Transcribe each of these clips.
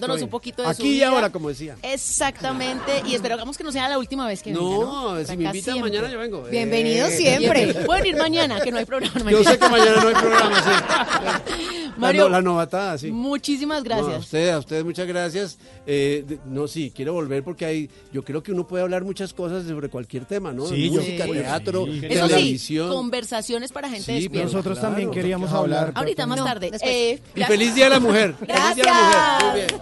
dándonos un poquito de Aquí su y vida. ahora, como decía. Exactamente, y esperamos que no sea la última vez que venga, ¿no? No, si me invitan siempre. mañana yo vengo. Bienvenido Eh, siempre. Pueden ir mañana, que no hay programa Yo sé que mañana no hay programa, sí. Mario, la, no- la novatada, sí. Muchísimas No, a gracias. ustedes, a ustedes muchas gracias. Eh, de- no, sí, quiero volver porque hay, yo creo que uno puede hablar muchas cosas sobre cualquier tema, ¿no? Sí, Música, sí. teatro, Sí. Eso sí, televisión. conversaciones para gente Sí, despierta. Nosotros Claro, también queríamos hablar. hablar. Ahorita más No, tarde. Eh, y feliz Día de la Mujer. Feliz Día de la Mujer. Muy bien.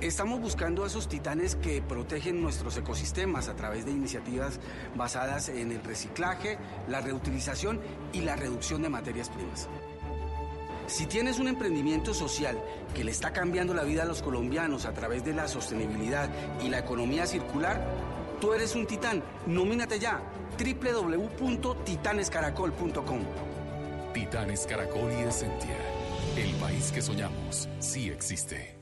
Estamos buscando a esos titanes que protegen nuestros ecosistemas a través de iniciativas basadas en el reciclaje, la reutilización y la reducción de materias primas. Si tienes un emprendimiento social que le está cambiando la vida a los colombianos a través de la sostenibilidad y la economía circular, tú eres un titán. Nomínate ya www.titanescaracol.com. Titanes Caracol y Essentia. El país que soñamos sí existe.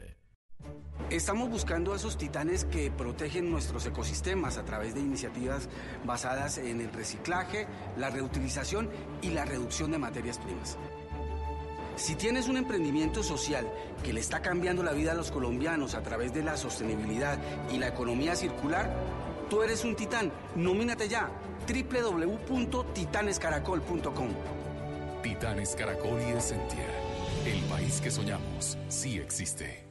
Estamos buscando a esos titanes que protegen nuestros ecosistemas a través de iniciativas basadas en el reciclaje, la reutilización y la reducción de materias primas. Si tienes un emprendimiento social que le está cambiando la vida a los colombianos a través de la sostenibilidad y la economía circular, tú eres un titán. Nomínate ya www.titanescaracol.com. Titanes Caracol y Essentia. El país que soñamos sí existe.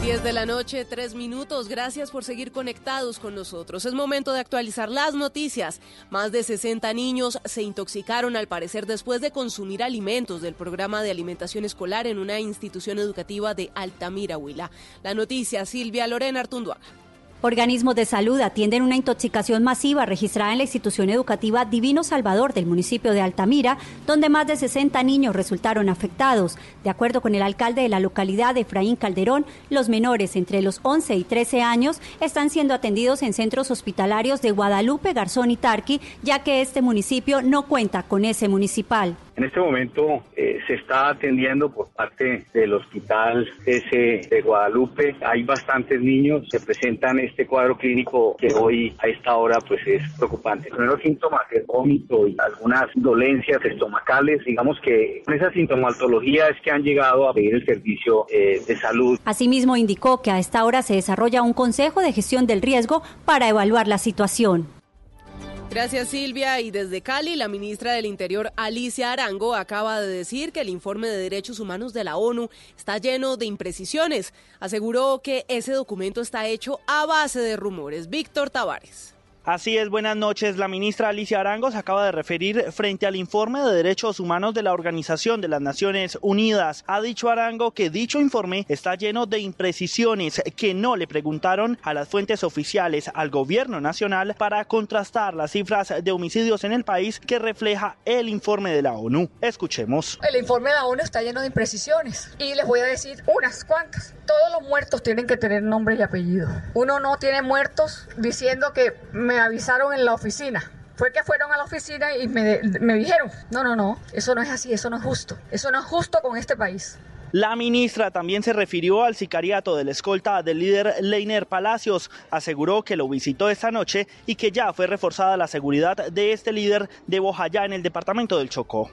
10 de la noche, 3 minutos. Gracias por seguir conectados con nosotros. Es momento de actualizar las noticias. Más de 60 niños se intoxicaron al parecer después de consumir alimentos del programa de alimentación escolar en una institución educativa de Altamira, Huila. La noticia, Silvia Lorena Artunduaga. Organismos de salud atienden una intoxicación masiva registrada en la institución educativa Divino Salvador del municipio de Altamira, donde más de 60 niños resultaron afectados. De acuerdo con el alcalde de la localidad, Efraín Calderón, los menores entre los 11 y 13 años están siendo atendidos en centros hospitalarios de Guadalupe, Garzón y Tarqui, ya que este municipio no cuenta con ese municipal. En este momento eh, se está atendiendo por parte del Hospital S de Guadalupe. Hay bastantes niños que presentan este cuadro clínico que hoy a esta hora pues es preocupante. Los primeros síntomas es vómito y algunas dolencias estomacales. Digamos que con esa sintomatología es que han llegado a pedir el servicio eh, de salud. Asimismo, indicó que a esta hora se desarrolla un consejo de gestión del riesgo para evaluar la situación. Gracias Silvia. Y desde Cali, la ministra del Interior, Alicia Arango, acaba de decir que el informe de derechos humanos de la ONU está lleno de imprecisiones. Aseguró que ese documento está hecho a base de rumores. Víctor Tavares. Así es, buenas noches. La ministra Alicia Arango se acaba de referir frente al informe de derechos humanos de la Organización de las Naciones Unidas. Ha dicho Arango que dicho informe está lleno de imprecisiones que no le preguntaron a las fuentes oficiales al gobierno nacional para contrastar las cifras de homicidios en el país que refleja el informe de la ONU. Escuchemos. El informe de la ONU está lleno de imprecisiones y les voy a decir unas cuantas. Todos los muertos tienen que tener nombre y apellido. Uno no tiene muertos diciendo que me avisaron en la oficina. Fue que fueron a la oficina y me, me dijeron, no, no, no, eso no es así, eso no es justo. Eso no es justo con este país. La ministra también se refirió al sicariato de la escolta del líder Leiner Palacios. Aseguró que lo visitó esta noche y que ya fue reforzada la seguridad de este líder de Bojayá en el departamento del Chocó.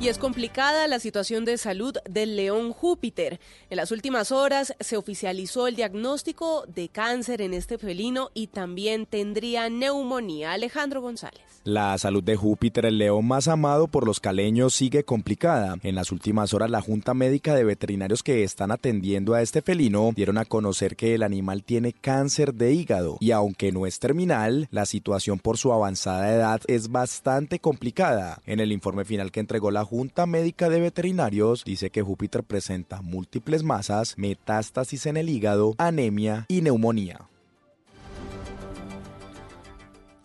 Y es complicada la situación de salud del león Júpiter. En las últimas horas se oficializó el diagnóstico de cáncer en este felino y también tendría neumonía. Alejandro González. La salud de Júpiter, el león más amado por los caleños, sigue complicada. En las últimas horas, la Junta Médica de Veterinarios que están atendiendo a este felino dieron a conocer que el animal tiene cáncer de hígado y aunque no es terminal, la situación por su avanzada edad es bastante complicada. En el informe final que entregó la Junta Médica de Veterinarios dice que Júpiter presenta múltiples masas, metástasis en el hígado, anemia y neumonía.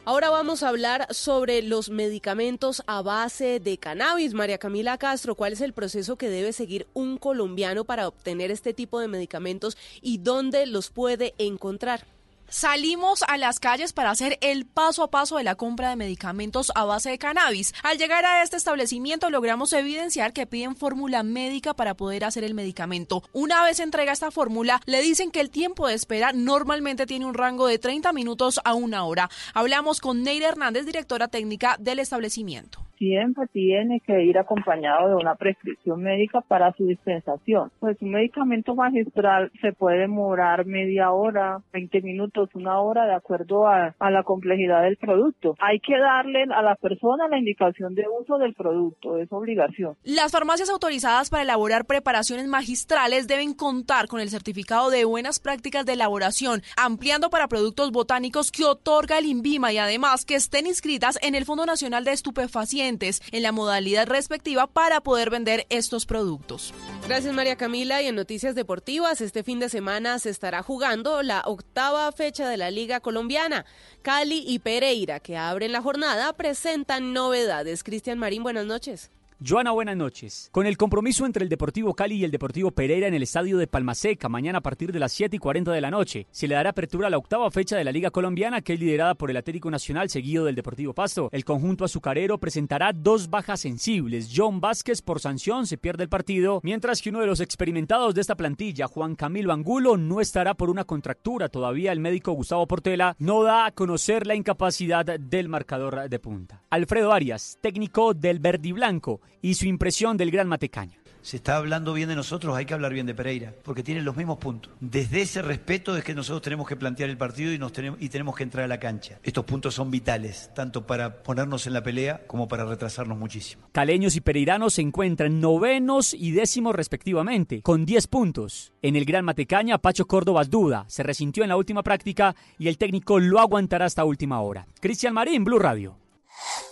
Ahora vamos a hablar sobre los medicamentos a base de cannabis. María Camila Castro, ¿cuál es el proceso que debe seguir un colombiano para obtener este tipo de medicamentos y dónde los puede encontrar? Salimos a las calles para hacer el paso a paso de la compra de medicamentos a base de cannabis. Al llegar a este establecimiento logramos evidenciar que piden fórmula médica para poder hacer el medicamento. Una vez entrega esta fórmula, le dicen que el tiempo de espera normalmente tiene un rango de 30 minutos a una hora. Hablamos con Neira Hernández, directora técnica del establecimiento siempre tiene que ir acompañado de una prescripción médica para su dispensación. Pues un medicamento magistral se puede demorar media hora, 20 minutos, una hora, de acuerdo a, a, la complejidad del producto. Hay que darle a la persona la indicación de uso del producto, es obligación. Las farmacias autorizadas para elaborar preparaciones magistrales deben contar con el certificado de buenas prácticas de elaboración, ampliando para productos botánicos que otorga el INVIMA y además que estén inscritas en el Fondo Nacional de Estupefacientes en la modalidad respectiva para poder vender estos productos. Gracias María Camila y en Noticias Deportivas este fin de semana se estará jugando la octava fecha de la Liga Colombiana. Cali y Pereira que abren la jornada presentan novedades. Cristian Marín, buenas noches. Joana, buenas noches. Con el compromiso entre el Deportivo Cali y el Deportivo Pereira en el estadio de Palmaseca, mañana a partir de las 7 y 40 de la noche, se le dará apertura a la octava fecha de la Liga Colombiana, que es liderada por el Atlético Nacional, seguido del Deportivo Pasto. El conjunto azucarero presentará dos bajas sensibles. John Vázquez, por sanción, se pierde el partido, mientras que uno de los experimentados de esta plantilla, Juan Camilo Angulo, no estará por una contractura. Todavía el médico Gustavo Portela no da a conocer la incapacidad del marcador de punta. Alfredo Arias, técnico del Verdi Blanco y su impresión del Gran Matecaña. Se está hablando bien de nosotros, hay que hablar bien de Pereira, porque tiene los mismos puntos. Desde ese respeto es que nosotros tenemos que plantear el partido y, nos tenemos, y tenemos que entrar a la cancha. Estos puntos son vitales, tanto para ponernos en la pelea como para retrasarnos muchísimo. Caleños y pereiranos se encuentran novenos y décimos respectivamente, con 10 puntos. En el Gran Matecaña, Pacho Córdoba duda, se resintió en la última práctica y el técnico lo aguantará hasta última hora. Cristian Marín, Blue Radio.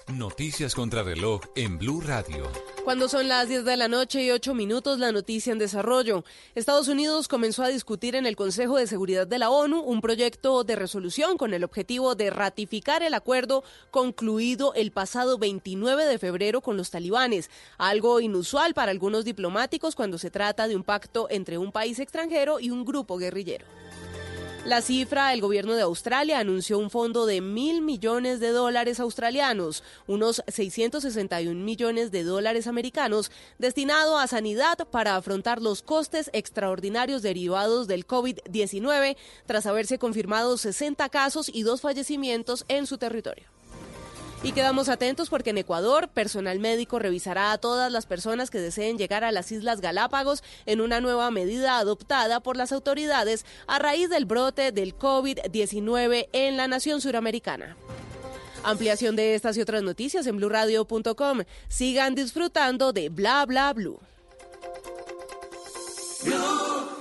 Noticias contra reloj en Blue Radio. Cuando son las 10 de la noche y 8 minutos, la noticia en desarrollo. Estados Unidos comenzó a discutir en el Consejo de Seguridad de la ONU un proyecto de resolución con el objetivo de ratificar el acuerdo concluido el pasado 29 de febrero con los talibanes, algo inusual para algunos diplomáticos cuando se trata de un pacto entre un país extranjero y un grupo guerrillero. La cifra, el gobierno de Australia anunció un fondo de mil millones de dólares australianos, unos 661 millones de dólares americanos, destinado a sanidad para afrontar los costes extraordinarios derivados del COVID-19, tras haberse confirmado 60 casos y dos fallecimientos en su territorio. Y quedamos atentos porque en Ecuador, personal médico revisará a todas las personas que deseen llegar a las Islas Galápagos en una nueva medida adoptada por las autoridades a raíz del brote del COVID-19 en la nación suramericana. Ampliación de estas y otras noticias en blurradio.com. Sigan disfrutando de Bla Bla Blue. Blue,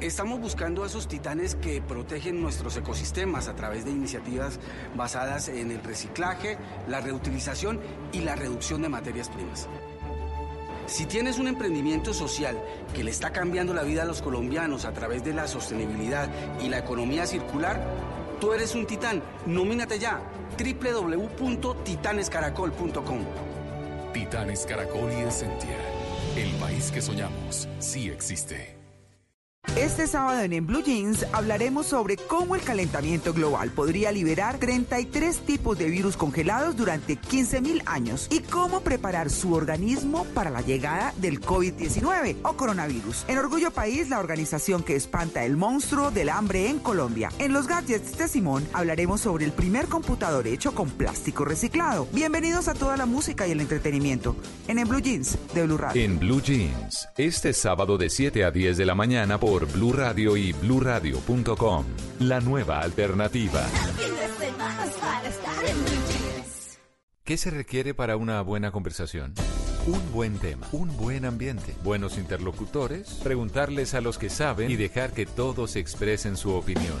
Estamos buscando a esos titanes que protegen nuestros ecosistemas a través de iniciativas basadas en el reciclaje, la reutilización y la reducción de materias primas. Si tienes un emprendimiento social que le está cambiando la vida a los colombianos a través de la sostenibilidad y la economía circular, tú eres un titán. Nomínate ya www.titanescaracol.com. Titanes Caracol y Essentia. El país que soñamos sí existe. Este sábado en En Blue Jeans hablaremos sobre cómo el calentamiento global podría liberar 33 tipos de virus congelados durante 15.000 años y cómo preparar su organismo para la llegada del COVID-19 o coronavirus. En Orgullo País, la organización que espanta el monstruo del hambre en Colombia. En los gadgets de Simón hablaremos sobre el primer computador hecho con plástico reciclado. Bienvenidos a toda la música y el entretenimiento en En Blue Jeans de Blue Radio. En Blue Jeans, este sábado de 7 a 10 de la mañana por Blue Radio y bluradio.com. La nueva alternativa. ¿Qué se requiere para una buena conversación? Un buen tema, un buen ambiente, buenos interlocutores, preguntarles a los que saben y dejar que todos expresen su opinión.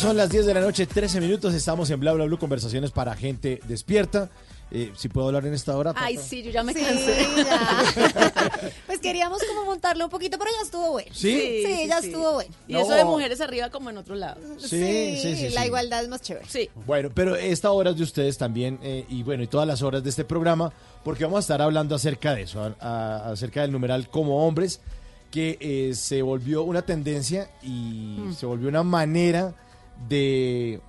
Son las 10 de la noche, 13 minutos. Estamos en Bla Bla Blue, conversaciones para gente despierta. Eh, si puedo hablar en esta hora. Ay, sí, yo ya me Sí, cansé. ya. pues queríamos como montarlo un poquito, pero ya estuvo bueno. ¿Sí? Sí, ya estuvo bueno. Y No. eso de mujeres arriba como en otro lado. Sí, sí, sí, La sí. igualdad es más chévere. Sí. Bueno, pero esta hora es de ustedes también, eh, y bueno, y todas las horas de este programa, porque vamos a estar hablando acerca de eso, a- a- acerca del numeral como hombres, que eh, se volvió una tendencia y Mm. se volvió una manera de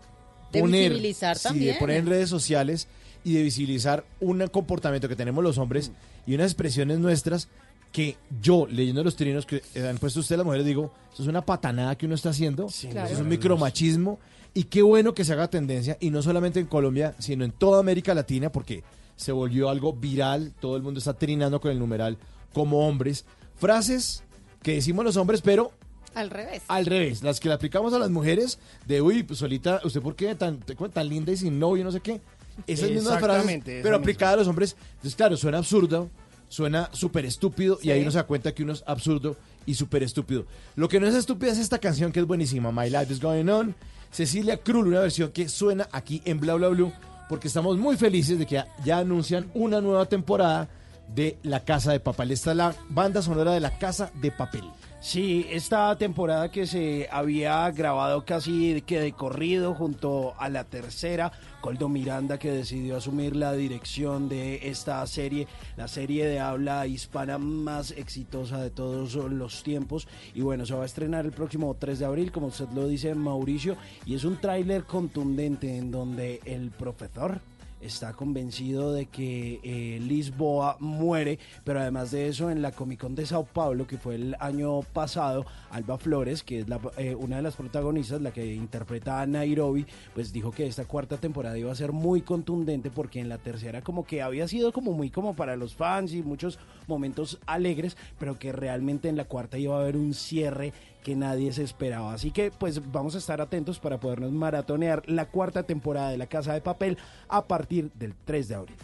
De poner, visibilizar sí, de también. poner en redes sociales y de visibilizar un comportamiento que tenemos los hombres y unas expresiones nuestras que yo, leyendo los trinos que han puesto ustedes las mujeres, digo, eso es una patanada que uno está haciendo, Claro. eso es un micromachismo, y qué bueno que se haga tendencia, y no solamente en Colombia, sino en toda América Latina, porque se volvió algo viral, todo el mundo está trinando con el numeral como hombres, frases que decimos los hombres, pero Al revés. al revés, las que le aplicamos a las mujeres, de uy, pues solita, ¿usted por qué tan, tan linda y sin novio, no sé qué? esas mismas frases, pero misma. aplicada a los hombres. Entonces, claro, suena absurdo, suena súper estúpido y ahí uno se da cuenta que uno es absurdo y súper estúpido. Lo que no es estúpido es esta canción que es buenísima, My Life is Going On. Cecilia Krull, una versión que suena aquí en Bla Bla Blue, porque estamos muy felices de que ya- ya anuncian una nueva temporada de La Casa de Papel. Esta es la banda sonora de La Casa de Papel. Sí, esta temporada que se había grabado casi que de corrido junto a la tercera, Coldo Miranda que decidió asumir la dirección de esta serie, la serie de habla hispana más exitosa de todos los tiempos. Y bueno, se va a estrenar el próximo 3 de abril, como usted lo dice Mauricio, y es un tráiler contundente en donde el profesor está convencido de que eh, Lisboa muere, pero además de eso en la Comic Con de Sao Paulo, que fue el año pasado, Alba Flores, que es la, eh, una de las protagonistas, la que interpreta a Nairobi, pues dijo que esta cuarta temporada iba a ser muy contundente porque en la tercera como que había sido como muy como para los fans y muchos momentos alegres, pero que realmente en la cuarta iba a haber un cierre que nadie se esperaba. Así que pues vamos a estar atentos para podernos maratonear la cuarta temporada de La Casa de Papel a partir del 3 de abril.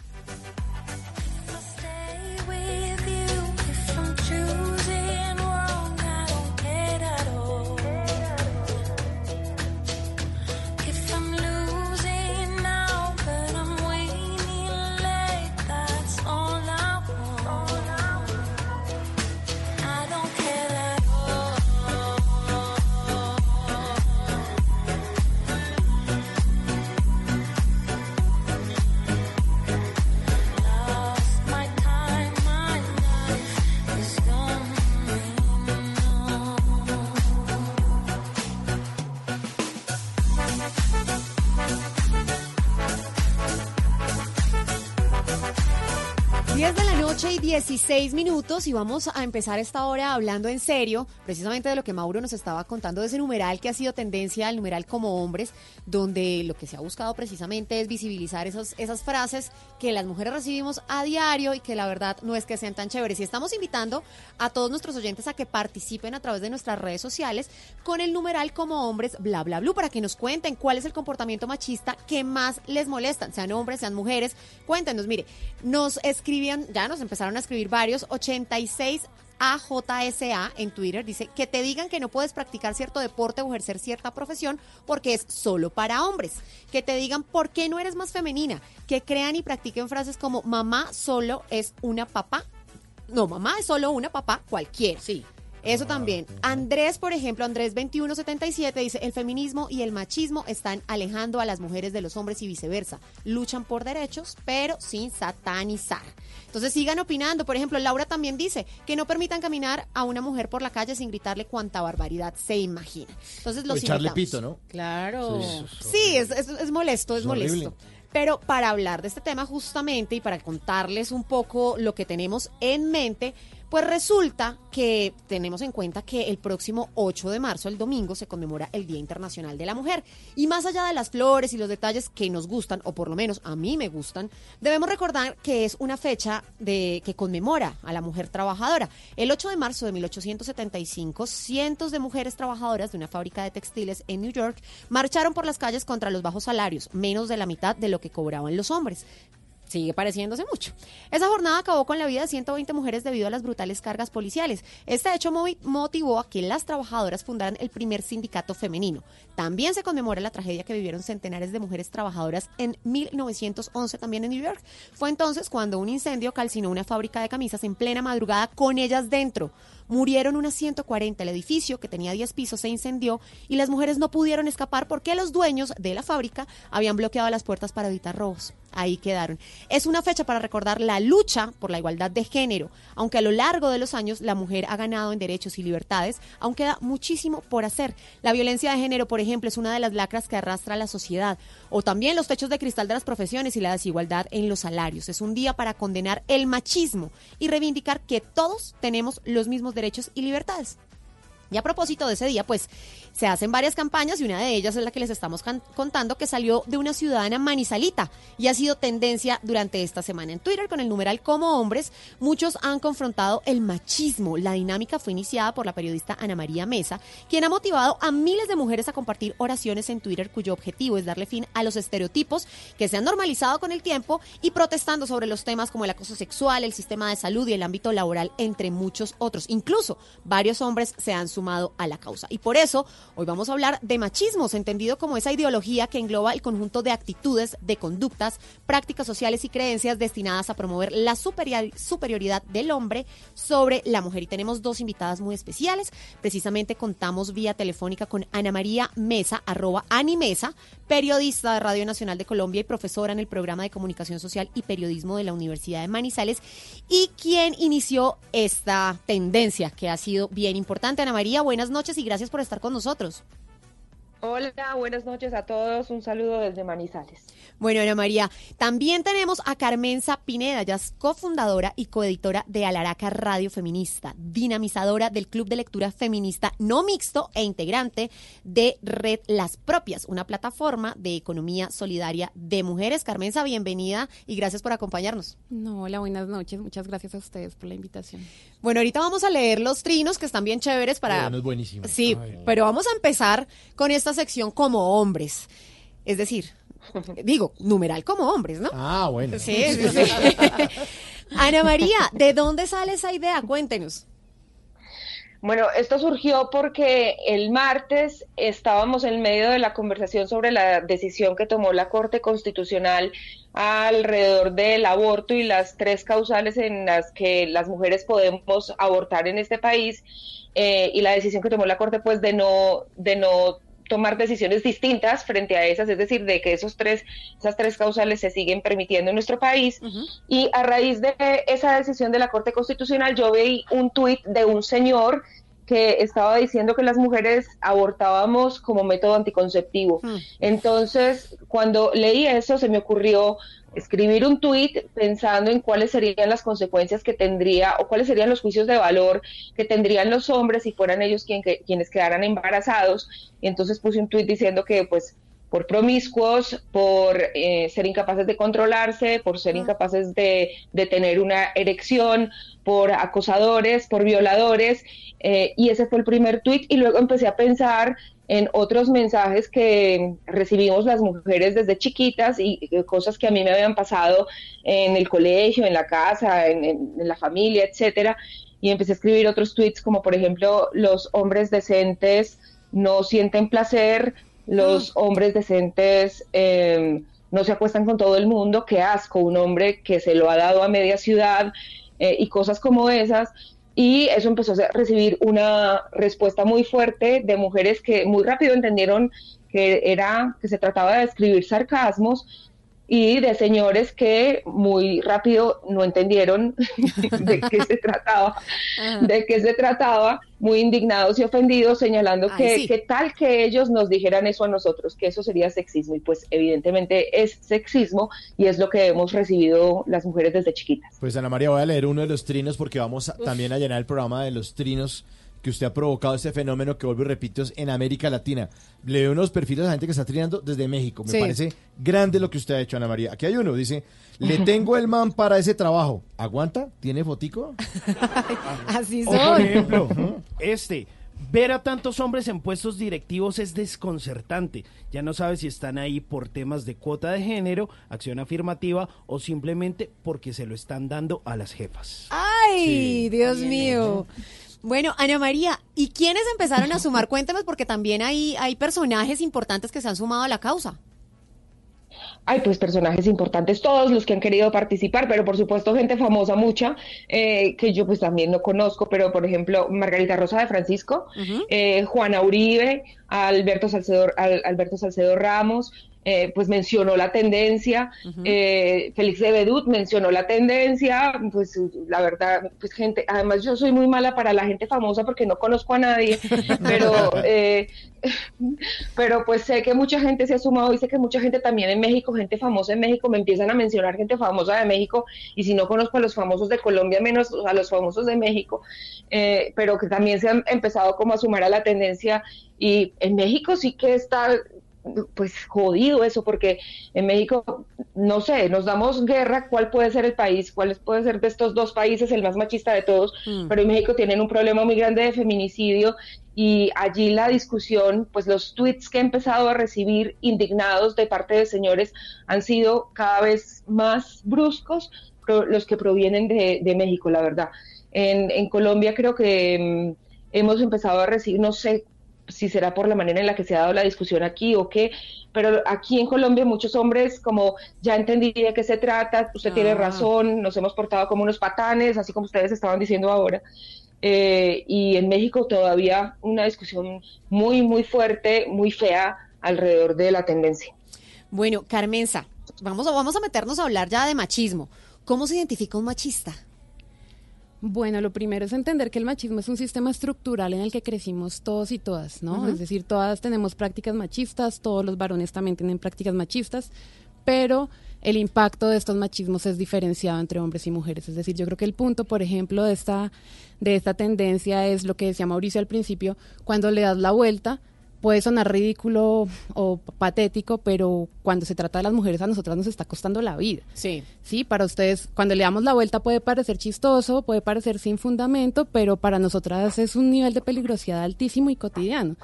16 minutos y vamos a empezar esta hora hablando en serio, precisamente de lo que Mauro nos estaba contando de ese numeral que ha sido tendencia, el numeral como hombres, donde lo que se ha buscado precisamente es visibilizar esos, esas frases que las mujeres recibimos a diario y que la verdad no es que sean tan chéveres. Y estamos invitando a todos nuestros oyentes a que participen a través de nuestras redes sociales con el numeral como hombres, bla, bla, bla, para que nos cuenten cuál es el comportamiento machista que más les molestan, sean hombres, sean mujeres. Cuéntenos, mire, nos escribían, ya nos empezaron a escribir varios, 86 AJSA en Twitter dice que te digan que no puedes practicar cierto deporte o ejercer cierta profesión porque es solo para hombres. Que te digan por qué no eres más femenina. Que crean y practiquen frases como mamá solo es una papá. No, mamá es solo una papá cualquiera. Sí. Eso también. Andrés, por ejemplo, Andrés 2177 dice, el feminismo y el machismo están alejando a las mujeres de los hombres y viceversa. Luchan por derechos, pero sin satanizar. Entonces sigan opinando. Por ejemplo, Laura también dice que no permitan caminar a una mujer por la calle sin gritarle cuánta barbaridad se imagina. Entonces los echarle pito, ¿no? Claro. Sí, Sí, es, es- es molesto, es, Es horrible. molesto. Pero para hablar de este tema justamente y para contarles un poco lo que tenemos en mente, pues resulta que tenemos en cuenta que el próximo 8 de marzo, el domingo, se conmemora el Día Internacional de la Mujer. Y más allá de las flores y los detalles que nos gustan, o por lo menos a mí me gustan, debemos recordar que es una fecha de, que conmemora a la mujer trabajadora. El 8 de marzo de 1875, cientos de mujeres trabajadoras de una fábrica de textiles en New York marcharon por las calles contra los bajos salarios, menos de la mitad de lo que cobraban los hombres. Sigue pareciéndose mucho. Esa jornada acabó con la vida de 120 mujeres debido a las brutales cargas policiales. Este hecho motivó a que las trabajadoras fundaran el primer sindicato femenino. También se conmemora la tragedia que vivieron centenares de mujeres trabajadoras en 1911 también en New York. Fue entonces cuando un incendio calcinó una fábrica de camisas en plena madrugada con ellas dentro. Murieron unas 140. El edificio, que tenía 10 pisos, se incendió y las mujeres no pudieron escapar porque los dueños de la fábrica habían bloqueado las puertas para evitar robos. Ahí quedaron. Es una fecha para recordar la lucha por la igualdad de género. Aunque a lo largo de los años la mujer ha ganado en derechos y libertades, aún queda muchísimo por hacer. La violencia de género, por ejemplo, es una de las lacras que arrastra a la sociedad. O también los techos de cristal de las profesiones y la desigualdad en los salarios. Es un día para condenar el machismo y reivindicar que todos tenemos los mismos derechos y libertades. Y a propósito de ese día, pues se hacen varias campañas y una de ellas es la que les estamos contando que salió de una ciudadana manizalita y ha sido tendencia durante esta semana en Twitter con el numeral como hombres. Muchos han confrontado el machismo. La dinámica fue iniciada por la periodista Ana María Mesa, quien ha motivado a miles de mujeres a compartir oraciones en Twitter cuyo objetivo es darle fin a los estereotipos que se han normalizado con el tiempo y protestando sobre los temas como el acoso sexual, el sistema de salud y el ámbito laboral, entre muchos otros. Incluso varios hombres se han sumado a la causa. Y por eso hoy vamos a hablar de machismos, entendido como esa ideología que engloba el conjunto de actitudes, de conductas, prácticas sociales y creencias destinadas a promover la superior- superioridad del hombre sobre la mujer. Y tenemos dos invitadas muy especiales. Precisamente contamos vía telefónica con Ana María Mesa, arroba Animesa, periodista de Radio Nacional de Colombia y profesora en el programa de comunicación social y periodismo de la Universidad de Manizales, y quien inició esta tendencia que ha sido bien importante. Ana María, buenas noches y gracias por estar con nosotros. Hola, buenas noches a todos. Un saludo desde Manizales. Bueno, Ana María, también tenemos a Carmenza Pineda, ya es cofundadora y coeditora de Alaraca Radio Feminista, dinamizadora del Club de Lectura Feminista No Mixto e integrante de Red Las Propias, una plataforma de economía solidaria de mujeres. Carmenza, bienvenida y gracias por acompañarnos. No, hola, buenas noches. Muchas gracias a ustedes por la invitación. Bueno, ahorita vamos a leer los trinos que están bien chéveres para... Bueno, es buenísimo. Sí, Ay. pero vamos a empezar con esta sección como hombres. Es decir, digo, numeral como hombres, ¿no? Ah, bueno. Sí, sí, sí. Ana María, ¿de dónde sale esa idea? Cuéntenos. Bueno, esto surgió porque el martes estábamos en medio de la conversación sobre la decisión que tomó la Corte Constitucional alrededor del aborto y las tres causales en las que las mujeres podemos abortar en este país eh, y la decisión que tomó la Corte pues de no de no tomar decisiones distintas frente a esas, es decir, de que esos tres, esas tres causales se siguen permitiendo en nuestro país. Y a raíz de esa decisión de la Corte Constitucional, yo vi un tuit de un señor que estaba diciendo que las mujeres abortábamos como método anticonceptivo. Entonces, cuando leí eso, se me ocurrió escribir un tuit pensando en cuáles serían las consecuencias que tendría o cuáles serían los juicios de valor que tendrían los hombres si fueran ellos quien, que- quienes quedaran embarazados. Y entonces puse un tuit diciendo que pues por promiscuos, por eh, ser incapaces de controlarse, por ser incapaces de, de tener una erección, por acosadores, por violadores. eh, y ese fue el primer tuit. Y luego empecé a pensar en otros mensajes que recibimos las mujeres desde chiquitas y cosas que a mí me habían pasado en el colegio, en la casa, en, en- en la familia, etcétera. Y empecé a escribir otros tweets como por ejemplo los hombres decentes no sienten placer, los hombres decentes eh, no se acuestan con todo el mundo, qué asco, un hombre que se lo ha dado a media ciudad eh, y cosas como esas. Y eso empezó a recibir una respuesta muy fuerte de mujeres que muy rápido entendieron que era que se trataba de escribir sarcasmos y de señores que muy rápido no entendieron de qué se trataba, de qué se trataba, muy indignados y ofendidos, señalando Ay, que sí. qué tal que ellos nos dijeran eso a nosotros, que eso sería sexismo. Y pues evidentemente es sexismo y es lo que hemos recibido las mujeres desde chiquitas. Pues Ana María, voy a leer uno de los trinos porque vamos a- también a llenar el programa de los trinos que usted ha provocado este fenómeno que vuelvo y repito es en América Latina. Le veo unos perfiles a gente que está trinando desde México. Me Sí. parece grande lo que usted ha hecho, Ana María. Aquí hay uno, dice, le tengo el man para ese trabajo. ¿Aguanta? ¿Tiene fotico? Así O por ejemplo, este, ver a tantos hombres en puestos directivos es desconcertante. Ya no sabes si están ahí por temas de cuota de género, acción afirmativa o simplemente porque se lo están dando a las jefas. ¡Ay, Sí. Dios mío! Bueno, Ana María, ¿y quiénes empezaron a sumar? Cuéntanos, porque también hay, hay personajes importantes que se han sumado a la causa. Hay pues personajes importantes, todos los que han querido participar, pero por supuesto gente famosa mucha, eh, que yo pues también no conozco, pero por ejemplo Margarita Rosa de Francisco, eh, Juana Uribe, Alberto Salcedo, Al- Alberto Salcedo Ramos, eh, pues mencionó la tendencia, eh, Félix de Bedut mencionó la tendencia, pues la verdad, pues gente, además yo soy muy mala para la gente famosa porque no conozco a nadie, pero, eh, pero pues sé que mucha gente se ha sumado y sé que mucha gente también en México, gente famosa en México, me empiezan a mencionar gente famosa de México y si no conozco a los famosos de Colombia, menos a los famosos de México, eh, pero que también se han empezado como a sumar a la tendencia y en México sí que está pues jodido eso, porque en México, no sé, nos damos guerra, cuál puede ser el país, cuál puede ser de estos dos países el más machista de todos, Mm. pero en México tienen un problema muy grande de feminicidio y allí la discusión, pues los tweets que he empezado a recibir indignados de parte de señores han sido cada vez más bruscos los que provienen de, de México, la verdad. En, en Colombia creo que mm, hemos empezado a recibir, no sé si será por la manera en la que se ha dado la discusión aquí o qué, pero aquí en Colombia muchos hombres como ya entendí de qué se trata, usted tiene Ah. razón, nos hemos portado como unos patanes, así como ustedes estaban diciendo ahora. Eh, y en México todavía una discusión muy, muy fuerte, muy fea alrededor de la tendencia. Bueno, Carmenza, vamos a, vamos a meternos a hablar ya de machismo. ¿Cómo se identifica un machista? Bueno, lo primero es entender que el machismo es un sistema estructural en el que crecimos todos y todas, ¿no? Es decir, todas tenemos prácticas machistas, todos los varones también tienen prácticas machistas, pero el impacto de estos machismos es diferenciado entre hombres y mujeres. Es decir, yo creo que el punto, por ejemplo, de esta, de esta tendencia es lo que decía Mauricio al principio, cuando le das la vuelta, puede sonar ridículo o patético, pero cuando se trata de las mujeres a nosotras nos está costando la vida. Sí. Sí, para ustedes, cuando le damos la vuelta puede parecer chistoso, puede parecer sin fundamento, pero para nosotras es un nivel de peligrosidad altísimo y cotidiano.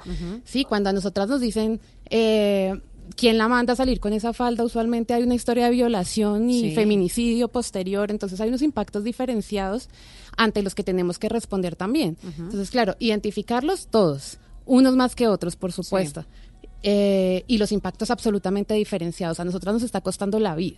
Sí, cuando a nosotras nos dicen, eh, ¿quién la manda a salir con esa falda? Usualmente hay una historia de violación y Sí. feminicidio posterior, entonces hay unos impactos diferenciados ante los que tenemos que responder también. Entonces, claro, identificarlos todos, unos más que otros, por supuesto. Eh, y los impactos absolutamente diferenciados. A nosotras nos está costando la vida.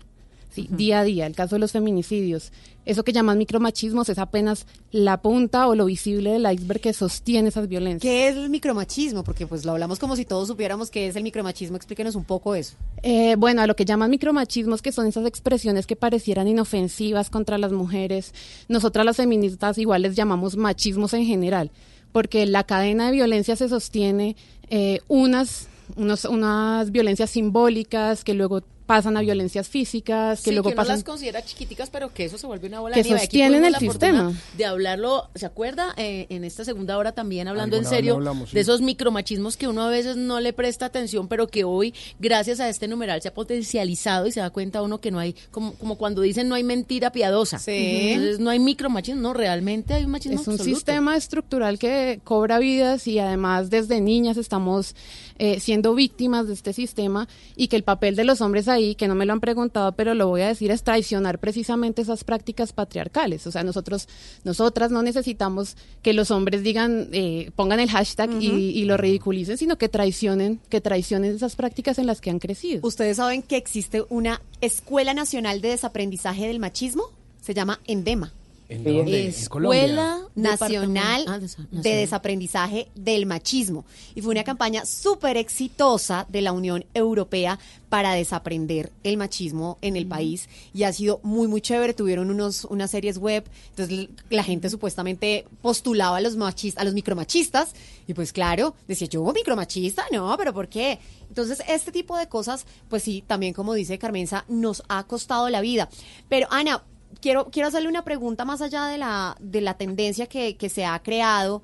Sí, día a día. El caso de los feminicidios. Eso que llaman micromachismos es apenas la punta o lo visible del iceberg que sostiene esas violencias. ¿Qué es el micromachismo? Porque pues lo hablamos como si todos supiéramos qué es el micromachismo. Explíquenos un poco eso. Eh, bueno, a lo que llaman micromachismos, que son esas expresiones que parecieran inofensivas contra las mujeres. Nosotras las feministas igual les llamamos machismos en general, porque la cadena de violencia se sostiene eh, unas, unos- unas violencias simbólicas que luego pasan a violencias físicas, que sí, luego que uno pasan... las considera chiquiticas, pero que eso se vuelve una bola Que de nieve. Sostienen el la sistema. De hablarlo, ¿se acuerda? Eh, en esta segunda hora también hablando en Alguna serio lo hablamos, sí. de esos micromachismos que uno a veces no le presta atención, pero que hoy, gracias a este numeral, se ha potencializado y se da cuenta uno que no hay, como, como cuando dicen no hay mentira piadosa. Sí. Entonces no hay micromachismo, no, realmente hay un machismo Es un absoluto. sistema estructural que cobra vidas y además desde niñas estamos eh, siendo víctimas de este sistema y que el papel de los hombres ahí, que no me lo han preguntado, pero lo voy a decir, es traicionar precisamente esas prácticas patriarcales. O sea, nosotros, nosotras no necesitamos que los hombres digan, eh, pongan el hashtag y, y lo ridiculicen, sino que traicionen, que traicionen esas prácticas en las que han crecido. ¿Ustedes saben que existe una Escuela Nacional de Desaprendizaje del Machismo? Se llama ENDEMA. ¿En dónde? ¿En Colombia? Escuela Nacional ah, de- nacional. Desaprendizaje del Machismo. Y fue una campaña súper exitosa de la Unión Europea para desaprender el machismo en el país. Y ha sido muy, muy chévere. Tuvieron unos, unas series web. Entonces la gente supuestamente postulaba a los, machistas, a los micromachistas. Y pues claro, decía yo, micromachista, no, pero ¿por qué? Entonces, este tipo de cosas, pues sí, también como dice Carmenza, nos ha costado la vida. Pero Ana, quiero, quiero hacerle una pregunta más allá de la, de la tendencia que, que se ha creado.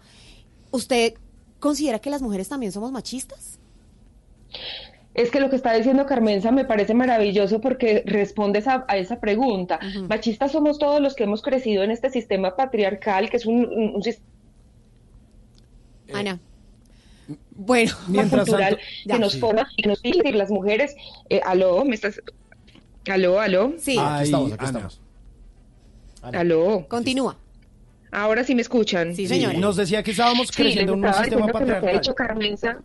¿Usted considera que las mujeres también somos machistas? Es que lo que está diciendo Carmenza me parece maravilloso porque responde esa- a esa pregunta. Machistas somos todos los que hemos crecido en este sistema patriarcal, que es un, un- un sistema Ana. Bueno, Mientras cultural tanto- que nos Sí. forma y que nos dice las mujeres. eh, aló, ¿me estás? Aló, aló. Sí. Ah, aquí estamos, aquí Ana. estamos. Aló. Continúa. Ahora sí me escuchan. Sí, Sí, señora. nos decía que estábamos creciendo en un sistema patriarcal. dicho Carmenza.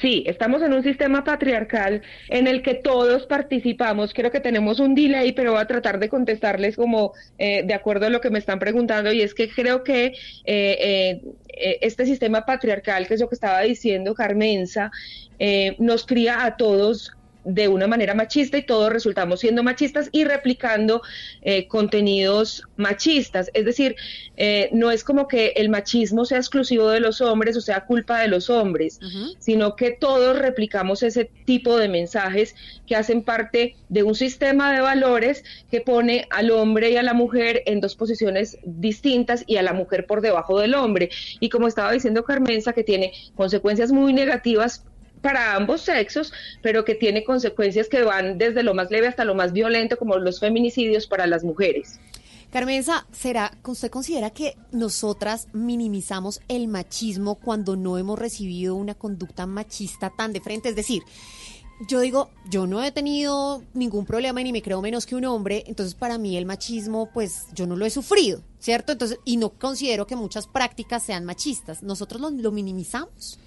Sí, estamos en un sistema patriarcal en el que todos participamos. Creo que tenemos un delay, pero voy a tratar de contestarles como eh, de acuerdo a lo que me están preguntando. Y es que creo que eh, eh, eh, este sistema patriarcal, que es lo que estaba diciendo Carmenza, eh, nos cría a todos de una manera machista y todos resultamos siendo machistas y replicando eh, contenidos machistas. Es decir, eh, no es como que el machismo sea exclusivo de los hombres o sea culpa de los hombres, sino que todos replicamos ese tipo de mensajes que hacen parte de un sistema de valores que pone al hombre y a la mujer en dos posiciones distintas y a la mujer por debajo del hombre. Y como estaba diciendo Carmenza, que tiene consecuencias muy negativas para ambos sexos, pero que tiene consecuencias que van desde lo más leve hasta lo más violento, como los feminicidios para las mujeres. Carmenza, ¿será que usted considera que nosotras minimizamos el machismo cuando no hemos recibido una conducta machista tan de frente? Es decir, yo digo, yo no he tenido ningún problema y ni me creo menos que un hombre, entonces para mí el machismo, pues yo no lo he sufrido, ¿cierto? Entonces, y no considero que muchas prácticas sean machistas. ¿Nosotros lo, lo minimizamos?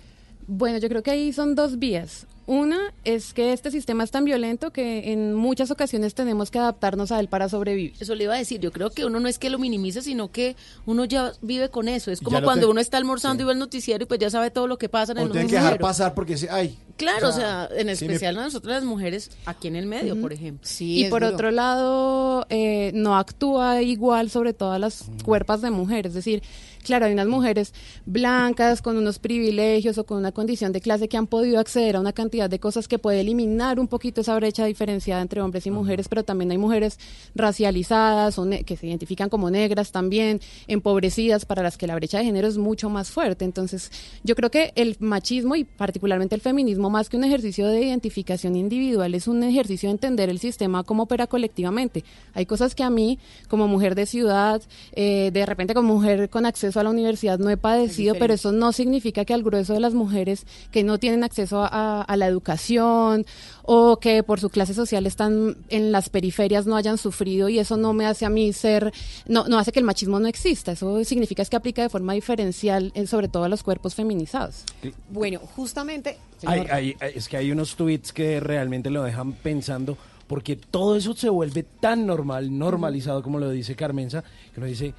Bueno, yo creo que ahí son dos vías. Una es que este sistema es tan violento que en muchas ocasiones tenemos que adaptarnos a él para sobrevivir. Eso le iba a decir, yo creo que uno no es que lo minimice, sino que uno ya vive con eso. Es como cuando te- uno está almorzando y ve el noticiero y pues ya sabe todo lo que pasa en O el tienen que dejar pasar porque dice, ay. Claro, o sea, en sí especial a nosotras las mujeres aquí en el medio, por ejemplo. y por otro lado, eh, no actúa igual sobre todas las cuerpos de mujeres. Es decir, claro, hay unas mujeres blancas con unos privilegios o con una condición de clase que han podido acceder a una cantidad de cosas que puede eliminar un poquito esa brecha diferenciada entre hombres y mujeres, pero también hay mujeres racializadas o ne- que se identifican como negras también, empobrecidas, para las que la brecha de género es mucho más fuerte. Entonces, yo creo que el machismo y particularmente el feminismo, más que un ejercicio de identificación individual, es un ejercicio de entender el sistema cómo opera colectivamente. Hay cosas que a mí, como mujer de ciudad, eh, de repente como mujer con acceso a la universidad, no he padecido, pero eso no significa que al grueso de las mujeres que no tienen acceso a, a la educación o que por su clase social están en las periferias no hayan sufrido y eso no me hace a mí ser, no, no hace que el machismo no exista. Eso significa es que aplica de forma diferencial, sobre todo a los cuerpos feminizados. Bueno, justamente... Hay- es que hay unos tweets que realmente lo dejan pensando porque todo eso se vuelve tan normal, normalizado como lo dice Carmenza, que uno dice,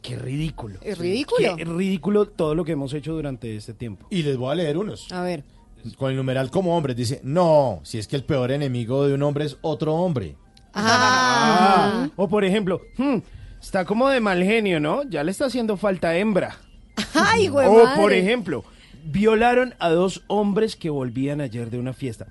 qué ridículo. Es ridículo. Qué ridículo todo lo que hemos hecho durante este tiempo. Y les voy a leer unos. A ver. Con el numeral como hombres dice, no, si es que el peor enemigo de un hombre es otro hombre. Ah, o por ejemplo, hmm, está como de mal genio, ¿no? Ya le está haciendo falta hembra. ¡Ay, güey! O por ejemplo, violaron a dos hombres que volvían ayer de una fiesta.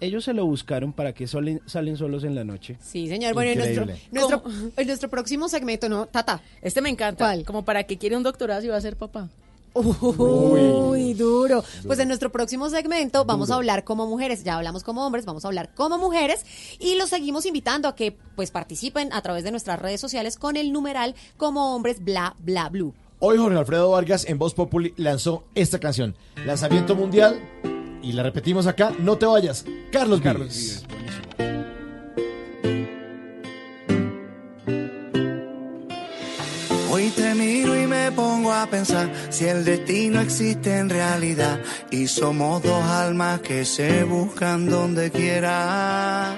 Ellos se lo buscaron para que solen- salen solos en la noche. Sí, señor. Bueno, en nuestro, Increíble. nuestro, en nuestro próximo segmento, ¿no? Tata. Este me encanta. Como para que quiere un doctorado si va a ser papá. Uy, duro. Pues en nuestro próximo segmento vamos a hablar como mujeres. Ya hablamos como hombres, vamos a hablar como mujeres y los seguimos invitando a que pues participen a través de nuestras redes sociales con el numeral como hombres bla bla blue. Hoy Jorge Alfredo Vargas en Voz Populi lanzó esta canción, Lanzamiento Mundial, y la repetimos acá, no te vayas, Carlos, Vives. Hoy te miro y me pongo a pensar si el destino existe en realidad y somos dos almas que se buscan donde quiera.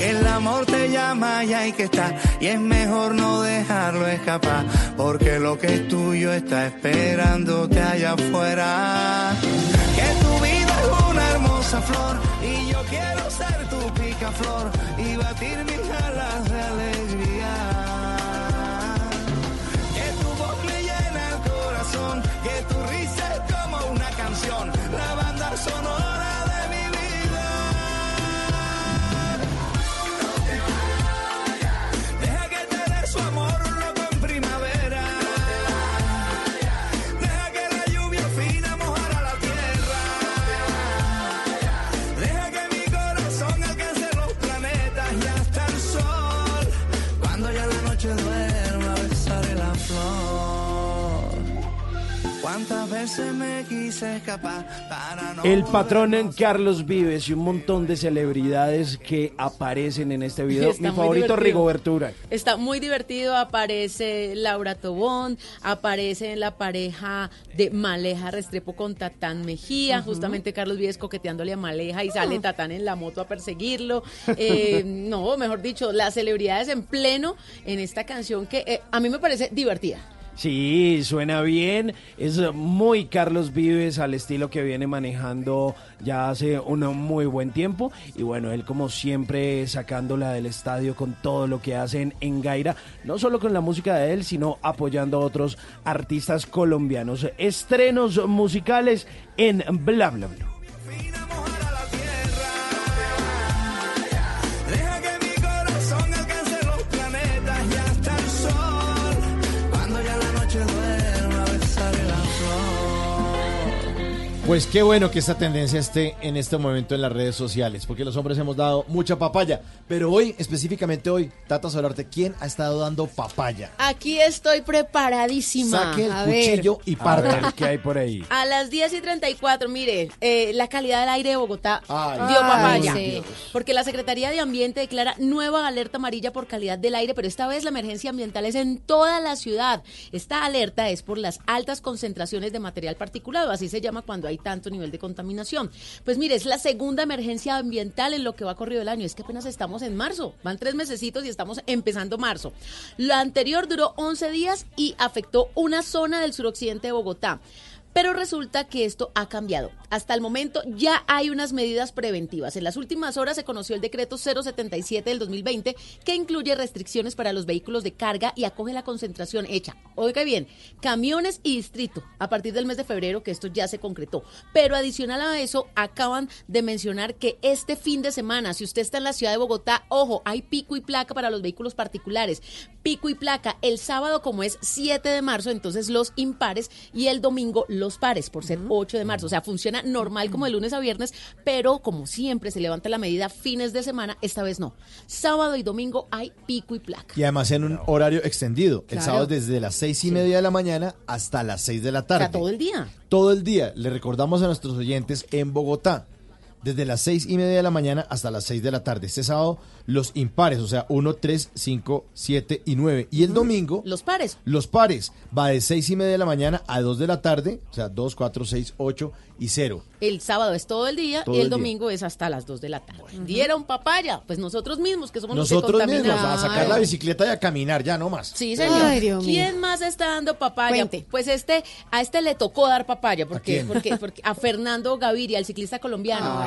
El amor te llama y hay que estar y es mejor no dejarlo escapar porque lo que es tuyo está esperándote allá afuera. Que tu vida es una hermosa flor y yo quiero ser tu picaflor y batir mis alas de alegría. Canción, la banda sonora El patrón en Carlos Vives y un montón de celebridades que aparecen en este video. Está Mi favorito, divertido. Rigoberto Urán. Está muy divertido, aparece Laura Tobón, aparece la pareja de Maleja Restrepo con Tatán Mejía, justamente Carlos Vives coqueteándole a Maleja y sale Tatán en la moto a perseguirlo. Eh, no, mejor dicho, las celebridades en pleno en esta canción que eh, a mí me parece divertida. Sí, suena bien. Es muy Carlos Vives al estilo que viene manejando ya hace un muy buen tiempo. Y bueno, él como siempre sacándola del estadio con todo lo que hacen en Gaira. No solo con la música de él, sino apoyando a otros artistas colombianos. Estrenos musicales en Bla Bla Bla. Pues qué bueno que esta tendencia esté en este momento en las redes sociales, porque los hombres hemos dado mucha papaya. Pero hoy, específicamente hoy, Tata Solarte, ¿quién ha estado dando papaya? Aquí estoy preparadísima. Saque el A ver. cuchillo y A parta. ver, ¿qué hay por ahí? A las 10 y 34, mire, eh, la calidad del aire de Bogotá Ay, dio Ay, papaya. Dios. Porque la Secretaría de Ambiente declara nueva alerta amarilla por calidad del aire, pero esta vez la emergencia ambiental es en toda la ciudad. Esta alerta es por las altas concentraciones de material particulado, así se llama cuando hay tanto nivel de contaminación. Pues mire, es la segunda emergencia ambiental en lo que va corrido el año. Es que apenas estamos en marzo, van tres mesecitos y estamos empezando marzo. Lo anterior duró 11 días y afectó una zona del suroccidente de Bogotá. Pero resulta que esto ha cambiado. Hasta el momento ya hay unas medidas preventivas. En las últimas horas se conoció el decreto 077 del 2020 que incluye restricciones para los vehículos de carga y acoge la concentración hecha. Oiga bien, camiones y distrito a partir del mes de febrero que esto ya se concretó. Pero adicional a eso acaban de mencionar que este fin de semana, si usted está en la ciudad de Bogotá, ojo, hay pico y placa para los vehículos particulares. Pico y placa el sábado como es 7 de marzo, entonces los impares y el domingo los pares por ser 8 de marzo. O sea, funciona normal como de lunes a viernes, pero como siempre se levanta la medida fines de semana, esta vez no. Sábado y domingo hay pico y placa. Y además en un horario extendido. El sábado desde las seis y media de la mañana hasta las seis de la tarde. O sea, todo el día. Todo el día. Le recordamos a nuestros oyentes en Bogotá. Desde las seis y media de la mañana hasta las seis de la tarde. Este sábado, los impares, o sea, 1, 3, 5, 7 y 9. Y el domingo, Los pares. los pares, va de seis y media de la mañana a 2 de la tarde, o sea, 2, 4, 6, 8 y 0. El sábado es todo el día Todo y el el día. domingo es hasta las 2 de la tarde. Dieron papaya, pues nosotros mismos que somos los que Nosotros mismos, contaminamos. a sacar la bicicleta y a caminar, ya no más. Sí, señor. Ay, Dios mío. ¿Quién más está dando papaya? Cuente. Pues este, a este le tocó dar papaya, porque, quién? porque, porque a Fernando Gaviria, el ciclista colombiano.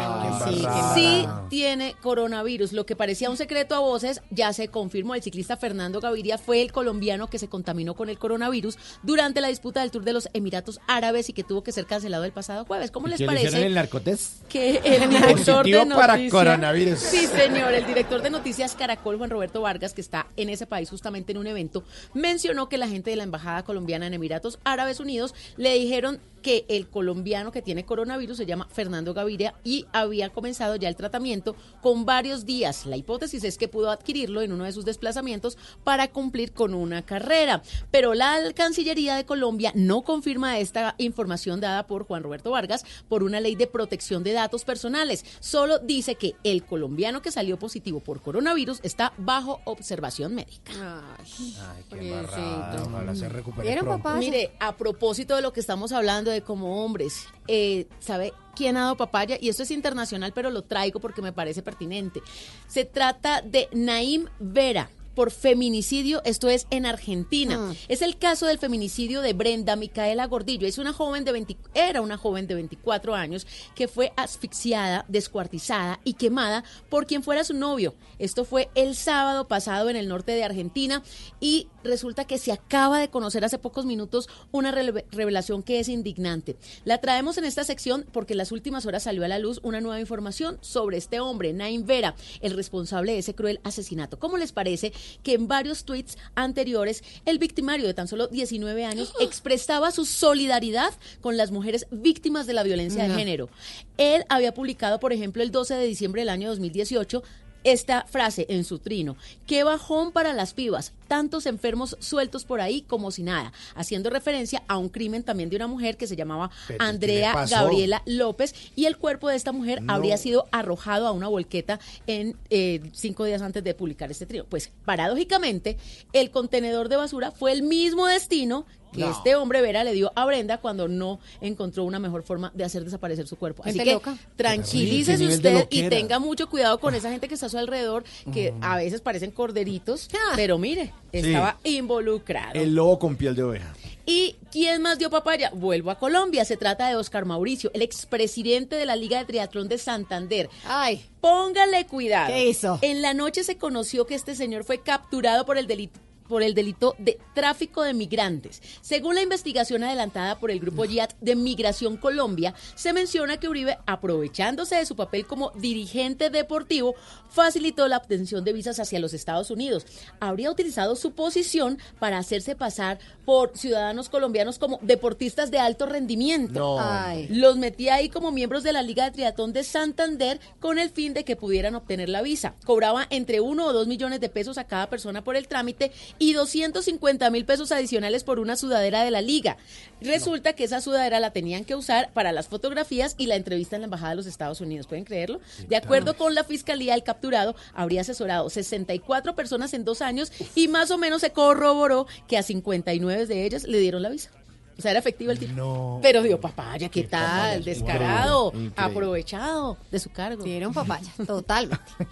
Qué sí, sí tiene coronavirus. Lo que parecía un secreto a voces ya se confirmó. El ciclista Fernando Gaviria fue el colombiano que se contaminó con el coronavirus durante la disputa del Tour de los Emiratos Árabes y que tuvo que ser cancelado el pasado jueves. ¿Cómo les ¿Qué le hicieron parece? el narcotés? que el director de Positivo para noticias, coronavirus. Sí, señor, el director de Noticias Caracol, Juan Roberto Vargas, que está en ese país justamente en un evento, mencionó que la gente de la embajada colombiana en Emiratos Árabes Unidos le dijeron que el colombiano que tiene coronavirus se llama Fernando Gaviria y había comenzado ya el tratamiento con varios días. La hipótesis es que pudo adquirirlo en uno de sus desplazamientos para cumplir con una carrera. Pero la Cancillería de Colombia no confirma esta información dada por Juan Roberto Vargas por una ley de protección de datos personales. Solo dice que el colombiano que salió positivo por coronavirus está bajo observación médica. Ay, qué embarrada. Ojalá se recupere ¿Vieron, pronto. papá? Mire, a propósito de lo que estamos hablando de como hombres, eh, ¿sabe quién ha dado papaya? Y esto es internacional, pero lo traigo porque me parece pertinente. Se trata de Naim Vera por feminicidio, esto es en Argentina. Es el caso del feminicidio de Brenda Micaela Gordillo. Es una joven de 20 era una joven de 24 años que fue asfixiada, descuartizada y quemada por quien fuera su novio. Esto fue el sábado pasado en el norte de Argentina y resulta que se acaba de conocer hace pocos minutos una revelación que es indignante. La traemos en esta sección porque en las últimas horas salió a la luz una nueva información sobre este hombre, Naim Vera, el responsable de ese cruel asesinato. ¿Cómo les parece que en varios tweets anteriores el victimario de tan solo 19 años expresaba su solidaridad con las mujeres víctimas de la violencia de género? Él había publicado, por ejemplo, el 12 de diciembre del año 2018 esta frase en su trino. Qué bajón para las pibas. Tantos enfermos sueltos por ahí como si nada, haciendo referencia a un crimen también de una mujer que se llamaba Pero, ¿qué le Andrea? Gabriela López y el cuerpo de esta mujer No. habría sido arrojado a una volqueta en eh, cinco días antes de publicar este trío. Pues paradójicamente, el contenedor de basura fue el mismo destino que No. este hombre Vera le dio a Brenda cuando no encontró una mejor forma de hacer desaparecer su cuerpo. Así que loca. tranquilícese usted y tenga mucho cuidado con esa gente que está a su alrededor, que a veces parecen corderitos, pero mire, estaba involucrado. El lobo con piel de oveja. ¿Y quién más dio papaya? Vuelvo a Colombia. Se trata de Oscar Mauricio, el expresidente de la Liga de Triatlón de Santander. Ay. Póngale cuidado. ¿Qué hizo? En la noche se conoció que este señor fue capturado por el delito por el delito de tráfico de migrantes. Según la investigación adelantada por el grupo YAT de Migración Colombia, se menciona que Uribe, aprovechándose de su papel como dirigente deportivo, facilitó la obtención de visas hacia los Estados Unidos. Habría utilizado su posición para hacerse pasar por ciudadanos colombianos como deportistas de alto rendimiento. No. Ay. Los metía ahí como miembros de la Liga de Triatlón de Santander con el fin de que pudieran obtener la visa. Cobraba entre uno o dos millones de pesos a cada persona por el trámite y 250 mil pesos adicionales por una sudadera de la liga. Resulta que esa sudadera la tenían que usar para las fotografías y la entrevista en la Embajada de los Estados Unidos. ¿Pueden creerlo? De acuerdo con la fiscalía, el capturado habría asesorado 64 personas en dos años y más o menos se corroboró que a 59 de ellas le dieron la visa. O sea, era efectivo el tipo. Pero dio papaya, ¿qué, tal? Descarado, Increíble. aprovechado de su cargo. Dieron papaya, totalmente.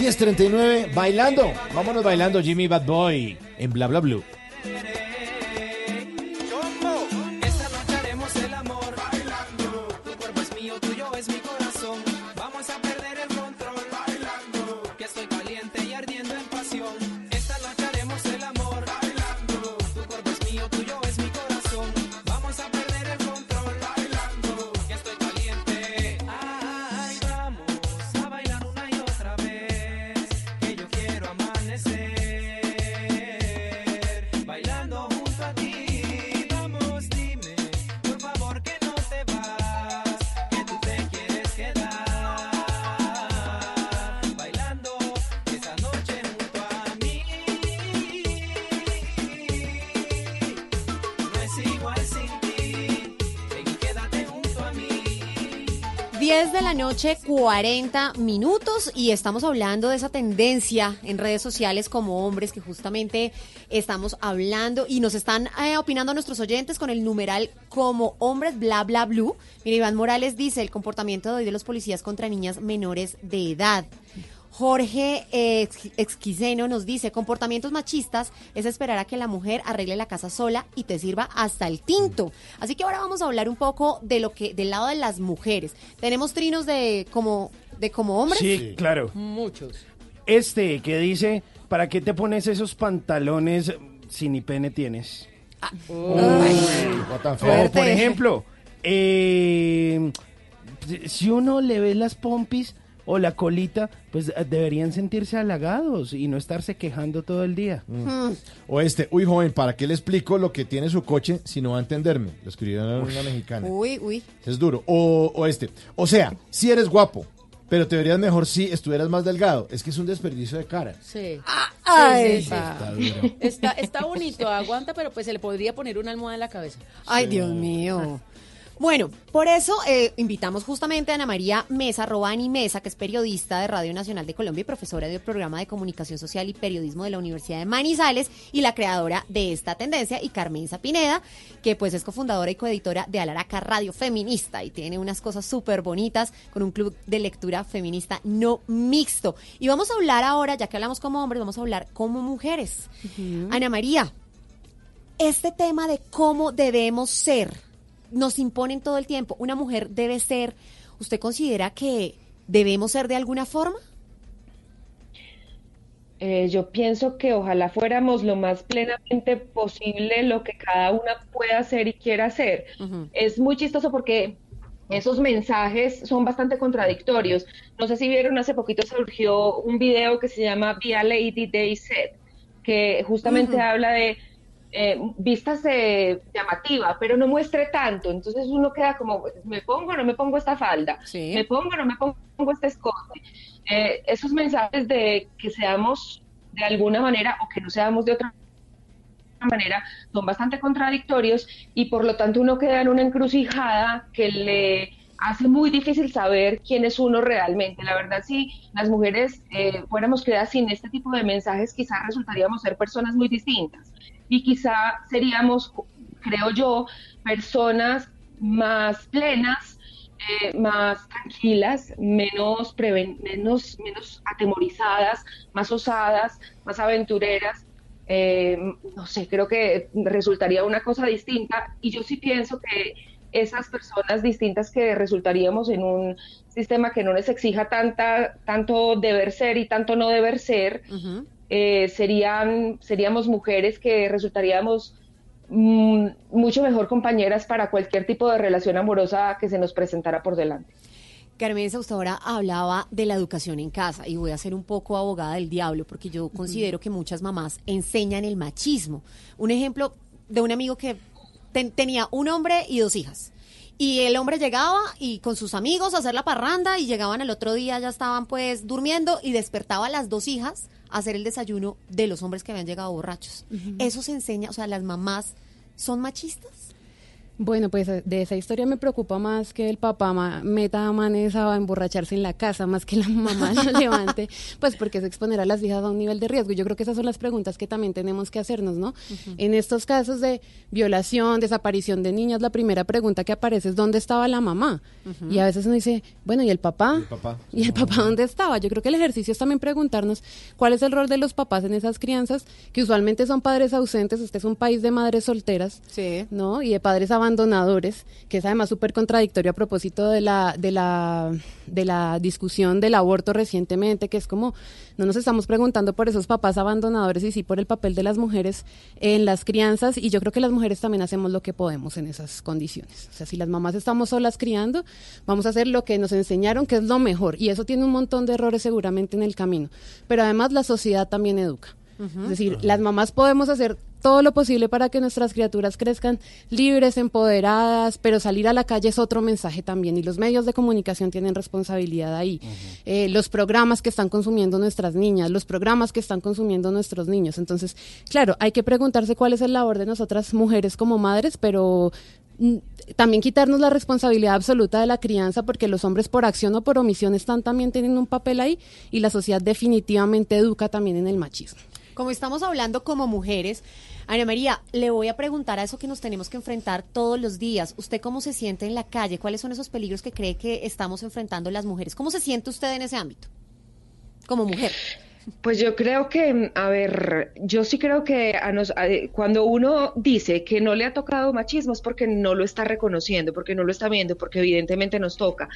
10.39, bailando. Vámonos bailando, Jimmy Bad Boy, en Bla Bla Blue. Noche, 40 minutos y estamos hablando de esa tendencia en redes sociales como hombres que justamente estamos hablando y nos están eh, opinando nuestros oyentes con el numeral como hombres bla bla blue. Mira, Iván Morales dice el comportamiento de hoy de los policías contra niñas menores de edad. Jorge eh, Ex- Exquiseno nos dice, comportamientos machistas es esperar a que la mujer arregle la casa sola y te sirva hasta el tinto. Así que ahora vamos a hablar un poco de lo que del lado de las mujeres. Tenemos trinos de como de como hombres. Sí, claro. Muchos. Este que dice, ¿para qué te pones esos pantalones si ni pene tienes? What the O, fuck. por ejemplo, eh, si uno le ve las pompis o la colita, pues eh, deberían sentirse halagados y no estarse quejando todo el día. Mm. O este, uy joven, ¿para qué le explico lo que tiene su coche si no va a entenderme? Lo escribieron una mexicana. Uy, uy. Es duro. O, o este, o sea, si eres guapo, pero te verías mejor si estuvieras más delgado. Es que es un desperdicio de cara. Sí. ay. Sí, sí, sí. Está duro. Está, está bonito, aguanta, pero pues se le podría poner una almohada en la cabeza. Ay, Dios mío. Bueno, por eso eh, invitamos justamente a Ana María Mesa, Robani Mesa, que es periodista de Radio Nacional de Colombia y profesora del programa de comunicación social y periodismo de la Universidad de Manizales y la creadora de esta tendencia, y Carmen Zapineda, que pues es cofundadora y coeditora de Alaraca Radio Feminista y tiene unas cosas súper bonitas con un club de lectura feminista no mixto. Y vamos a hablar ahora, ya que hablamos como hombres, vamos a hablar como mujeres. Ana María, este tema de cómo debemos ser nos imponen todo el tiempo. Una mujer debe ser, ¿usted considera que debemos ser de alguna forma? Eh, yo pienso que ojalá fuéramos lo más plenamente posible lo que cada una pueda hacer y quiera hacer. Es muy chistoso porque esos mensajes son bastante contradictorios. No sé si vieron, hace poquito surgió un video que se llama Be a Lady Day Said, que justamente habla de eh, vístase llamativa, pero no muestre tanto. Entonces uno queda como, ¿me pongo o no me pongo esta falda? ¿Me pongo o no me pongo este escote? Eh, esos mensajes de que seamos de alguna manera o que no seamos de otra manera son bastante contradictorios y por lo tanto uno queda en una encrucijada que le hace muy difícil saber quién es uno realmente. La verdad, si las mujeres eh, fuéramos creadas sin este tipo de mensajes, quizás resultaríamos ser personas muy distintas y quizá seríamos, creo yo, personas más plenas, eh, más tranquilas, menos, menos, menos atemorizadas, más osadas, más aventureras. Eh, no sé, creo que resultaría una cosa distinta y yo sí pienso que esas personas distintas que resultaríamos en un sistema que no les exija tanta, tanto deber ser y tanto no deber ser, eh, serían, seríamos mujeres que resultaríamos mm, mucho mejor compañeras para cualquier tipo de relación amorosa que se nos presentara por delante. Carmen usted ahora hablaba de la educación en casa y voy a ser un poco abogada del diablo porque yo considero que muchas mamás enseñan el machismo. Un ejemplo de un amigo que tenía un hombre y dos hijas. Y el hombre llegaba y con sus amigos a hacer la parranda y llegaban el otro día, ya estaban pues durmiendo y despertaba a las dos hijas a hacer el desayuno de los hombres que habían llegado borrachos. Eso se enseña, o sea, las mamás son machistas. Bueno, pues eh, de esa historia me preocupa más que el papá meta a Manesa a emborracharse en la casa, más que la mamá lo levante, pues porque es exponer a las hijas a un nivel de riesgo. Yo creo que esas son las preguntas que también tenemos que hacernos, ¿no? En estos casos de violación, desaparición de niñas, la primera pregunta que aparece es ¿dónde estaba la mamá? Y a veces uno dice, bueno, ¿y el papá? ¿Y el papá? ¿Y el papá dónde estaba? Yo creo que el ejercicio es también preguntarnos cuál es el rol de los papás en esas crianzas, que usualmente son padres ausentes, este es un país de madres solteras, ¿no? Y de padres abandonados abandonadores, que es además súper contradictorio a propósito de la, de, la, de la discusión del aborto recientemente, que es como, no nos estamos preguntando por esos papás abandonadores y sí por el papel de las mujeres en las crianzas, y yo creo que las mujeres también hacemos lo que podemos en esas condiciones. O sea, si las mamás estamos solas criando, vamos a hacer lo que nos enseñaron, que es lo mejor, y eso tiene un montón de errores seguramente en el camino. Pero además la sociedad también educa. Es decir, las mamás podemos hacer todo lo posible para que nuestras criaturas crezcan libres, empoderadas, pero salir a la calle es otro mensaje también y los medios de comunicación tienen responsabilidad ahí. Eh, los programas que están consumiendo nuestras niñas, los programas que están consumiendo nuestros niños. Entonces, claro, hay que preguntarse cuál es el labor de nosotras mujeres como madres, pero mm, también quitarnos la responsabilidad absoluta de la crianza porque los hombres por acción o por omisión están también teniendo un papel ahí y la sociedad definitivamente educa también en el machismo. Como estamos hablando como mujeres, Ana María, le voy a preguntar a eso que nos tenemos que enfrentar todos los días. ¿Usted cómo se siente en la calle? ¿Cuáles son esos peligros que cree que estamos enfrentando las mujeres? ¿Cómo se siente usted en ese ámbito? Como mujer. Pues yo creo que, a ver, yo sí creo que a nos, cuando uno dice que no le ha tocado machismo es porque no lo está reconociendo, porque no lo está viendo, porque evidentemente nos toca.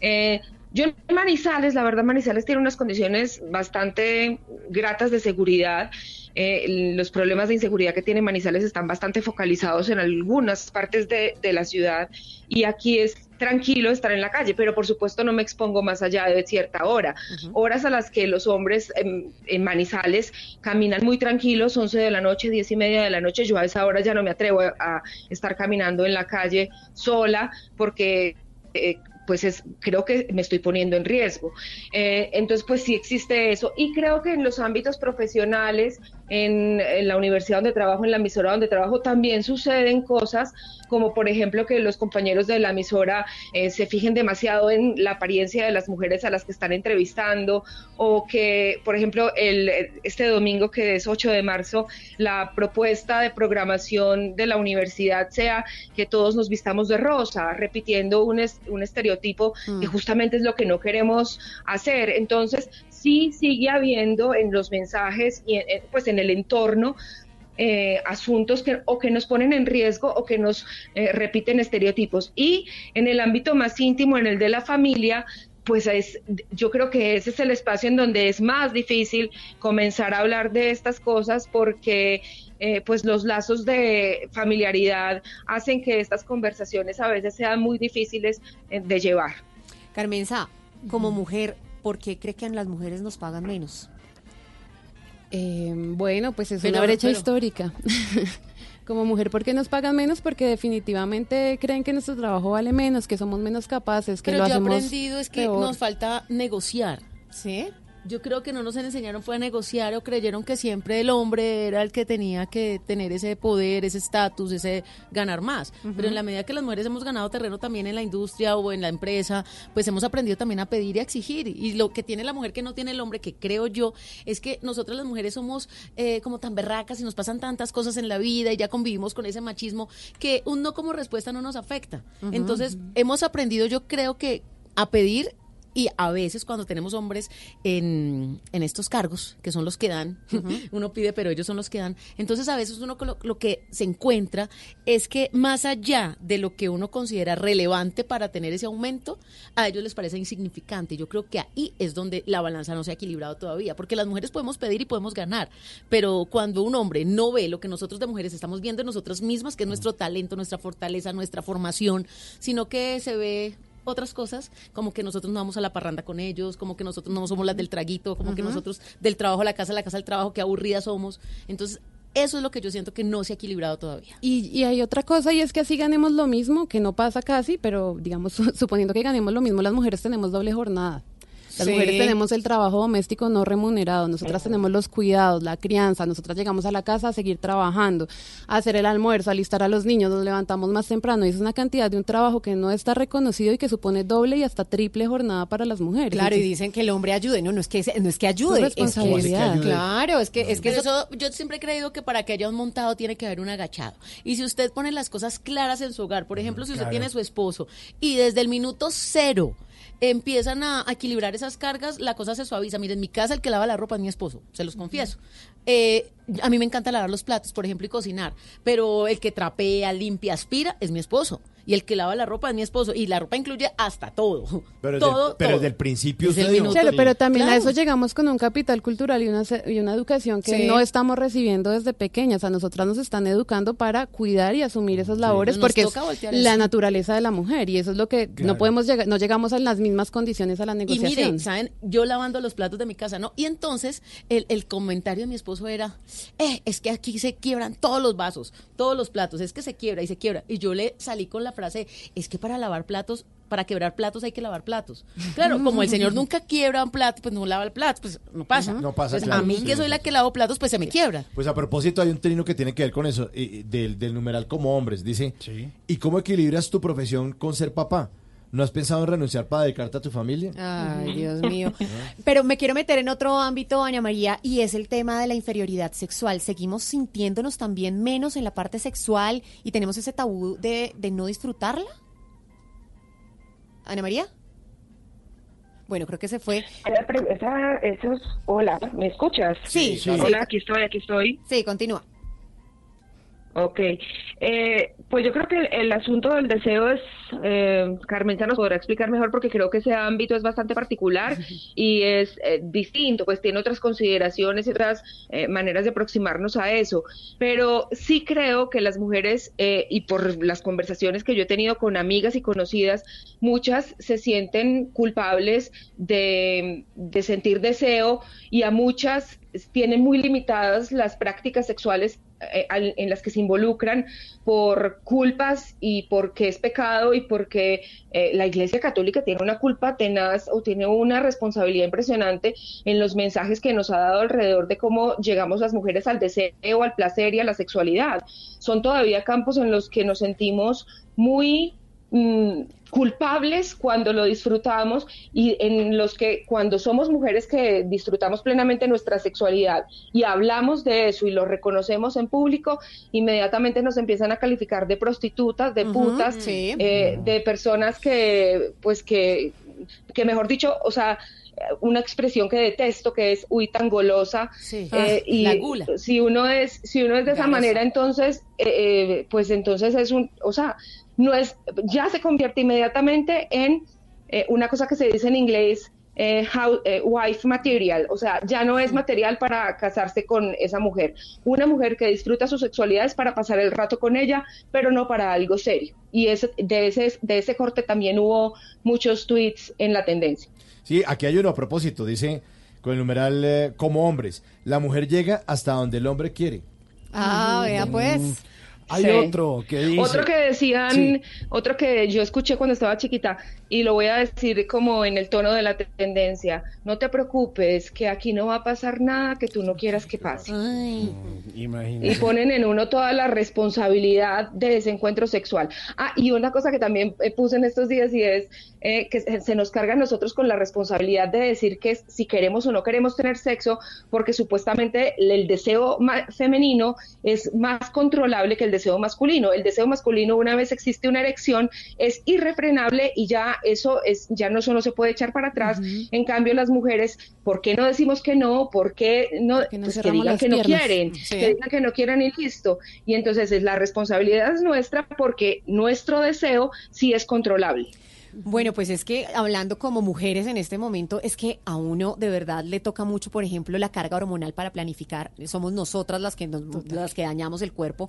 Eh, yo en Manizales, la verdad, Manizales tiene unas condiciones bastante gratas de seguridad. Eh, los problemas de inseguridad que tiene Manizales están bastante focalizados en algunas partes de, la ciudad y aquí es tranquilo estar en la calle, pero por supuesto no me expongo más allá de cierta hora. Horas a las que los hombres en, Manizales caminan muy tranquilos, 11 de la noche, 10 y media de la noche, yo a esa hora ya no me atrevo a, estar caminando en la calle sola porque... Eh, pues es, creo que me estoy poniendo en riesgo. Eh, entonces, pues sí existe eso. Y creo que en los ámbitos profesionales en, la universidad donde trabajo, en la emisora donde trabajo, también suceden cosas como por ejemplo que los compañeros de la emisora eh, se fijen demasiado en la apariencia de las mujeres a las que están entrevistando o que por ejemplo el, este domingo que es 8 de marzo la propuesta de programación de la universidad sea que todos nos vistamos de rosa, repitiendo un, un estereotipo que mm. justamente es lo que no queremos hacer. Entonces, sí sigue habiendo en los mensajes y pues en el entorno eh, asuntos que o que nos ponen en riesgo o que nos eh, repiten estereotipos. Y en el ámbito más íntimo, en el de la familia, pues es, yo creo que ese es el espacio en donde es más difícil comenzar a hablar de estas cosas porque eh, pues los lazos de familiaridad hacen que estas conversaciones a veces sean muy difíciles de llevar. Carmenza, como mujer, ¿por qué cree que las mujeres nos pagan menos? Eh, bueno, pues es una brecha histórica. como mujer, ¿por qué nos pagan menos? Porque definitivamente creen que nuestro trabajo vale menos, que somos menos capaces, que Pero lo yo he hacemos aprendido es que peor. nos falta negociar. ¿Sí? Yo creo que no nos enseñaron fue a negociar o creyeron que siempre el hombre era el que tenía que tener ese poder, ese estatus, ese ganar más. Pero en la medida que las mujeres hemos ganado terreno también en la industria o en la empresa, pues hemos aprendido también a pedir y a exigir. Y lo que tiene la mujer que no tiene el hombre, que creo yo, es que nosotras las mujeres somos eh, como tan berracas y nos pasan tantas cosas en la vida y ya convivimos con ese machismo que un no como respuesta no nos afecta. Entonces hemos aprendido yo creo que a pedir y a veces cuando tenemos hombres en, en estos cargos, que son los que dan, uno pide, pero ellos son los que dan, entonces a veces uno lo, lo que se encuentra es que más allá de lo que uno considera relevante para tener ese aumento, a ellos les parece insignificante. Yo creo que ahí es donde la balanza no se ha equilibrado todavía, porque las mujeres podemos pedir y podemos ganar, pero cuando un hombre no ve lo que nosotros de mujeres estamos viendo en nosotras mismas, que es nuestro talento, nuestra fortaleza, nuestra formación, sino que se ve otras cosas, como que nosotros no vamos a la parranda con ellos, como que nosotros no somos las del traguito, como que nosotros del trabajo a la casa, la casa al trabajo, qué aburridas somos. Entonces, eso es lo que yo siento que no se ha equilibrado todavía. Y, y hay otra cosa, y es que así ganemos lo mismo, que no pasa casi, pero digamos, suponiendo que ganemos lo mismo, las mujeres tenemos doble jornada. Las Sí. mujeres tenemos el trabajo doméstico no remunerado, nosotras tenemos los cuidados, la crianza, nosotras llegamos a la casa a seguir trabajando, a hacer el almuerzo, a alistar a los niños, nos levantamos más temprano, y es una cantidad de un trabajo que no está reconocido y que supone doble y hasta triple jornada para las mujeres. Claro, y dicen que el hombre ayude. No, no es que, no es que ayude. Es que- responsabilidad. claro, es que, es que eso, yo siempre he creído que para que haya un montado tiene que haber un agachado. Y si usted pone las cosas claras en su hogar, por ejemplo, si usted Claro. tiene su esposo y desde el minuto cero empiezan a, a equilibrar esas cargas, la cosa se suaviza. Mire, en mi casa el que lava la ropa es mi esposo, se los confieso. Eh, a mí me encanta lavar los platos, por ejemplo, y cocinar, pero el que trapea, limpia, aspira es mi esposo. Y el que lava la ropa es mi esposo. Y la ropa incluye hasta todo. Pero, todo, desde, pero todo. desde el principio Desde el usted dijo- minuto- Claro, pero también a eso llegamos con un capital cultural y una, y una educación que Sí. no estamos recibiendo desde pequeñas. A nosotras nos están educando para cuidar y asumir esas labores porque es la eso. naturaleza de la mujer y eso es lo que Claro. no podemos llegar, no llegamos a las mismas condiciones a la Y negociación. miren, ¿saben? Yo lavando los platos de mi casa, ¿no? Y entonces el, el comentario de mi esposo era, eh, es que aquí se quiebran todos los vasos, todos los platos, es que se quiebra y se quiebra. Y yo le salí con la frase, es que para lavar platos, para quebrar platos hay que lavar platos. Claro, como el señor nunca quiebra un plato, pues no lava el plato, pues no pasa. No pasa, Pues claro, a mí sí, que soy la que lavo platos, pues se me quiebra. Pues a propósito, hay un trino que tiene que ver con eso, eh, del, del numeral como hombres. Dice, ¿y cómo equilibras tu profesión con ser papá? ¿No has pensado en renunciar para dedicarte a tu familia? Ay, Dios mío. Pero me quiero meter en otro ámbito, Ana María, y es el tema de la inferioridad sexual. Seguimos sintiéndonos también menos en la parte sexual y tenemos ese tabú de, de no disfrutarla. Ana María. Bueno, creo que se fue. Esa- esos, hola, ¿me escuchas? Sí, sí. Hola, aquí estoy, aquí estoy. Sí, continúa. Ok, eh, pues yo creo que el, el asunto del deseo es, eh, Carmenza nos podrá explicar mejor porque creo que ese ámbito es bastante particular y es eh, distinto, pues tiene otras consideraciones y otras eh, maneras de aproximarnos a eso, pero sí creo que las mujeres, eh, y por las conversaciones que yo he tenido con amigas y conocidas, muchas se sienten culpables de, de sentir deseo y a muchas tienen muy limitadas las prácticas sexuales al- en las que se involucran por culpas y porque es pecado y porque eh, la Iglesia Católica tiene una culpa tenaz o tiene una responsabilidad impresionante en los mensajes que nos ha dado alrededor de cómo llegamos las mujeres al deseo, al placer y a la sexualidad. Son todavía campos en los que nos sentimos muy mm, culpables cuando lo disfrutamos y en los que cuando somos mujeres que disfrutamos plenamente nuestra sexualidad y hablamos de eso y lo reconocemos en público, inmediatamente nos empiezan a calificar de prostitutas, de putas, sí. eh, de personas que, pues que, que mejor dicho, o sea, una expresión que detesto que es uy tan golosa Sí. eh, Ah, y la gula. si uno es si uno es de esa manera entonces eh, eh, pues entonces es un o sea no es ya se convierte inmediatamente en eh, una cosa que se dice en inglés eh, how- eh, wife material, o sea, ya no es material para casarse con esa mujer. Una mujer que disfruta su sexualidad es para pasar el rato con ella, pero no para algo serio. Y ese, de, ese, de ese corte también hubo muchos tweets en la tendencia. Sí, aquí hay uno a propósito, dice con el numeral eh, como hombres, la mujer llega hasta donde el hombre quiere. Ah, vea pues. Hay Sí. otro que dice... Otro que decían, Sí. otro que yo escuché cuando estaba chiquita, y lo voy a decir como en el tono de la tendencia, no te preocupes, que aquí no va a pasar nada que tú no quieras que pase. Y Imagínate. ponen en uno toda la responsabilidad de ese encuentro sexual. Ah, y una cosa que también eh, puse en estos días y es eh, que se nos carga a nosotros con la responsabilidad de decir que es- si queremos o no queremos tener sexo, porque supuestamente el deseo femenino es más controlable que el deseo masculino. El deseo masculino, una vez existe una erección, es irrefrenable y ya eso es, ya no, eso no se puede echar para atrás. En cambio, las mujeres, ¿por qué no decimos que no? ¿Por qué no? Pues que digan las que no quieren, Sí. que digan que no quieran y listo. Y entonces es la responsabilidad es nuestra porque nuestro deseo sí es controlable. Bueno, pues es que hablando como mujeres en este momento, es que a uno de verdad le toca mucho, por ejemplo, la carga hormonal para planificar. Somos nosotras las que nos, las que dañamos el cuerpo.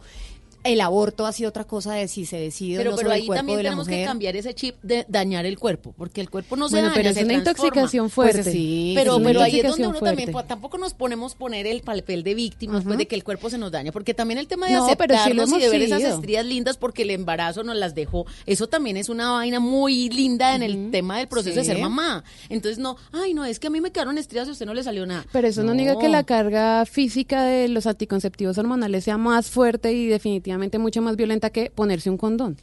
El aborto ha sido otra cosa de si se decide Pero, o no pero sobre el ahí cuerpo también de la tenemos que cambiar ese chip de dañar el cuerpo, porque el cuerpo no se Bueno, daña, pero es se una transforma. intoxicación fuerte. Pues sí, pero, una pero ahí es donde uno también, fuerte. pues, tampoco nos ponemos poner el papel de víctimas, pues de que el cuerpo se nos daña, porque también el tema de No, pero sí lo aceptarnos y de ver esas estrías lindas porque el embarazo nos las dejó, eso también es una vaina muy linda en el tema del proceso de Sí. ser mamá. Entonces no, ay no, es que a mí me quedaron estrías y a usted no le salió nada. Pero eso no, niega que la carga física de los anticonceptivos hormonales sea más fuerte y definitivamente mucho más violenta que ponerse un condón.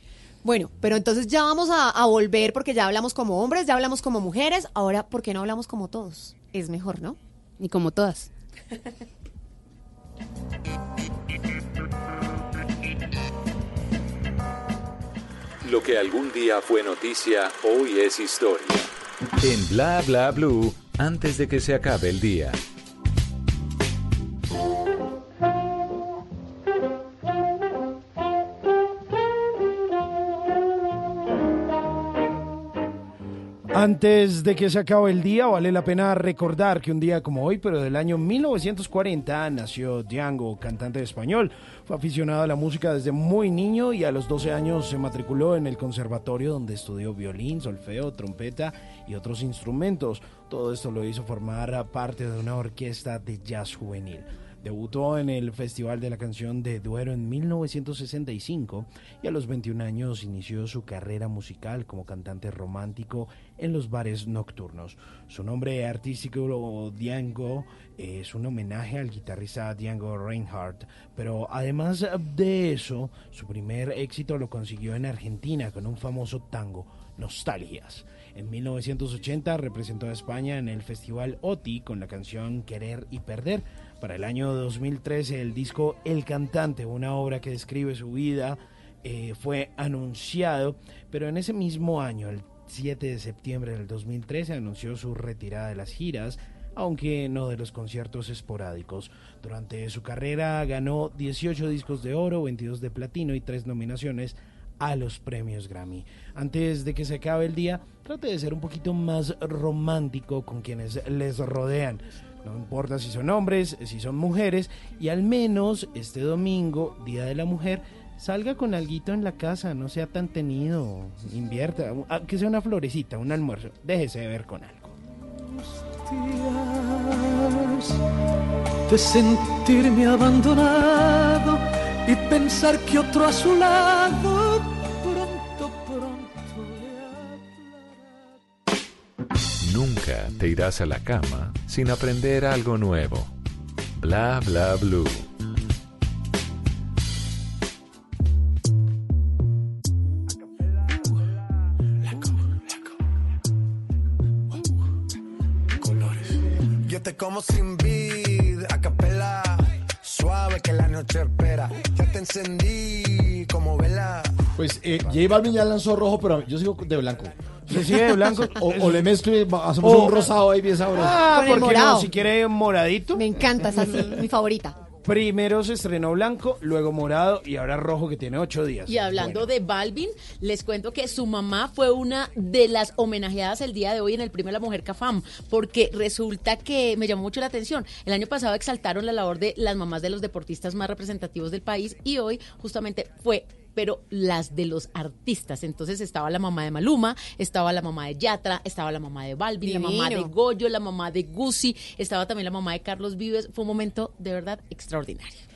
Bueno, pero entonces ya vamos a, a volver porque ya hablamos como hombres, ya hablamos como mujeres, ahora ¿por qué no hablamos como todos? Es mejor, ¿no? Y como todas. Lo que algún día fue noticia, hoy es historia. En Bla Bla Blue, antes de que se acabe el día. Antes de que se acabe el día, vale la pena recordar que un día como hoy, pero del año 1940, nació Django, cantante español. Fue aficionado a la música desde muy niño y a los 12 años se matriculó en el conservatorio donde estudió violín, solfeo, trompeta y otros instrumentos. Todo esto lo hizo formar parte de una orquesta de jazz juvenil. Debutó en el Festival de la Canción de Duero en 1965 y a los 21 años inició su carrera musical como cantante romántico en los bares nocturnos. Su nombre artístico Django es un homenaje al guitarrista Django Reinhardt, pero además de eso, su primer éxito lo consiguió en Argentina con un famoso tango, Nostalgias. En 1980 representó a España en el Festival OTI con la canción Querer y Perder. Para el año 2013 el disco El Cantante, una obra que describe su vida, eh, fue anunciado, pero en ese mismo año, el 7 de septiembre del 2013, anunció su retirada de las giras, aunque no de los conciertos esporádicos. Durante su carrera ganó 18 discos de oro, 22 de platino y 3 nominaciones a los premios Grammy. Antes de que se acabe el día, trate de ser un poquito más romántico con quienes les rodean. No importa si son hombres, si son mujeres, y al menos este domingo, Día de la Mujer, salga con alguito en la casa, no sea tan tenido, invierta, que sea una florecita, un almuerzo, déjese de ver con algo. de sentirme abandonado y pensar que otro a su lado Nunca te irás a la cama sin aprender algo nuevo. Bla Bla Blue. Yo te como sin vid, a capela, suave que la noche espera. Ya te encendí como vela. Pues eh, J Balvin ya lanzó rojo, pero yo sigo de blanco. ¿Se sigue de blanco? O, o le mezclo y hacemos O- un rosado ahí bien sabroso. Ah, Con el ¿por qué no? Si quiere moradito. Me encanta, es así, mi favorita. Primero se estrenó blanco, luego morado y ahora rojo que tiene ocho días. Y hablando de Balvin, les cuento que su mamá fue una de las homenajeadas el día de hoy en el Premio la Mujer CAFAM, porque resulta que me llamó mucho la atención. El año pasado exaltaron la labor de las mamás de los deportistas más representativos del país y hoy justamente fue pero las de los artistas. Entonces estaba la mamá de Maluma, estaba la mamá de Yatra, estaba la mamá de Balvin, la mamá de Divino. Goyo, la mamá de Gucci, estaba también la mamá de Carlos Vives. Fue un momento de verdad extraordinario.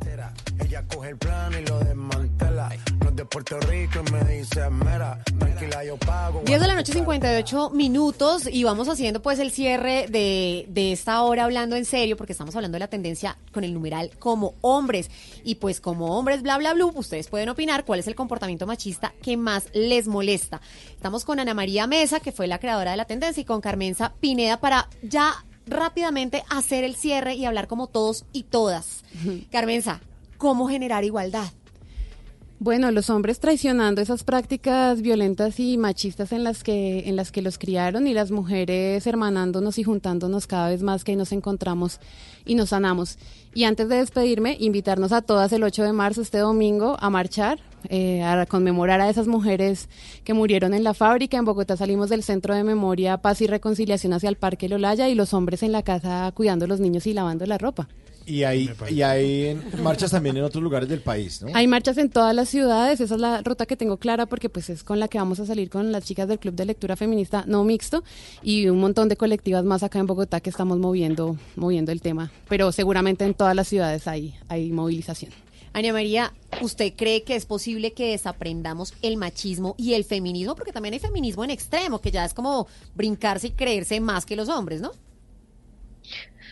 Cartera. Ella coge el plano y lo desmantela. No es de Puerto Rico me dice, mera, tranquila, yo pago. 10 de la noche, 58 minutos, y vamos haciendo pues el cierre de, de esta hora hablando en serio, porque estamos hablando de la tendencia con el numeral como hombres. Y pues como hombres, bla, bla, bla, ustedes pueden opinar cuál es el comportamiento machista que más les molesta. Estamos con Ana María Mesa, que fue la creadora de la tendencia, y con Carmenza Pineda para ya rápidamente hacer el cierre y hablar como todos y todas. Carmenza, ¿cómo generar igualdad? Bueno, los hombres traicionando esas prácticas violentas y machistas en las que en las que los criaron y las mujeres hermanándonos y juntándonos cada vez más que nos encontramos y nos sanamos. Y antes de despedirme, invitarnos a todas el 8 de marzo, este domingo, a marchar, eh, a conmemorar a esas mujeres que murieron en la fábrica. En Bogotá salimos del Centro de Memoria, Paz y Reconciliación hacia el Parque Lolaya y los hombres en la casa cuidando a los niños y lavando la ropa. Y hay, y hay marchas también en otros lugares del país, ¿no? Hay marchas en todas las ciudades, esa es la ruta que tengo clara porque pues es con la que vamos a salir con las chicas del Club de Lectura Feminista No Mixto y un montón de colectivas más acá en Bogotá que estamos moviendo, moviendo el tema, pero seguramente en todas las ciudades hay, hay movilización. Ana María, ¿usted cree que es posible que desaprendamos el machismo y el feminismo? Porque también hay feminismo en extremo, que ya es como brincarse y creerse más que los hombres, ¿no?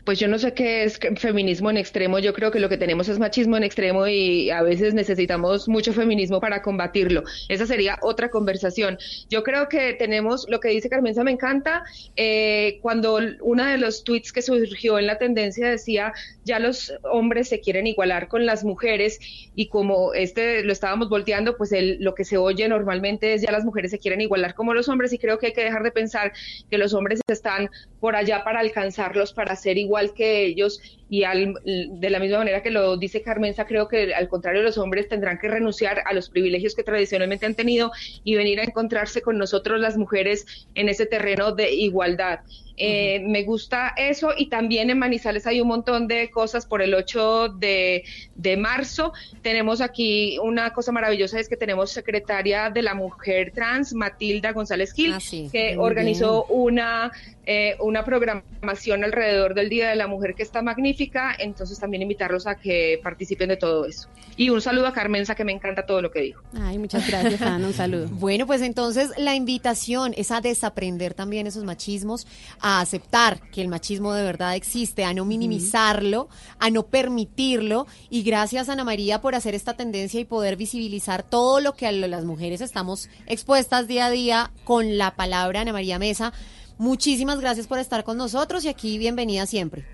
Pues yo no sé qué es feminismo en extremo, yo creo que lo que tenemos es machismo en extremo y a veces necesitamos mucho feminismo para combatirlo. Esa sería otra conversación. Yo creo que tenemos, lo que dice Carmenza me encanta, eh, cuando uno de los tweets que surgió en la tendencia decía, ya los hombres se quieren igualar con las mujeres y como este lo estábamos volteando, pues el, lo que se oye normalmente es ya las mujeres se quieren igualar como los hombres y creo que hay que dejar de pensar que los hombres están por allá para alcanzarlos, para ser igual que ellos y al, de la misma manera que lo dice Carmenza, creo que al contrario los hombres tendrán que renunciar a los privilegios que tradicionalmente han tenido y venir a encontrarse con nosotros las mujeres en ese terreno de igualdad. Eh, Me gusta eso y también en Manizales hay un montón de cosas por el 8 de, de, marzo. Tenemos aquí una cosa maravillosa, es que tenemos secretaria de la mujer trans, Matilda González Gil, Ah, sí. que Muy organizó una, eh, una programación alrededor del Día de la Mujer que está magnífica, entonces también invitarlos a que participen de todo eso. Y un saludo a Carmenza, que me encanta todo lo que dijo. Ay, muchas gracias, Ana, un saludo. Bueno, pues entonces la invitación es a desaprender también esos machismos, a aceptar que el machismo de verdad existe, a no minimizarlo, a no permitirlo. Y gracias, Ana María, por hacer esta tendencia y poder visibilizar todo lo que a las mujeres estamos expuestas día a día con la palabra Ana María Mesa. Muchísimas gracias por estar con nosotros y aquí bienvenida siempre.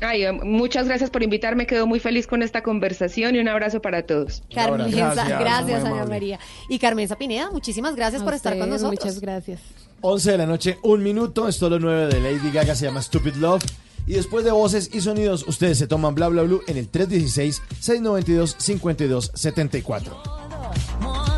Ay, eh, muchas gracias por invitarme, quedo muy feliz con esta conversación y un abrazo para todos. Carmenza, gracias, Ana. María. Y Carmenza Pineda, muchísimas gracias A por estar con nosotros. Muchas gracias. 11 de la noche, un minuto. Esto es lo 9 de Lady Gaga, se llama Stupid Love. Y después de voces y sonidos, ustedes se toman bla bla blue en el 316-692-5274.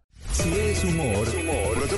Si es humor,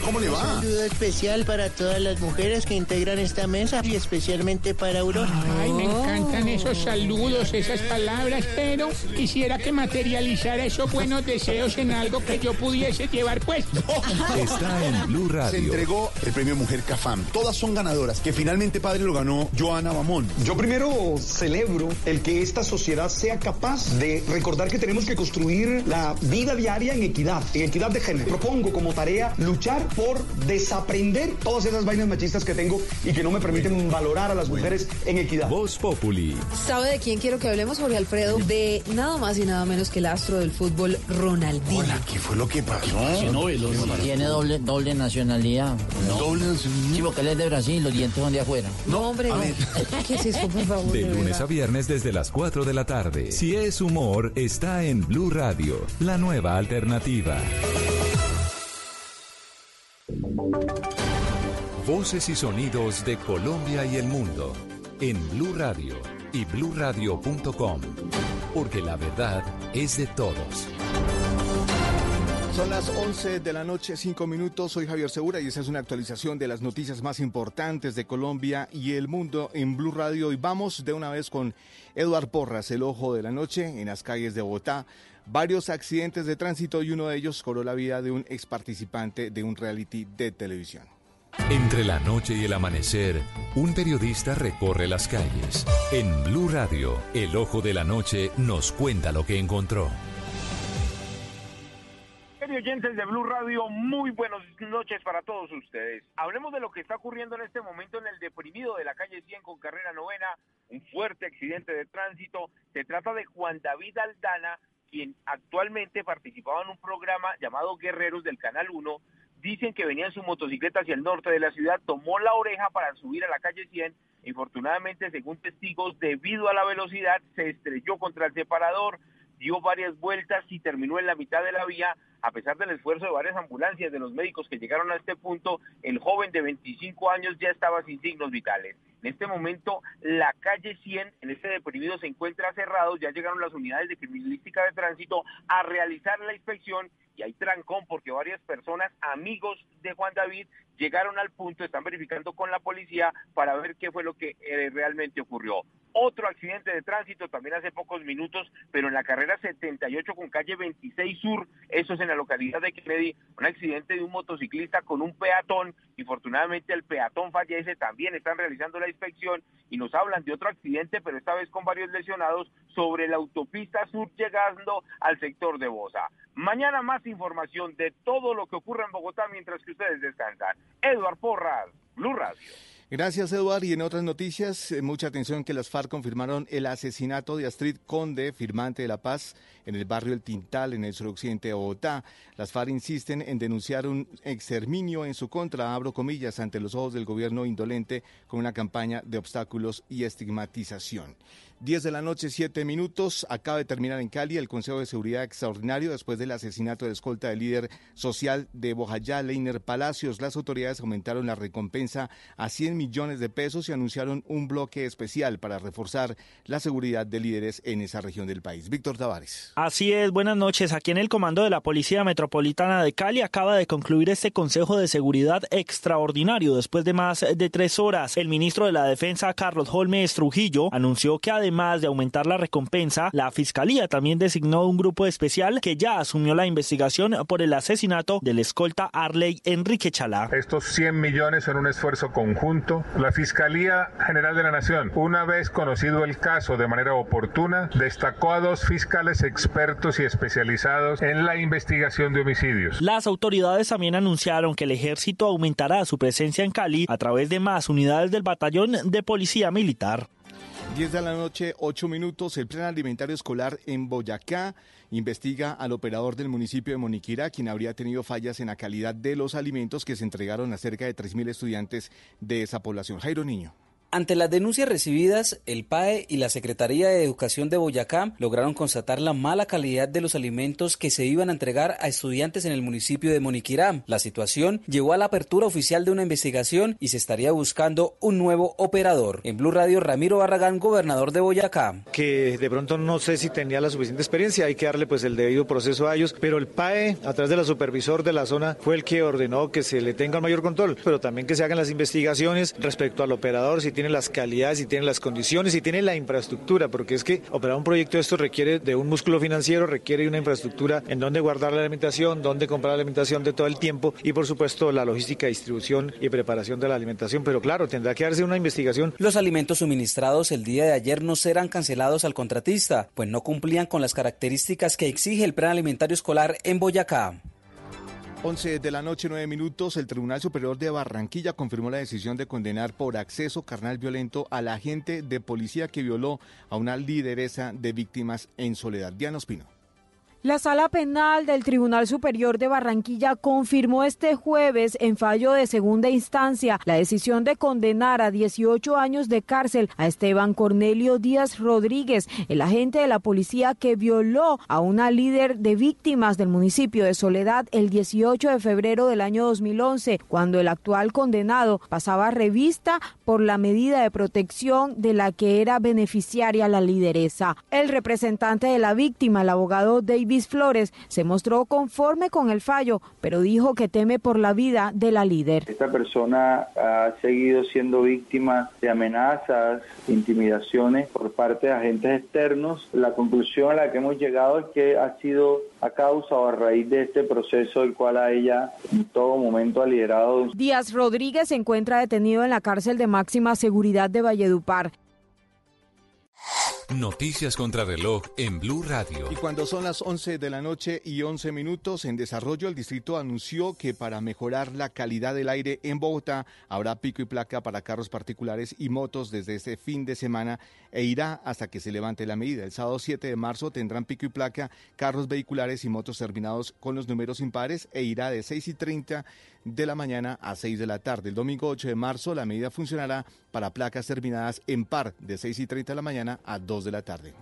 ¿cómo le Un saludo especial para todas las mujeres que integran esta mesa y especialmente para Aurora. Ay, me encantan esos saludos, esas palabras, pero quisiera que materializara esos buenos deseos en algo que yo pudiese llevar puesto. Está en Blue Se Radio. entregó el premio Mujer Cafam. Todas son ganadoras, que finalmente padre lo ganó Joana Bamón. Yo primero celebro el que esta sociedad sea capaz de recordar que tenemos que construir la vida diaria en equidad, en equidad de género. Propongo como tarea luchar por desaprender todas esas vainas machistas que tengo y que no me permiten valorar a las mujeres en equidad. Voz Populi. ¿Sabe de quién quiero que hablemos, Jorge Alfredo? De nada más y nada menos que el astro del fútbol, Ronaldinho. ¿Qué fue lo que pasó? Tiene doble, doble nacionalidad. ¿Doble nacionalidad? Sí, porque él es de Brasil, los dientes son de afuera. No, hombre, no. ¿Qué es eso, por favor? De de lunes verdad? a viernes desde las 4 de la tarde. Si es humor, está en Blue Radio, la nueva alternativa. Voces y sonidos de Colombia y el mundo en Blue Radio y bluradio.com, porque la verdad es de todos. Son las 11 de la noche, 5 minutos. Soy Javier Segura y esta es una actualización de las noticias más importantes de Colombia y el mundo en Blue Radio. Y vamos de una vez con Eduard Porras, el ojo de la noche en las calles de Bogotá. Varios accidentes de tránsito y uno de ellos cobró la vida de un ex participante de un reality de televisión. Entre la noche y el amanecer, un periodista recorre las calles. En Blue Radio, el ojo de la noche nos cuenta lo que encontró. Queridos oyentes de Blue Radio, muy buenas noches para todos ustedes. Hablemos de lo que está ocurriendo en este momento en el deprimido de la calle 100 con carrera novena, un fuerte accidente de tránsito. Se trata de Juan David Aldana, quien actualmente participaba en un programa llamado Guerreros del Canal 1. Dicen que venía en su motocicleta hacia el norte de la ciudad, tomó la oreja para subir a la calle 100. Infortunadamente, según testigos, debido a la velocidad, se estrelló contra el separador, dio varias vueltas y terminó en la mitad de la vía. A pesar del esfuerzo de varias ambulancias de los médicos que llegaron a este punto, el joven de 25 años ya estaba sin signos vitales. En este momento, la calle 100, en este deprimido, se encuentra cerrado. Ya llegaron las unidades de criminalística de tránsito a realizar la inspección y hay trancón porque varias personas, amigos de Juan David, llegaron al punto, están verificando con la policía para ver qué fue lo que eh, realmente ocurrió. Otro accidente de tránsito también hace pocos minutos, pero en la carrera 78 con calle 26 Sur, eso es en la localidad de Kennedy, un accidente de un motociclista con un peatón. Infortunadamente el peatón fallece, también están realizando la inspección y nos hablan de otro accidente, pero esta vez con varios lesionados sobre la autopista sur llegando al sector de Bosa. Mañana más información de todo lo que ocurre en Bogotá mientras que ustedes descansan. Eduard Porras, Blue Radio. Gracias, Eduard. Y en otras noticias, eh, mucha atención que las FARC confirmaron el asesinato de Astrid Conde, firmante de la paz, en el barrio El Tintal, en el suroccidente de Bogotá. Las FARC insisten en denunciar un exterminio en su contra, abro comillas, ante los ojos del gobierno indolente, con una campaña de obstáculos y estigmatización. 10 de la noche, 7 minutos. Acaba de terminar en Cali el Consejo de Seguridad Extraordinario después del asesinato de escolta del líder social de Bojayá, Leiner Palacios. Las autoridades aumentaron la recompensa a 100 millones de pesos y anunciaron un bloque especial para reforzar la seguridad de líderes en esa región del país. Víctor Tavares. Así es, buenas noches. Aquí en el comando de la Policía Metropolitana de Cali acaba de concluir este Consejo de Seguridad extraordinario después de más de tres horas. El ministro de la Defensa, Carlos Holmes Trujillo, anunció que además de aumentar la recompensa, la Fiscalía también designó un grupo especial que ya asumió la investigación por el asesinato del escolta Arley Enrique Chalá. Estos 100 millones son un esfuerzo conjunto. La Fiscalía General de la Nación, una vez conocido el caso de manera oportuna, destacó a dos fiscales expertos y especializados en la investigación de homicidios. Las autoridades también anunciaron que el ejército aumentará su presencia en Cali a través de más unidades del batallón de policía militar. 10 de la noche, 8 minutos. El Plan Alimentario Escolar en Boyacá investiga al operador del municipio de Moniquira, quien habría tenido fallas en la calidad de los alimentos que se entregaron a cerca de 3.000 estudiantes de esa población. Jairo Niño. Ante las denuncias recibidas, el PAE y la Secretaría de Educación de Boyacá lograron constatar la mala calidad de los alimentos que se iban a entregar a estudiantes en el municipio de Moniquirá. La situación llevó a la apertura oficial de una investigación y se estaría buscando un nuevo operador. En Blue Radio, Ramiro Barragán, gobernador de Boyacá. Que de pronto no sé si tenía la suficiente experiencia, hay que darle pues el debido proceso a ellos, pero el PAE, a través de la supervisor de la zona, fue el que ordenó que se le tenga mayor control, pero también que se hagan las investigaciones respecto al operador, si tiene las calidades, si tiene las condiciones, si tiene la infraestructura, porque es que operar un proyecto de esto requiere de un músculo financiero, requiere una infraestructura en donde guardar la alimentación, donde comprar la alimentación de todo el tiempo y por supuesto la logística, distribución y preparación de la alimentación, pero claro, tendrá que darse una investigación. Los alimentos suministrados el día de ayer no serán cancelados al contratista, pues no cumplían con las características que exige el plan alimentario escolar en Boyacá. 11 de la noche, 9 minutos, el Tribunal Superior de Barranquilla confirmó la decisión de condenar por acceso carnal violento al agente de policía que violó a una lideresa de víctimas en Soledad. Diana Ospino. La Sala Penal del Tribunal Superior de Barranquilla confirmó este jueves en fallo de segunda instancia la decisión de condenar a 18 años de cárcel a Esteban Cornelio Díaz Rodríguez, el agente de la policía que violó a una líder de víctimas del municipio de Soledad el 18 de febrero del año 2011, cuando el actual condenado pasaba revista por la medida de protección de la que era beneficiaria la lideresa. El representante de la víctima, el abogado David Flores se mostró conforme con el fallo, pero dijo que teme por la vida de la líder. Esta persona ha seguido siendo víctima de amenazas, intimidaciones por parte de agentes externos. La conclusión a la que hemos llegado es que ha sido a causa o a raíz de este proceso el cual a ella en todo momento ha liderado. Díaz Rodríguez se encuentra detenido en la cárcel de máxima seguridad de Valledupar. Noticias contra reloj en Blue Radio. Y cuando son las 11 de la noche y 11 minutos en desarrollo, el distrito anunció que para mejorar la calidad del aire en Bogotá habrá pico y placa para carros particulares y motos desde este fin de semana e irá hasta que se levante la medida. El sábado 7 de marzo tendrán pico y placa carros vehiculares y motos terminados con los números impares e irá de 6 y 30 de la mañana a 6 de la tarde. El domingo 8 de marzo la medida funcionará para placas terminadas en par de 6 y 30 de la mañana a 2 de la tarde.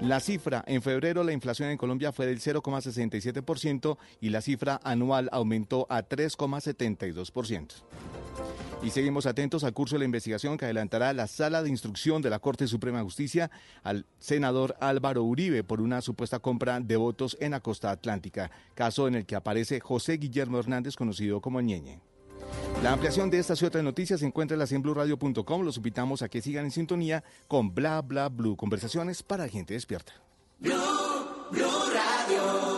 La cifra, en febrero la inflación en Colombia fue del 0,67% y la cifra anual aumentó a 3,72%. Y seguimos atentos al curso de la investigación que adelantará la sala de instrucción de la Corte Suprema de Justicia al senador Álvaro Uribe por una supuesta compra de votos en la costa atlántica, caso en el que aparece José Guillermo Hernández, conocido como Ñeñe. La ampliación de estas y otras noticias se encuentra en la Los invitamos a que sigan en sintonía con Bla Bla Blue, conversaciones para gente despierta. Blue, Blue Radio.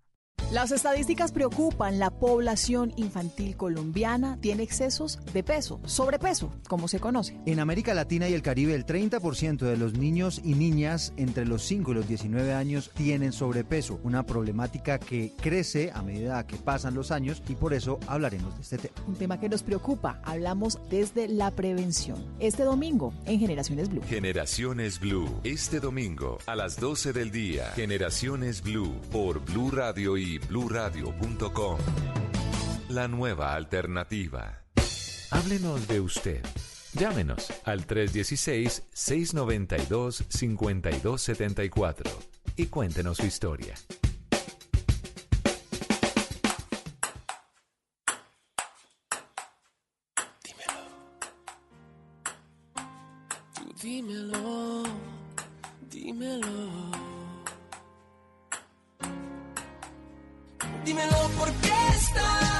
Las estadísticas preocupan. La población infantil colombiana tiene excesos de peso, sobrepeso, como se conoce. En América Latina y el Caribe, el 30% de los niños y niñas entre los 5 y los 19 años tienen sobrepeso, una problemática que crece a medida que pasan los años y por eso hablaremos de este tema. Un tema que nos preocupa. Hablamos desde la prevención. Este domingo en Generaciones Blue. Generaciones Blue. Este domingo a las 12 del día. Generaciones Blue por Blue Radio y bluradio.com. La nueva alternativa. Háblenos de usted. Llámenos al 316-692-5274 y cuéntenos su historia. Dímelo, dímelo. Dímelo por qué estás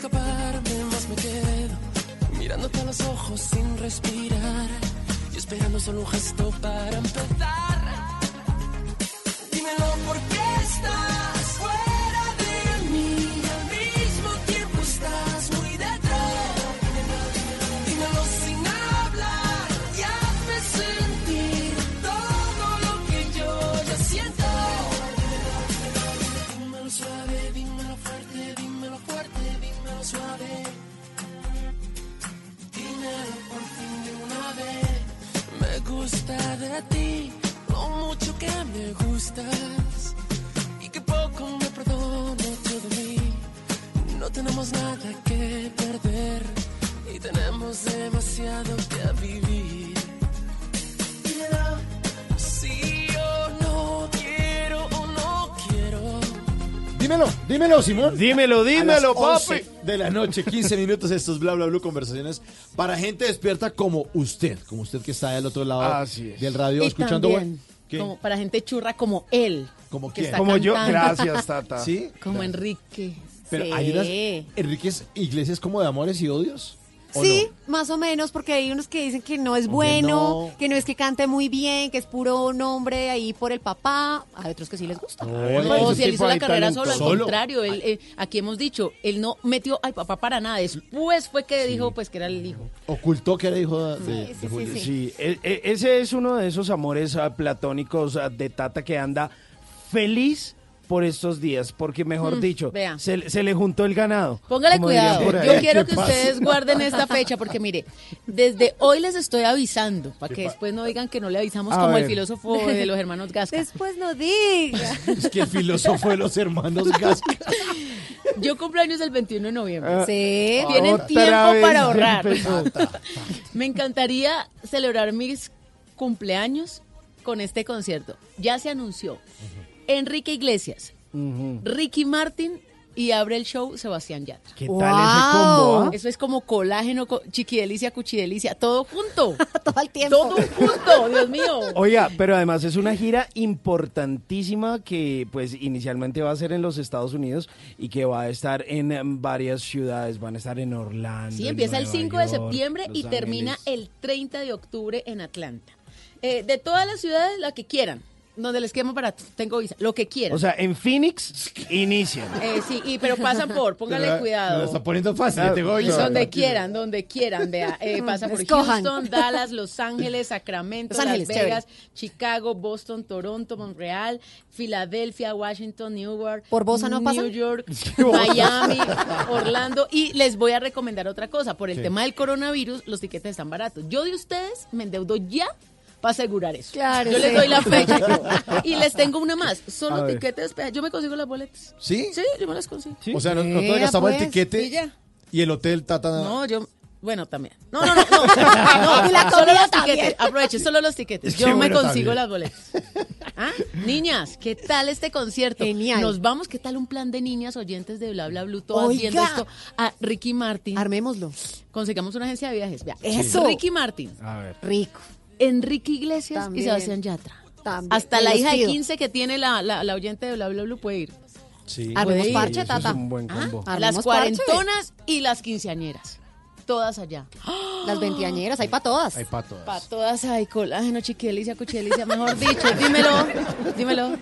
escaparme, más me quedo mirándote a los ojos sin respirar y esperando solo un gesto para empezar. Dímelo por qué estás me gustas. Y que poco me perdono yo de mí. No tenemos nada que perder. Y tenemos demasiado que vivir. Dímelo, sí o no quiero o no quiero. Dímelo, dímelo, Simón. Dímelo, dímelo, A las papi. 11 De la noche, 15 minutos, estos bla bla bla conversaciones para gente despierta como usted, como usted que está del otro lado Así es. del radio Y escuchando. también, ¿Qué? como para gente churra como él. ¿Como que quién? Como yo. Gracias, Tata. ¿Sí? Como Enrique. Pero Sí. hay unas Enríquez Iglesias como de amores y odios. ¿O Sí, más o menos, porque hay unos que dicen que no es bueno, no. que no es que cante muy bien, que es puro nombre ahí por el papá. Hay otros que sí les gusta. No, si él hizo la carrera solo, al contrario, él, eh, aquí hemos dicho, él no metió al papá para nada, después fue que dijo pues que era el hijo. Ocultó que era hijo de, de- Sí, de Julio. Sí, e- e- ese es uno de esos amores ah, platónicos ah, de Tata que anda feliz por estos días, porque mejor Mm, dicho, se, se le juntó el ganado. Póngale cuidado. Yo quiero ¿Qué que pasa? ustedes guarden esta fecha porque mire, desde hoy les estoy avisando para que después no digan que no le avisamos A como el filósofo de los hermanos Gasca. Después no diga. Es que el filósofo de los hermanos Gasca. Yo cumplo años el 21 de noviembre. Ah, Sí. Tienen tiempo para ahorrar. Me encantaría celebrar mis cumpleaños con este concierto. Ya se anunció. Enrique Iglesias. Ricky Martin y abre el show Sebastián Yatra. ¿Qué tal ese combo? ah? Eso es como colágeno, co- chiquidelicia, cuchidelicia, todo junto. Todo el tiempo. Todo junto, Dios mío. Oiga, pero además es una gira importantísima que pues inicialmente va a ser en los Estados Unidos y que va a estar en varias ciudades, van a estar en Orlando. Sí, empieza el Nueva 5 de septiembre y termina el 30 de octubre en Atlanta. Eh, de todas las ciudades, la que quieran, donde les quede más barato, tengo visa, lo que quieran. O sea, en Phoenix inician. Eh, sí, y, pero pasan por, póngale Me lo cuidado. está poniendo fácil. Ah, tengo yo. donde quieran, donde quieran, vea, eh, pasa por Escojan. Houston, Dallas, Los Ángeles, Sacramento, Los Ángeles, Las Vegas, Chicago, Boston, Toronto, Montreal, Filadelfia, Washington, Newark, ¿Por Bosa no New? York, Miami, Orlando y les voy a recomendar otra cosa, por el Sí. tema del coronavirus, los tiquetes están baratos. Yo de ustedes me endeudo ya para asegurar eso. Claro, Yo les doy la fecha y les tengo una más, solo tiquetes, yo me consigo las boletas. ¿Sí? Sí, yo me las consigo. O sea, no- gastamos el pues, tiquete y ya. y el hotel Tata. No, yo. Bueno, también. No, no, no. no, no, Y la solo los también. tiquetes. Aproveche, solo los tiquetes. Es que Yo me bueno consigo también. las boletas. ¿Ah? Niñas, ¿qué tal este concierto? Genial. Nos vamos, ¿qué tal un plan de niñas oyentes de Bla Bla Blue, todas Oiga. viendo esto? A Ricky Martin. Armémoslo. Consigamos una agencia de viajes. Vea. Eso. Ricky Martin, A ver. Rico. Enrique Iglesias También. y Sebastián Yatra. También. Hasta la hija de pido. 15 que tiene la, la, la oyente de Bla Bla Blue puede ir. Sí. Armemos Puede ir. parche, Eso es tata. un buen combo. Las parche. cuarentonas y las quinceañeras. Todas allá. Las veinteañeras, hay para todas. Hay patos. Para todas hay colágeno, chiquidelicia, cuchidelicia, mejor dicho. Dímelo. Dímelo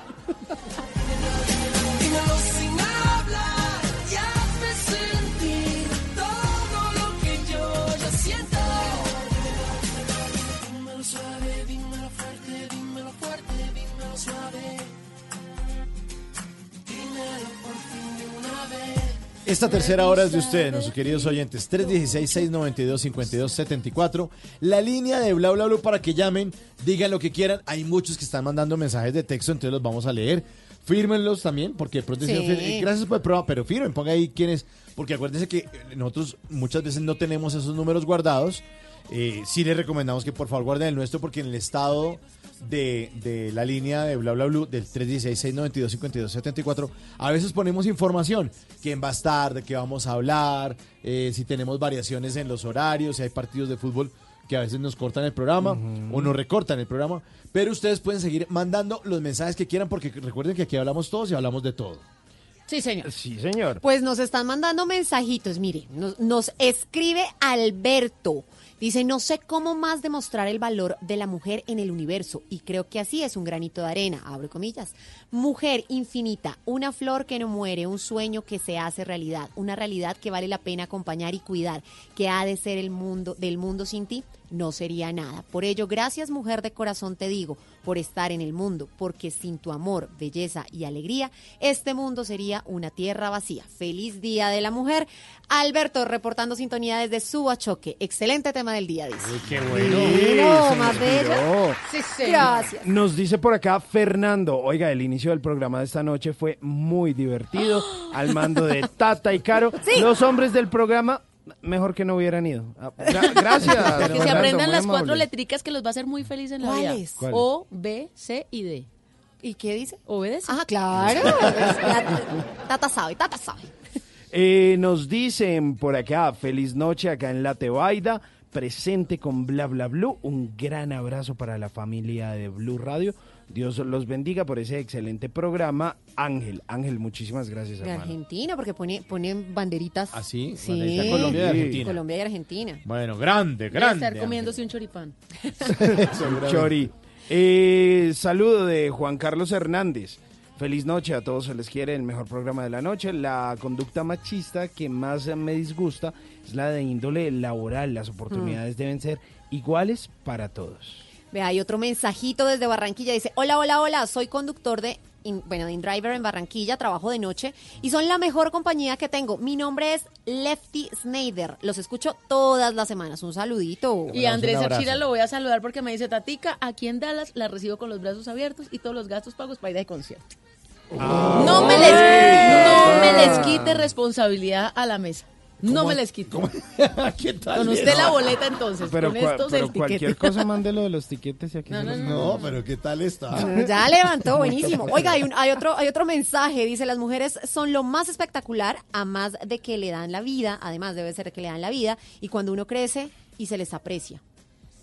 Esta tercera hora es de ustedes, nuestros queridos oyentes. 316-692-5274. La línea de bla bla bla para que llamen, digan lo que quieran. Hay muchos que están mandando mensajes de texto, entonces los vamos a leer. Fírmenlos también, porque pronto dicen, Sí. "Fir- gracias por el programa, pero firmen, ponga ahí quiénes. Porque acuérdense que nosotros muchas veces no tenemos esos números guardados. Eh, sí les recomendamos que por favor guarden el nuestro, porque en el estado de, de la línea de bla bla bla del 316-692-5274, a veces ponemos información, quién va a estar, de qué vamos a hablar, eh, si tenemos variaciones en los horarios, si hay partidos de fútbol que a veces nos cortan el programa o nos recortan el programa, pero ustedes pueden seguir mandando los mensajes que quieran porque recuerden que aquí hablamos todos y hablamos de todo. Sí, señor. Sí, señor. Pues nos están mandando mensajitos, mire, nos, nos escribe Alberto. Dice, no sé cómo más demostrar el valor de la mujer en el universo y creo que así es un granito de arena, abre comillas. Mujer infinita, una flor que no muere, un sueño que se hace realidad, una realidad que vale la pena acompañar y cuidar, que ha de ser el mundo del mundo sin ti, no sería nada. Por ello, gracias mujer de corazón te digo, por estar en el mundo, porque sin tu amor, belleza y alegría, este mundo sería una tierra vacía. Feliz Día de la Mujer. Alberto, reportando sintonía desde Subachoque. Excelente tema del día, dice. qué bueno. Divino, más. Sí. Gracias. Nos dice por acá Fernando, oiga, el inicio del programa de esta noche fue muy divertido, al mando de Tata y Caro. Los hombres del programa, mejor que no hubieran ido. Ah, gra- gracias. Que se aprendan las cuatro letricas que los va a hacer muy feliz en la vida. ¿Cuáles? ¿Cuáles? O, B, C y D. ¿Y qué dice? Obedece. Ah, claro. La- Tata sabe, Tata sabe. Eh, nos dicen por acá, feliz noche acá en La Tebaida, presente con Bla Bla Blue. Un gran abrazo para la familia de Blue Radio. Dios los bendiga por ese excelente programa. Ángel, Ángel, muchísimas gracias, De hermano. Argentina, porque pone, ponen banderitas. ¿Ah, sí? Sí. Banderita Colombia y Argentina. Colombia y Argentina. Bueno, grande, Debe grande. estar comiéndose un choripán. Chori. Eh, saludo de Juan Carlos Hernández. Feliz noche, a todos se les quiere el mejor programa de la noche. La conducta machista que más me disgusta es la de índole laboral. Las oportunidades deben ser iguales para todos. Ve, hay otro mensajito desde Barranquilla. Dice, hola, hola, hola, soy conductor de, in- bueno, de InDriver en Barranquilla, trabajo de noche y son la mejor compañía que tengo. Mi nombre es Lefty Snyder. Los escucho todas las semanas. Un saludito. Y Andrés Achira lo voy a saludar porque me dice, Tatica, aquí en Dallas la recibo con los brazos abiertos y todos los gastos pagos para ir de concierto. Ah. No, me les, no me les quite responsabilidad a la mesa. No me les quite. ¿Qué tal Con usted la boleta entonces, Pero, con estos pero el cualquier cosa, mándelo de los tiquetes y aquí No, no, los- No, pero ¿qué tal está? Ya levantó, buenísimo. Oiga, hay, un- hay otro, hay otro mensaje. Dice, las mujeres son lo más espectacular, a más de que le dan la vida, además debe ser que le dan la vida, y cuando uno crece y se les aprecia.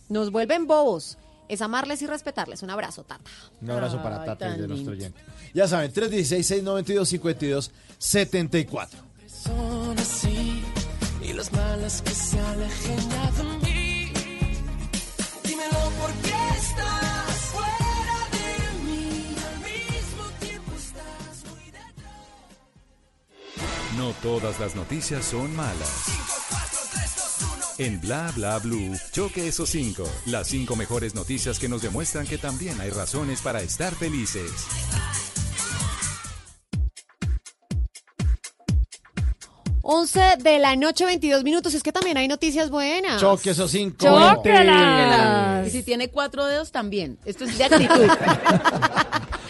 Nos vuelven bobos. Es amarles y respetarles. Un abrazo, Tata. Un abrazo para Ay, Tata de nuestro oyente. Ya saben, 316-692-5274. Las malas que se alejen ya de mí. Dímelo por qué estás fuera de mí. Al mismo tiempo estás muy No todas las noticias son malas. En Bla Bla Blue, choque esos cinco. Las cinco mejores noticias que nos demuestran que también hay razones para estar felices. Once de la noche, 22 minutos. Es que también hay noticias buenas. Choque esos cinco. ¡Chóquelas! Y si tiene cuatro dedos también. Esto es de actitud.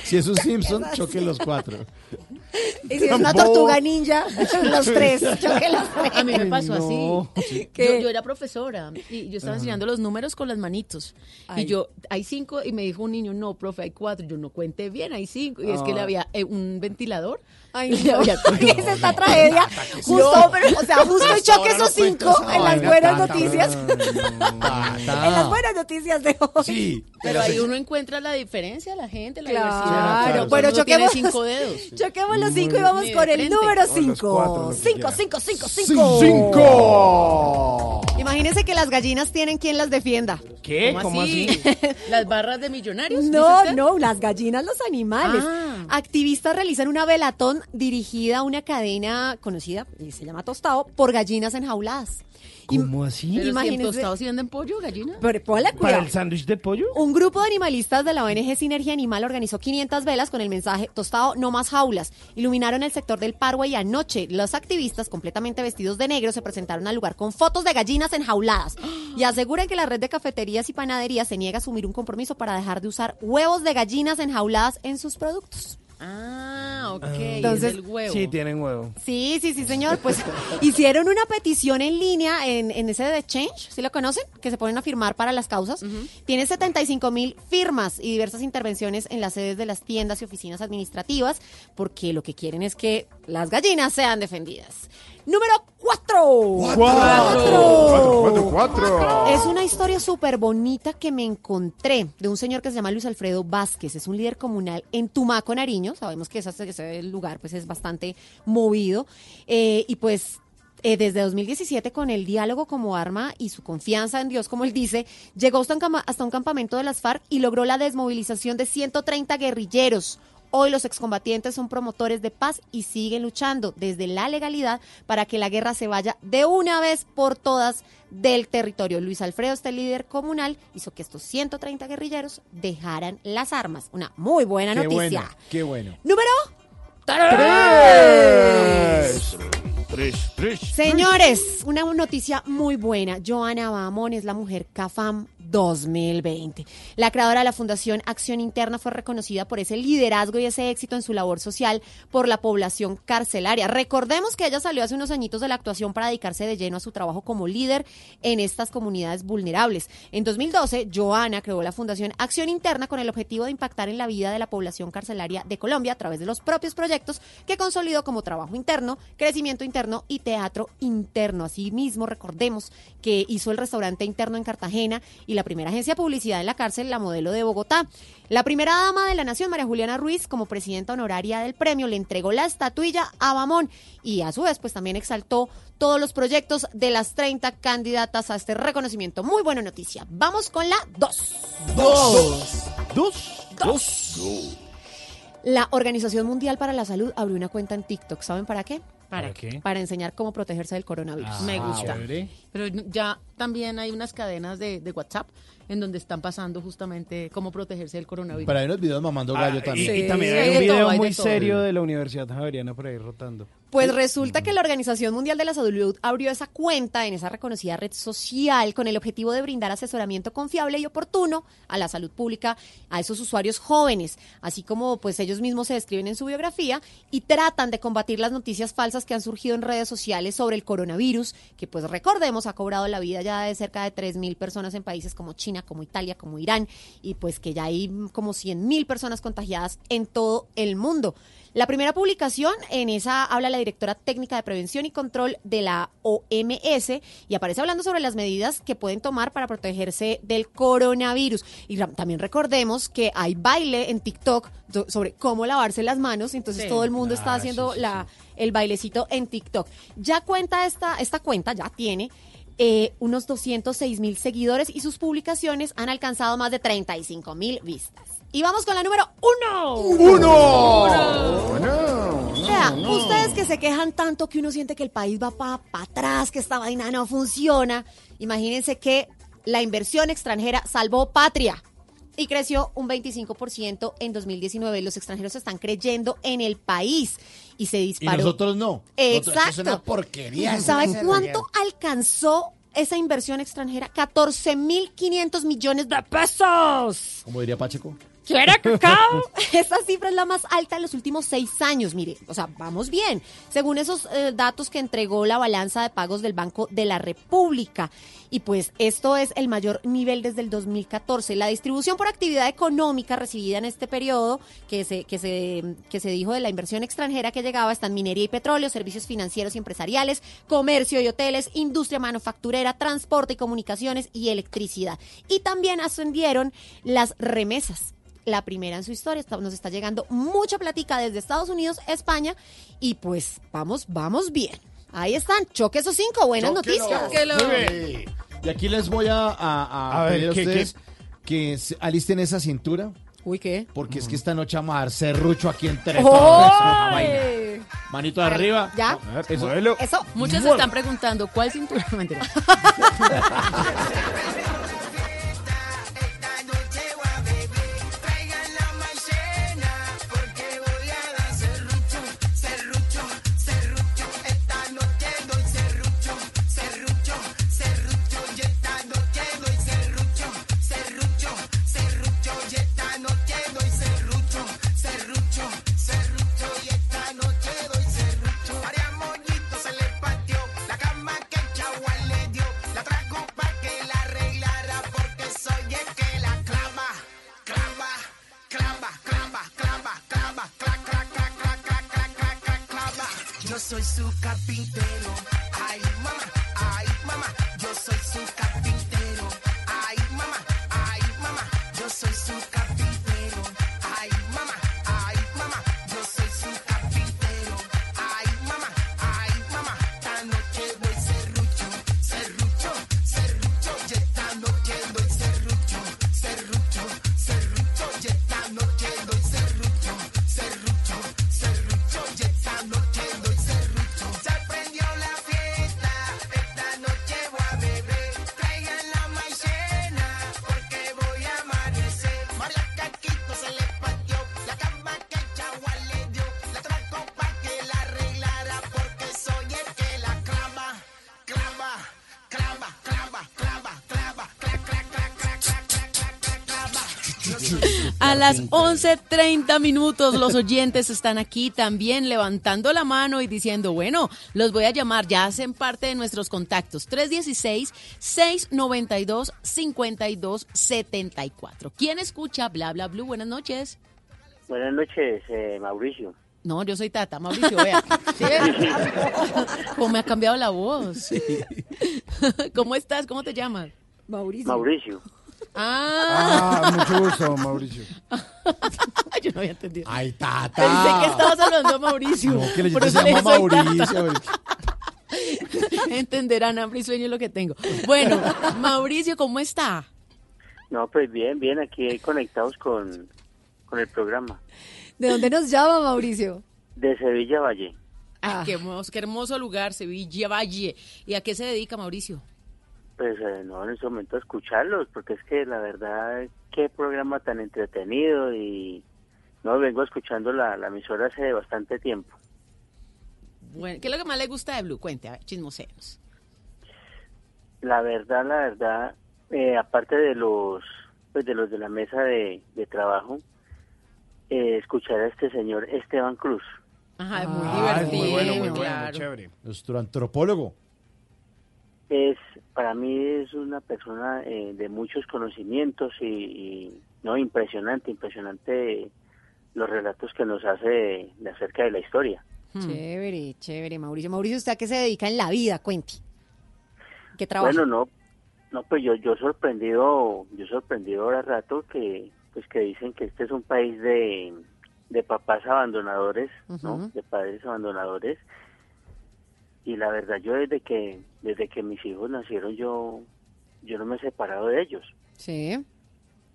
Si es un Simpson, choque los cuatro. Y si es una tortuga ninja, los tres. Choque los tres. A mí me pasó no. así. ¿Qué? Yo, yo era profesora y yo estaba enseñando los números con las manitos. Ay. Y yo, hay cinco, y me dijo un niño, no, profe, hay cuatro. Yo no cuente bien, hay cinco. Y es que le Ah. había eh, un ventilador. Ay, y le no. había ¿Qué es esta tragedia? Justo, pero, o sea, justo el choque esos cinco en las buenas noticias. En las buenas noticias de hoy. Sí. Pero ahí uno encuentra la diferencia, la gente, la Claro, diversidad. bueno, Uno tiene choquemos, cinco dedos. choquemos los cinco y vamos con el número O los cinco. cuatro, lo que Cinco, quiera. cinco, cinco, cinco. ¡Cinco! Imagínense que las gallinas tienen quien las defienda. ¿Qué? ¿Cómo así? ¿Las barras de millonarios? No, no, las gallinas, los animales. Ah. Activistas realizan una velatón dirigida a una cadena conocida, y se llama Tostado, por gallinas enjauladas. ¿Cómo así? Pero si en Imagínense- tostados sí venden pollo, gallina. Pero ponle ¿Para cuidado. el sándwich de pollo? Un grupo de animalistas de la ONG Sinergia Animal organizó 500 velas con el mensaje Tostado, no más jaulas. Iluminaron el sector del Parkway y anoche los activistas, completamente vestidos de negro, se presentaron al lugar con fotos de gallinas enjauladas y aseguran que la red de cafeterías y panaderías se niega a asumir un compromiso para dejar de usar huevos de gallinas enjauladas en sus productos. Ah, ok. Entonces- es el huevo. Sí, tienen huevo. Sí, sí, sí, señor. Pues hicieron una petición en línea en, en ese de Change, ¿sí lo conocen? Que se ponen a firmar para las causas. Tiene 75 mil firmas y diversas intervenciones en las sedes de las tiendas y oficinas administrativas, porque lo que quieren es que las gallinas sean defendidas. Número 4. ¡Cuatro! Cuatro, cuatro, cuatro. Es una historia súper bonita que me encontré de un señor que se llama Luis Alfredo Vázquez. Es un líder comunal en Tumaco, Nariño. Sabemos que ese, ese lugar pues, es bastante movido. Eh, y pues eh, desde 2017 con el diálogo como arma y su confianza en Dios, como él dice, llegó hasta un, cama- hasta un campamento de las FARC y logró la desmovilización de 130 guerrilleros. Hoy los excombatientes son promotores de paz y siguen luchando desde la legalidad para que la guerra se vaya de una vez por todas del territorio. Luis Alfredo, este líder comunal, hizo que estos 130 guerrilleros dejaran las armas. Una muy buena qué noticia. Bueno, qué bueno. Número Señores, una noticia muy buena. Joana Bamón es la mujer CAFAM 2020. La creadora de la Fundación Acción Interna fue reconocida por ese liderazgo y ese éxito en su labor social por la población carcelaria. Recordemos que ella salió hace unos añitos de la actuación para dedicarse de lleno a su trabajo como líder en estas comunidades vulnerables. En 2012, Joana creó la Fundación Acción Interna con el objetivo de impactar en la vida de la población carcelaria de Colombia a través de los propios proyectos que consolidó como trabajo interno, crecimiento interno y teatro interno. Asimismo, recordemos que hizo el restaurante interno en Cartagena y la primera agencia de publicidad en la cárcel, la modelo de Bogotá. La primera dama de la nación, María Juliana Ruiz, como presidenta honoraria del premio, le entregó la estatuilla a Bamón y a su vez, pues también exaltó todos los proyectos de las 30 candidatas a este reconocimiento. Muy buena noticia. Vamos con la 2. Dos. Dos. Dos. La Organización Mundial para la Salud abrió una cuenta en TikTok. ¿Saben para qué? ¿Para qué? Para enseñar cómo protegerse del coronavirus. Ah, Me gusta. chévere. Pero ya también hay unas cadenas de, de WhatsApp en donde están pasando justamente cómo protegerse del coronavirus. Pero hay unos videos mamando gallo Ah, y, también. y también Sí, hay un todo, video hay muy serio de la Universidad Javeriana por ahí rotando. Pues resulta que la Organización Mundial de la Salud abrió esa cuenta en esa reconocida red social con el objetivo de brindar asesoramiento confiable y oportuno a la salud pública a esos usuarios jóvenes, así como pues ellos mismos se describen en su biografía y tratan de combatir las noticias falsas que han surgido en redes sociales sobre el coronavirus, que pues recordemos ha cobrado la vida ya de cerca de 3.000 personas en países como China, como Italia, como Irán y pues que ya hay como 100.000 personas contagiadas en todo el mundo. La primera publicación, en esa habla la directora técnica de prevención y control de la OMS y aparece hablando sobre las medidas que pueden tomar para protegerse del coronavirus. Y también recordemos que hay baile en TikTok sobre cómo lavarse las manos, entonces Sí. todo el mundo está Ah, haciendo sí, sí, la, el bailecito en TikTok. Ya cuenta esta, esta cuenta, ya tiene eh, unos 206 mil seguidores y sus publicaciones han alcanzado más de 35 mil vistas. Y vamos con la número uno. Vea, ustedes que se quejan tanto que uno siente que el país va para atrás, que esta vaina no funciona, imagínense que la inversión extranjera salvó patria y creció un 25% en 2019. Los extranjeros están creyendo en el país y se Y disparó. nosotros no. Exacto. eso es una porquería. ¿Saben Eso es cuánto alcanzó esa inversión extranjera? 14.500 millones de pesos. Como diría Pacheco. ¿Quiere cacao? Esa cifra es la más alta en los últimos seis años, mire, o sea, vamos bien. Según esos eh, datos que entregó la balanza de pagos del Banco de la República. Y pues esto es el mayor nivel desde el 2014. La distribución por actividad económica recibida en este periodo, que se, que se, que se dijo de la inversión extranjera que llegaba, están minería y petróleo, servicios financieros y empresariales, comercio y hoteles, industria manufacturera, transporte y comunicaciones y electricidad. Y también ascendieron las remesas la primera en su historia. Está- Nos está llegando mucha platica desde Estados Unidos, España, y pues vamos, vamos bien. Ahí están, choque esos cinco, buenas Chóquelo. noticias. Bien. Y aquí les voy a, a, a A ver, pedir a ¿qué, ustedes que se alisten esa cintura. Uy, ¿qué? Porque es que esta noche vamos a dar serrucho aquí entre todos. Manito de arriba. ¿Ya? Eso. Eso. Muchos se están preguntando cuál cintura. A las 11.30 minutos los oyentes están aquí también levantando la mano y diciendo, bueno, los voy a llamar, ya hacen parte de nuestros contactos. 316-692-5274. ¿Quién escucha? Bla, bla, blue. Buenas noches. Buenas noches, eh, Mauricio. No, yo soy Tata, Mauricio, vea. ¿Sí? ¿Cómo me ha cambiado la voz? ¿Cómo estás? ¿Cómo te llamas? Mauricio. Mauricio. Ah. Ah, mucho gusto, Mauricio. Yo no había entendido. Ay, tata. Pensé que estabas hablando a Mauricio. No, que le Por eso llama Mauricio. Entenderán hambre y sueño lo que tengo. Bueno, Mauricio, ¿cómo está? No, pues bien, bien, aquí conectados con, con el programa. ¿De dónde nos llama Mauricio? De Sevilla Valle. Ay, qué, hermoso, qué hermoso lugar, Sevilla Valle. ¿Y a qué se dedica Mauricio? Pues eh, no, en este momento escucharlos, porque es que la verdad, qué programa tan entretenido y no, vengo escuchando la, la emisora hace bastante tiempo. Bueno, ¿qué es lo que más le gusta de Blue? Cuente, a ver, chismoseos. La verdad, la verdad, eh, aparte de los pues de los de la mesa de, de trabajo, eh, escuchar a este señor Esteban Cruz. Ajá, es muy Ah, es divertido. muy bueno, muy bueno, claro. chévere. Nuestro antropólogo. Es para mí es una persona eh, de muchos conocimientos y, y, no impresionante, impresionante los relatos que nos hace de, de acerca de la historia. Chévere, chévere, Mauricio. Mauricio, ¿usted a qué se dedica en la vida? Cuente. ¿Qué trabaja? Bueno, no, no, pues yo, yo sorprendido, yo sorprendido ahora rato que, pues que dicen que este es un país de, de papás abandonadores, ¿no? De padres abandonadores. Y la verdad, yo desde que, desde que mis hijos nacieron, yo, yo no me he separado de ellos. Sí.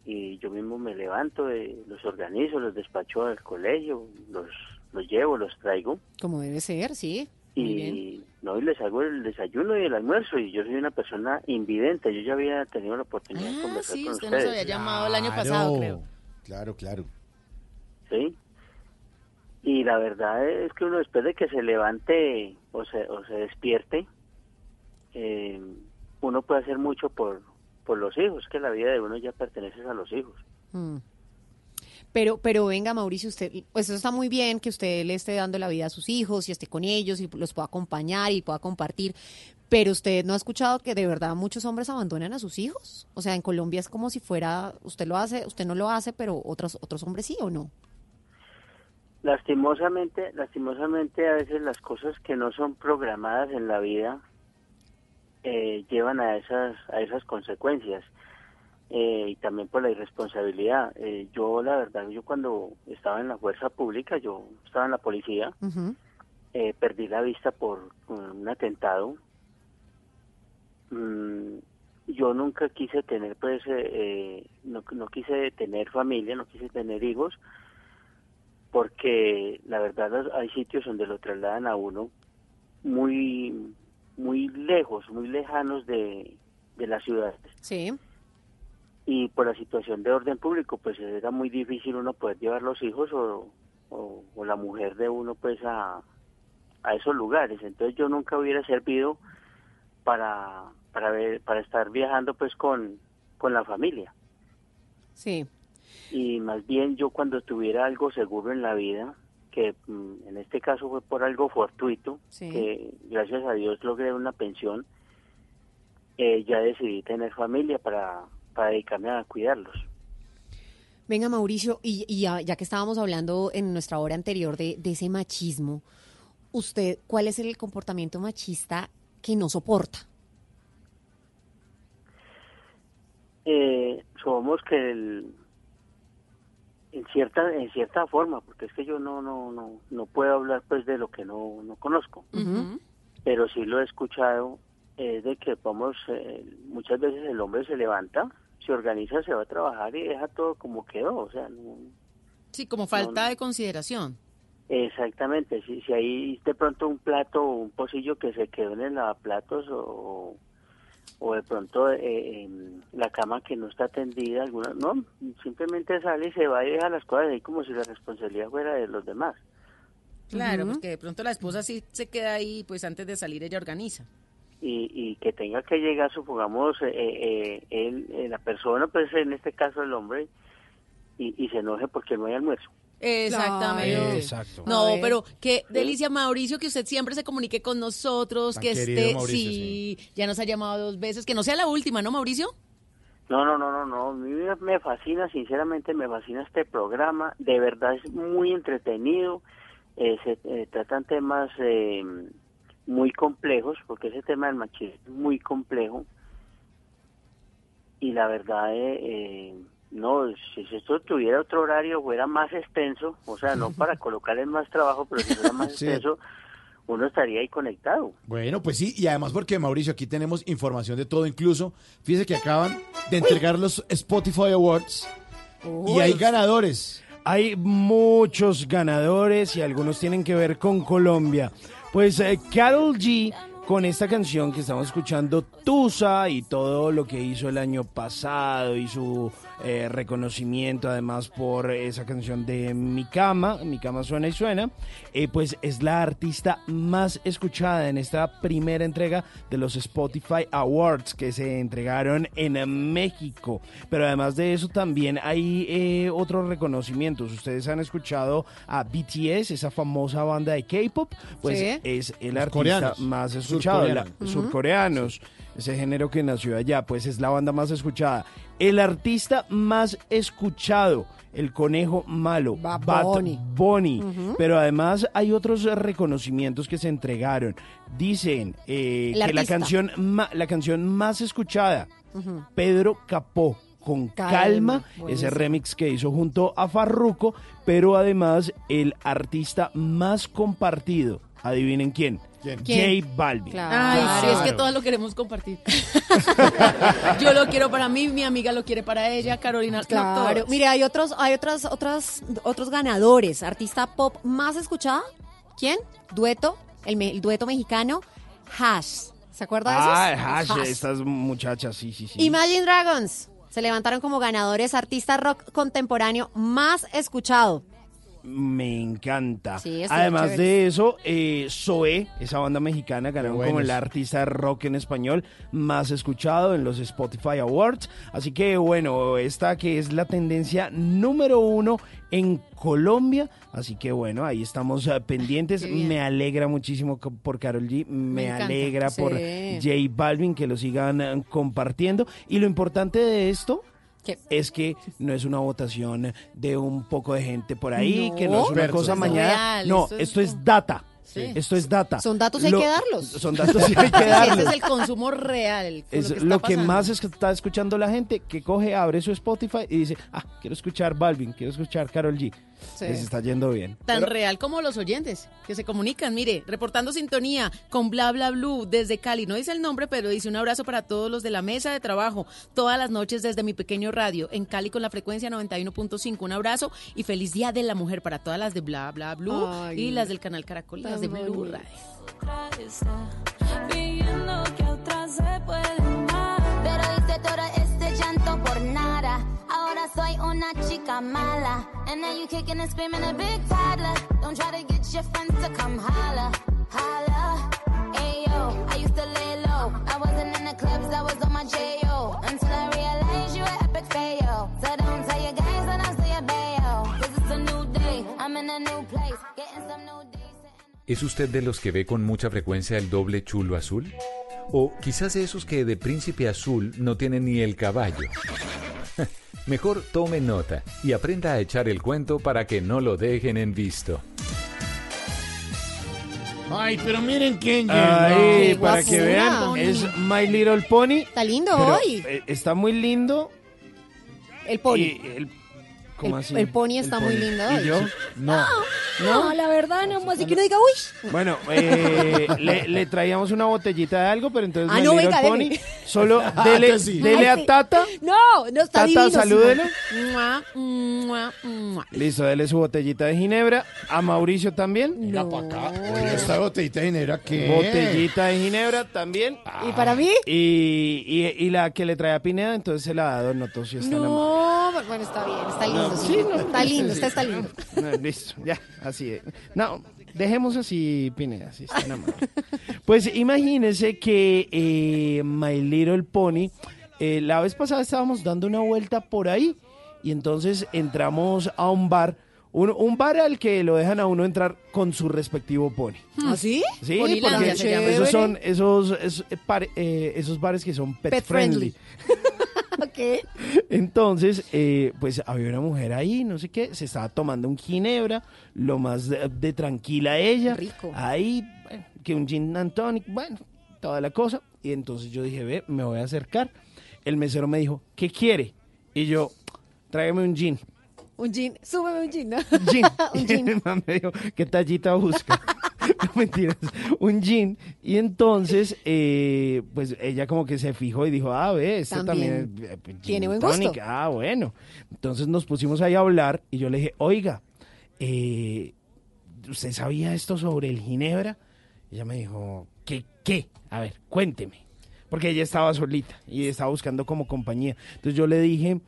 Y yo mismo me levanto, eh, los organizo, los despacho al colegio, los, los llevo, los traigo. Como debe ser, sí. Muy bien. y no y les hago el desayuno y el almuerzo y yo soy una persona invidente yo ya había tenido la oportunidad de Ah, conversar sí, con usted nos ustedes había llamado el año pasado, creo. Claro, claro. sí y la verdad es que uno después de que se levante o se, o se despierte eh, uno puede hacer mucho por por los hijos que la vida de uno ya pertenece a los hijos Mm. Pero, pero venga, Mauricio, usted, pues eso está muy bien que usted le esté dando la vida a sus hijos y esté con ellos y los pueda acompañar y pueda compartir. Pero usted no ha escuchado que de verdad muchos hombres abandonan a sus hijos. O sea, en Colombia es como si fuera, usted lo hace, usted no lo hace, pero otros, otros hombres sí o no. Lastimosamente lastimosamente a veces las cosas que no son programadas en la vida eh, llevan a esas a esas consecuencias eh, y también por la irresponsabilidad. Eh, yo la verdad yo cuando estaba en la fuerza pública yo estaba en la policía eh, perdí la vista por un atentado. Mm, yo nunca quise tener pues eh, no, no quise tener familia no quise tener hijos porque la verdad los- hay sitios donde lo trasladan a uno muy muy lejos muy lejanos de, de las ciudades Sí. y por la situación de orden público pues era muy difícil uno poder llevar los hijos o, o, o la mujer de uno pues a, a esos lugares entonces yo nunca hubiera servido para para ver para estar viajando pues con con la familia Sí. Y más bien yo cuando tuviera algo seguro en la vida que mm, en este caso fue por algo fortuito Sí. que gracias a Dios logré una pensión eh, ya decidí tener familia para para dedicarme a cuidarlos Venga, Mauricio, y, y ya, ya que estábamos hablando en nuestra hora anterior de, de ese machismo, usted, ¿cuál es el comportamiento machista que no soporta? Eh, somos que el, en cierta en cierta forma, porque es que yo no no no no puedo hablar pues de lo que no no conozco, pero sí lo he escuchado es de que vamos eh, muchas veces el hombre se levanta, se organiza, se va a trabajar y deja todo como quedó, o sea, no, Sí, como falta de consideración. Exactamente, si, si hay de pronto un plato o un pocillo que se quedó en el lavaplatos o, o de pronto eh, la cama que no está tendida, alguna, no, simplemente sale y se va y deja las cosas ahí como si la responsabilidad fuera de los demás. Claro, porque de pronto la esposa sí se queda ahí, pues antes de salir ella organiza. Y, y que tenga que llegar, supongamos, eh, eh, él, eh, la persona, pues en este caso el hombre, y, y se enoje porque no hay almuerzo. Exactamente. Exacto. No, pero qué delicia, Mauricio, que usted siempre se comunique con nosotros, Tan que esté, Mauricio, sí, ya nos ha llamado dos veces, que no sea la última, ¿no, Mauricio? No, no, no, no, no. A mí me- me fascina, sinceramente, me fascina este programa. De verdad es muy entretenido. Eh, se eh, tratan temas eh, muy complejos, porque ese tema del machismo es muy complejo. Y la verdad, eh, eh, no, si esto tuviera otro horario, fuera más extenso, o sea, no para colocarle más trabajo, pero si fuera más Sí. extenso, uno estaría ahí conectado. Bueno, pues sí, y además porque Mauricio, aquí tenemos información de todo, incluso, fíjese que acaban de entregar los Spotify Awards y hay ganadores. Hay muchos ganadores y algunos tienen que ver con Colombia. Pues eh, Carol G con esta canción que estamos escuchando, Tusa, y todo lo que hizo el año pasado y su eh, reconocimiento además por esa canción de Mi Cama, Mi Cama Suena y Suena, eh, pues es la artista más escuchada en esta primera entrega de los Spotify Awards que se entregaron en México. Pero además de eso también hay eh, otros reconocimientos. Ustedes han escuchado a BTS, esa famosa banda de K-pop, pues Sí. es el Los artista coreanos. más escuchado, la- Surcoreanos. Ujú. surcoreanos, ese género que nació allá, pues es la banda más escuchada. El artista más escuchado, el conejo malo, Bad Bad Bunny. Pero además hay otros reconocimientos que se entregaron. Dicen eh, que la canción, la canción más escuchada. Pedro Capó. Con calma, Calma, ese remix que hizo junto a Farruko, pero además el artista más compartido, adivinen quién, ¿Quién? J Balvin. Ay, sí, es que todos lo queremos compartir. Yo lo quiero para mí, mi amiga lo quiere para ella, Carolina. Claro, mire, hay otros, hay otras, otras, otros ganadores. Artista pop más escuchada. ¿Quién? Dueto, el, me- el dueto mexicano, Hash. ¿Se acuerda de esos? Ah, Hash, Hash. estas muchachas, sí, sí, sí. Imagine Dragons se levantaron como ganadores artista rock contemporáneo más escuchado. Me encanta. Sí, Además chévere. de eso, eh, Zoé, esa banda mexicana, ganaron como buenos. el artista rock en español más escuchado en los Spotify Awards. Así que bueno, esta que es la tendencia número uno en Colombia. Así que bueno, ahí estamos eh, pendientes. Me alegra muchísimo por Carol G. Me, Me encanta. alegra por Sí. J Balvin que lo sigan eh, compartiendo. Y lo importante de esto es que no es una votación de un poco de gente por ahí, No. que no es una cosa mañana. Real, no, esto es- esto es data. Sí. Esto es data. Son datos y hay Lo- que darlos. Son datos y hay que darlos. Ese es el consumo real. con Es lo que, lo que más es que está escuchando la gente, que coge, abre su Spotify y dice, ah, quiero escuchar Balvin, quiero escuchar Carol G. Sí. Les está yendo bien. Tan Pero- real como los oyentes que se comunican. Mire, reportando sintonía con Bla Bla Blue desde Cali. No dice el nombre, pero dice un abrazo para todos los de la mesa de trabajo. Todas las noches desde mi pequeño radio en Cali con la frecuencia 91.5. Un abrazo y feliz Día de la Mujer para todas las de Bla Bla Blue Ay, y las del canal Caracol, las de Blue. Radio. Pidiendo que se. Pero soy una chica mala. And now you kicking and screaming a big toddler. Don't try to get your friends to come holla. Holla. Ayo, I used to lay low. I wasn't in the clubs, I was on my J.O. Until I realized you were epic fail. So don't tell your guys that I'm still bail. Cause it's a new day. I'm in a new place. Getting some new days. ¿Es usted de los que ve con mucha frecuencia el doble chulo azul? O quizás esos que de príncipe azul no tienen ni el caballo. Mejor tome nota y aprenda a echar el cuento para que no lo dejen en visto. Ay, pero miren quién llegó. Ay, para que vean, es My Little Pony. Está lindo hoy. eh, está muy lindo. El pony. y el- ¿Cómo El- así? el pony está muy pony. lindo ¿Y yo? No. No, la verdad, no, así que no diga, uy. Bueno, eh, le, le traíamos una botellita de algo, pero entonces Ah, no, venga, Pony, deme. solo Ah, dele, sí. dele a. Tata. No, no, está Tata, divino. salúdelo. Mua, mua, mua. Listo, dele su botellita de ginebra. A Mauricio también. Venga para acá. Oye, esta botellita de ginebra, ¿qué? Botellita de ginebra también. ¿Y para mí? Y, y, y la que le trae a Pineda, entonces se la da a Don Noto si está en la mano. No, bueno, está bien, está lindo. No, sí. no. Está lindo, Sí, está, lindo. No, listo, ya, así es. No, dejemos así, Pineda, así está la mano. Pues imagínense que eh, My Little Pony, eh, la vez pasada estábamos dando una vuelta por ahí y entonces entramos a un bar, un, un bar al que lo dejan a uno entrar con su respectivo pony. ¿Ah, sí? Sí, porque esos son esos, esos, eh, esos bares que son pet, Pet friendly. friendly. ok. Entonces, eh, pues había una mujer ahí, no sé qué, se estaba tomando un ginebra, lo más de, de tranquila ella. Rico. Ahí, bueno, que un gin and tonic, bueno, toda la cosa. Y entonces yo dije, ve, me voy a acercar. El mesero me dijo, ¿qué quiere? Y yo, tráigame un gin. Un jean, súbeme un jean, ¿no? Un Y jean. el man me dijo, ¿qué tallita busca? no mentiras, un jean. Y entonces, eh, pues ella como que se fijó y dijo, ah, ve, este También también, eh, pues, tiene buen tonic. gusto. Ah, bueno. Entonces nos pusimos ahí a hablar y yo le dije, oiga, eh, ¿usted sabía esto sobre el ginebra? Y ella me dijo, ¿qué, qué? A ver, cuénteme. Porque ella estaba solita y estaba buscando como compañía. Entonces yo le dije,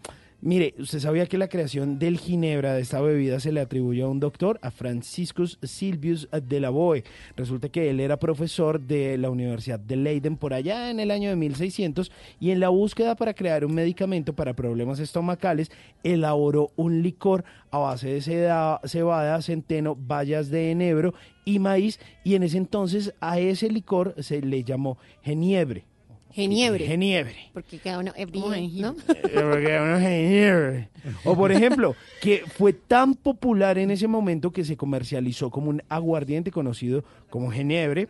mire, ¿usted sabía que la creación del ginebra, de esta bebida, se le atribuye a un doctor, a Franciscus Silvius de la Boe? Resulta que él era profesor de la Universidad de Leiden por allá en el año de 1600 y en la búsqueda para crear un medicamento para problemas estomacales, elaboró un licor a base de cebada, centeno, bayas de enebro y maíz y en ese entonces a ese licor se le llamó geniebre. Geniebre. Geniebre. Porque cada uno es ¿no? Eh, porque uno geniebre. O por ejemplo, que fue tan popular en ese momento que se comercializó como un aguardiente conocido como geniebre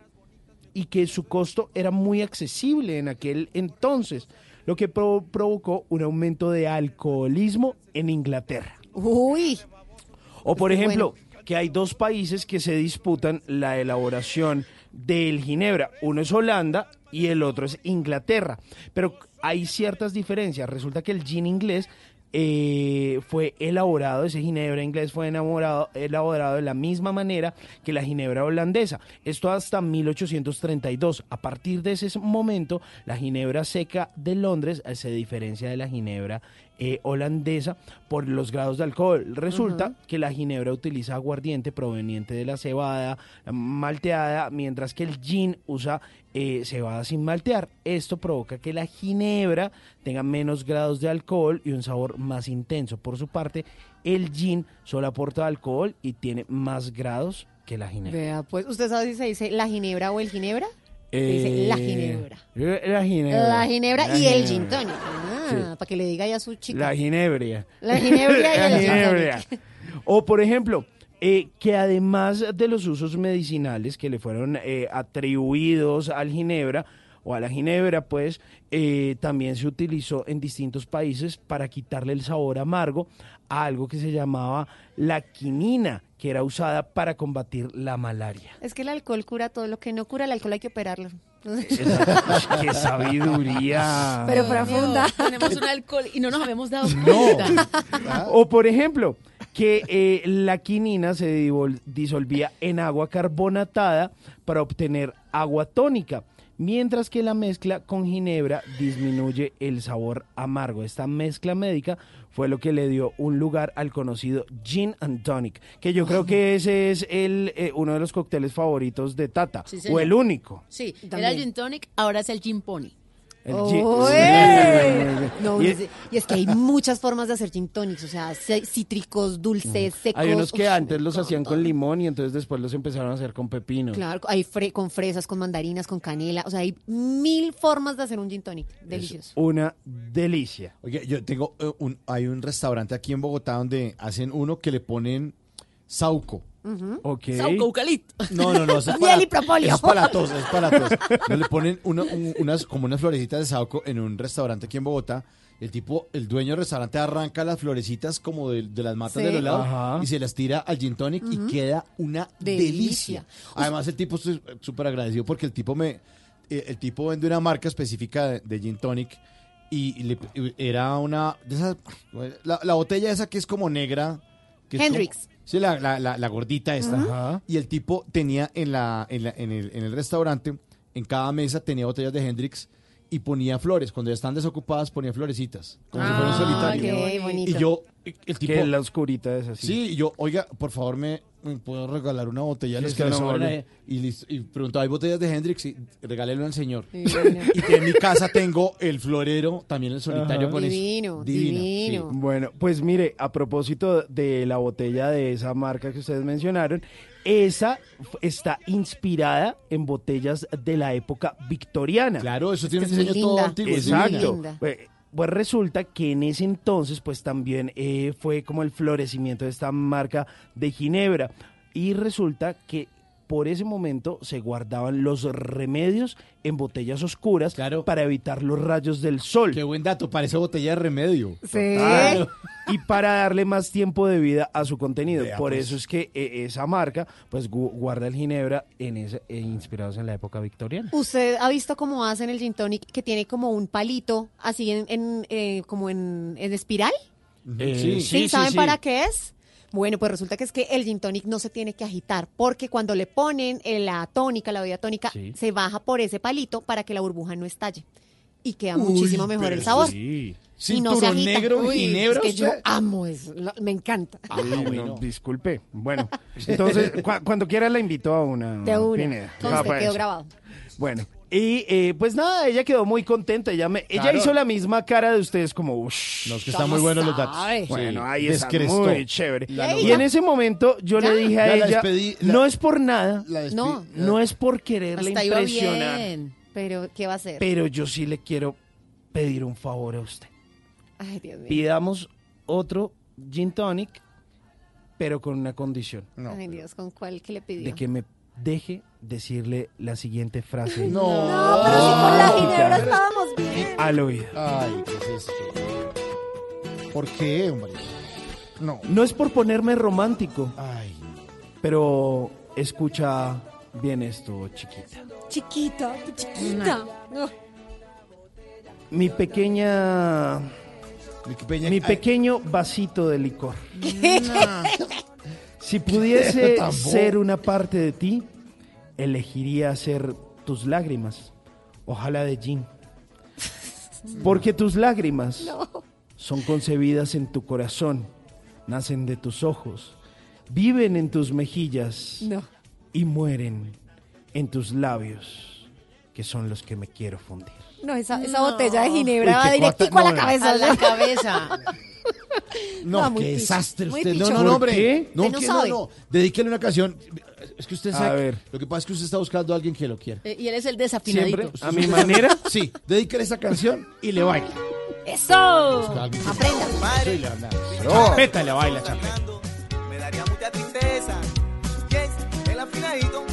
y que su costo era muy accesible en aquel entonces, lo que pro- provocó un aumento de alcoholismo en Inglaterra. Uy. O por ejemplo, que hay dos países que se disputan la elaboración del ginebra. Uno es Holanda y el otro es Inglaterra. Pero hay ciertas diferencias. Resulta que el gin inglés eh, fue elaborado, ese ginebra inglés fue elaborado de la misma manera que la ginebra holandesa. Esto hasta 1832. A partir de ese momento, la ginebra seca de Londres eh, se diferencia de la ginebra eh, holandesa por los grados de alcohol. Resulta que la ginebra utiliza aguardiente proveniente de la cebada malteada, mientras que el gin usa eh, cebada sin maltear. Esto provoca que la ginebra tenga menos grados de alcohol y un sabor más intenso. Por su parte, el gin solo aporta alcohol y tiene más grados que la ginebra. Vea, pues, ¿usted sabe si se dice la ginebra o el ginebra? Se dice la Eh, ginebra. La ginebra. La ginebra La y el ginebra. gin tonic. Ah, Sí. para que le diga ya a su chica. La ginebria. La ginebria y La el gin ginebria. tonic. O por ejemplo, eh, que además de los usos medicinales que le fueron eh, atribuidos al ginebra o a la ginebra, pues eh, también se utilizó en distintos países para quitarle el sabor amargo a algo que se llamaba la quinina, que era usada para combatir la malaria. Es que el alcohol cura todo. Lo que no cura el alcohol hay que operarlo. ¡Qué sabiduría! Pero profunda. Tenemos un alcohol y no nos habíamos dado cuenta. O por ejemplo, que eh, la quinina se disolvía en agua carbonatada para obtener agua tónica, mientras que la mezcla con ginebra disminuye el sabor amargo. Esta mezcla médica fue lo que le dio un lugar al conocido gin and tonic, que yo creo que ese es el eh, uno de los cócteles favoritos de Tata, Sí, o el único. Sí, era También. el gin tonic, ahora es el gin pony. El gin- ¡Oye! No, Y- es, y es que hay muchas formas de hacer gin tonics, o sea, cítricos, dulces, secos. Hay unos que Uf, antes los hacían con limón y entonces después los empezaron a hacer con pepino. Claro, hay fre- con fresas, con mandarinas, con canela, o sea, hay mil formas de hacer un gin tonic, delicioso. Una delicia. Oye, yo tengo eh, un, hay un restaurante aquí en Bogotá donde hacen uno que le ponen sauco Ok. Sauco, eucalipto. No, no, no. eso es Miel para, y propóleo. eso es para tos, es para tos. No, le ponen una- un- unas, como unas florecitas de saúco en un restaurante aquí en Bogotá. El tipo, el dueño del restaurante arranca las florecitas como de, de las matas Sí. de los lados Ajá. y se las tira al gin tonic y queda una Delicia. delicia. Además, el tipo estoy súper agradecido porque el tipo me, eh, el tipo vende una marca específica de, de gin tonic y, y le- y era una de esas, la, la botella esa que es como negra. que es como- Hendrix. Sí, la, la, la, la gordita esta. Ajá. Y el tipo tenía en, la, en, la- en el, en el restaurante, en cada mesa tenía botellas de Hendrix y ponía flores. Cuando ya están desocupadas, ponía florecitas. Como si fuera un Ah, solitario. qué Qué bonito. Y yo, el tipo. Que la oscurita es así. Sí, y yo, oiga, por favor, me, me puedo regalar una botella es que que le no sobran vale. ahí? Y, y preguntó, ¿hay botellas de Hendrix? Y regálelo al señor. Y que en mi casa tengo el florero, también el solitario Ajá. con eso. Divino, divino. sí. Bueno, pues mire, a propósito de la botella de esa marca que ustedes mencionaron, esa está inspirada en botellas de la época victoriana. Claro, eso tiene un diseño todo antiguo. es Exacto. Pues resulta que en ese entonces, pues también eh, fue como el florecimiento de esta marca de Ginebra. Y resulta que por ese momento se guardaban los remedios en botellas oscuras Claro. para evitar los rayos del sol. Qué buen dato, parece botella de remedio. Sí. Claro. Y para darle más tiempo de vida a su contenido. Por pues. eso es que eh, esa marca pues gu- guarda el ginebra en ese, eh, inspirados en la época victoriana. ¿Usted ha visto cómo hacen el gin tonic que tiene como un palito así en, en, eh, como en, en espiral? Eh, sí. ¿Sí? ¿Saben para qué es? Bueno, pues resulta que es que el gin tonic no se tiene que agitar porque cuando le ponen eh, la tónica, la bebida tónica, Sí. se baja por ese palito para que la burbuja no estalle. Y queda muchísimo mejor el sabor. Sí. Y no se Cinturón agita. negro, Uy, ginebra, Es que yo amo eso, lo- me encanta. Ah, no, bueno. disculpe. Bueno, entonces cu- cuando quiera la invito a una. De una. Pineda. Conste, Ah, quedó eso. grabado. Bueno, y eh, pues nada, ella quedó muy contenta. Ella, me, ella Claro. hizo la misma cara de ustedes, como, ush. No, es que están muy buenos los datos. Bueno, Sí, ahí está muy chévere. Y en ese momento yo Ya. le dije a Ya ella, despedí, la- no es por nada, No. no es por quererle Hasta iba impresionar, bien. Pero, ¿qué va a hacer? pero yo sí le quiero pedir un favor a usted. Ay, Dios mío. Pidamos otro gin tonic, pero con una condición, Ay, Dios, ¿con cuál que le pidió? de que me deje decirle la siguiente frase No. No, pero si con la ginebra estábamos bien. al oído. Ay, ¿qué es esto? ¿Por qué, hombre? No. No es por ponerme romántico, Ay. pero escucha bien esto, chiquita. Chiquita, chiquita. No. Mi pequeña, Mi pequeña- mi Ay, pequeño vasito de licor. Si pudiese ser una parte de ti, elegiría ser tus lágrimas. Ojalá de gin. Porque tus lágrimas son concebidas en tu corazón, nacen de tus ojos, viven en tus mejillas No. y mueren en tus labios, que son los que me quiero fundir. No, esa, esa botella de ginebra Uy, va directico a la cabeza. A la cabeza. No, qué desastre usted. No, picho. no, ¿Por no, hombre. qué? No, no que sabe. no, no. Dedíquele una canción. Es que usted A sabe. ver. Lo que pasa es que usted está buscando a alguien que lo quiera. Eh, Y él es el desafinadito. Siempre, a mi manera. Sí, dedíquele esa canción y le baila. ¡Eso! Que- Aprenda. Anda. Champeta y le baila, champeta. Me daría mucha tristeza. Yes, el afinadito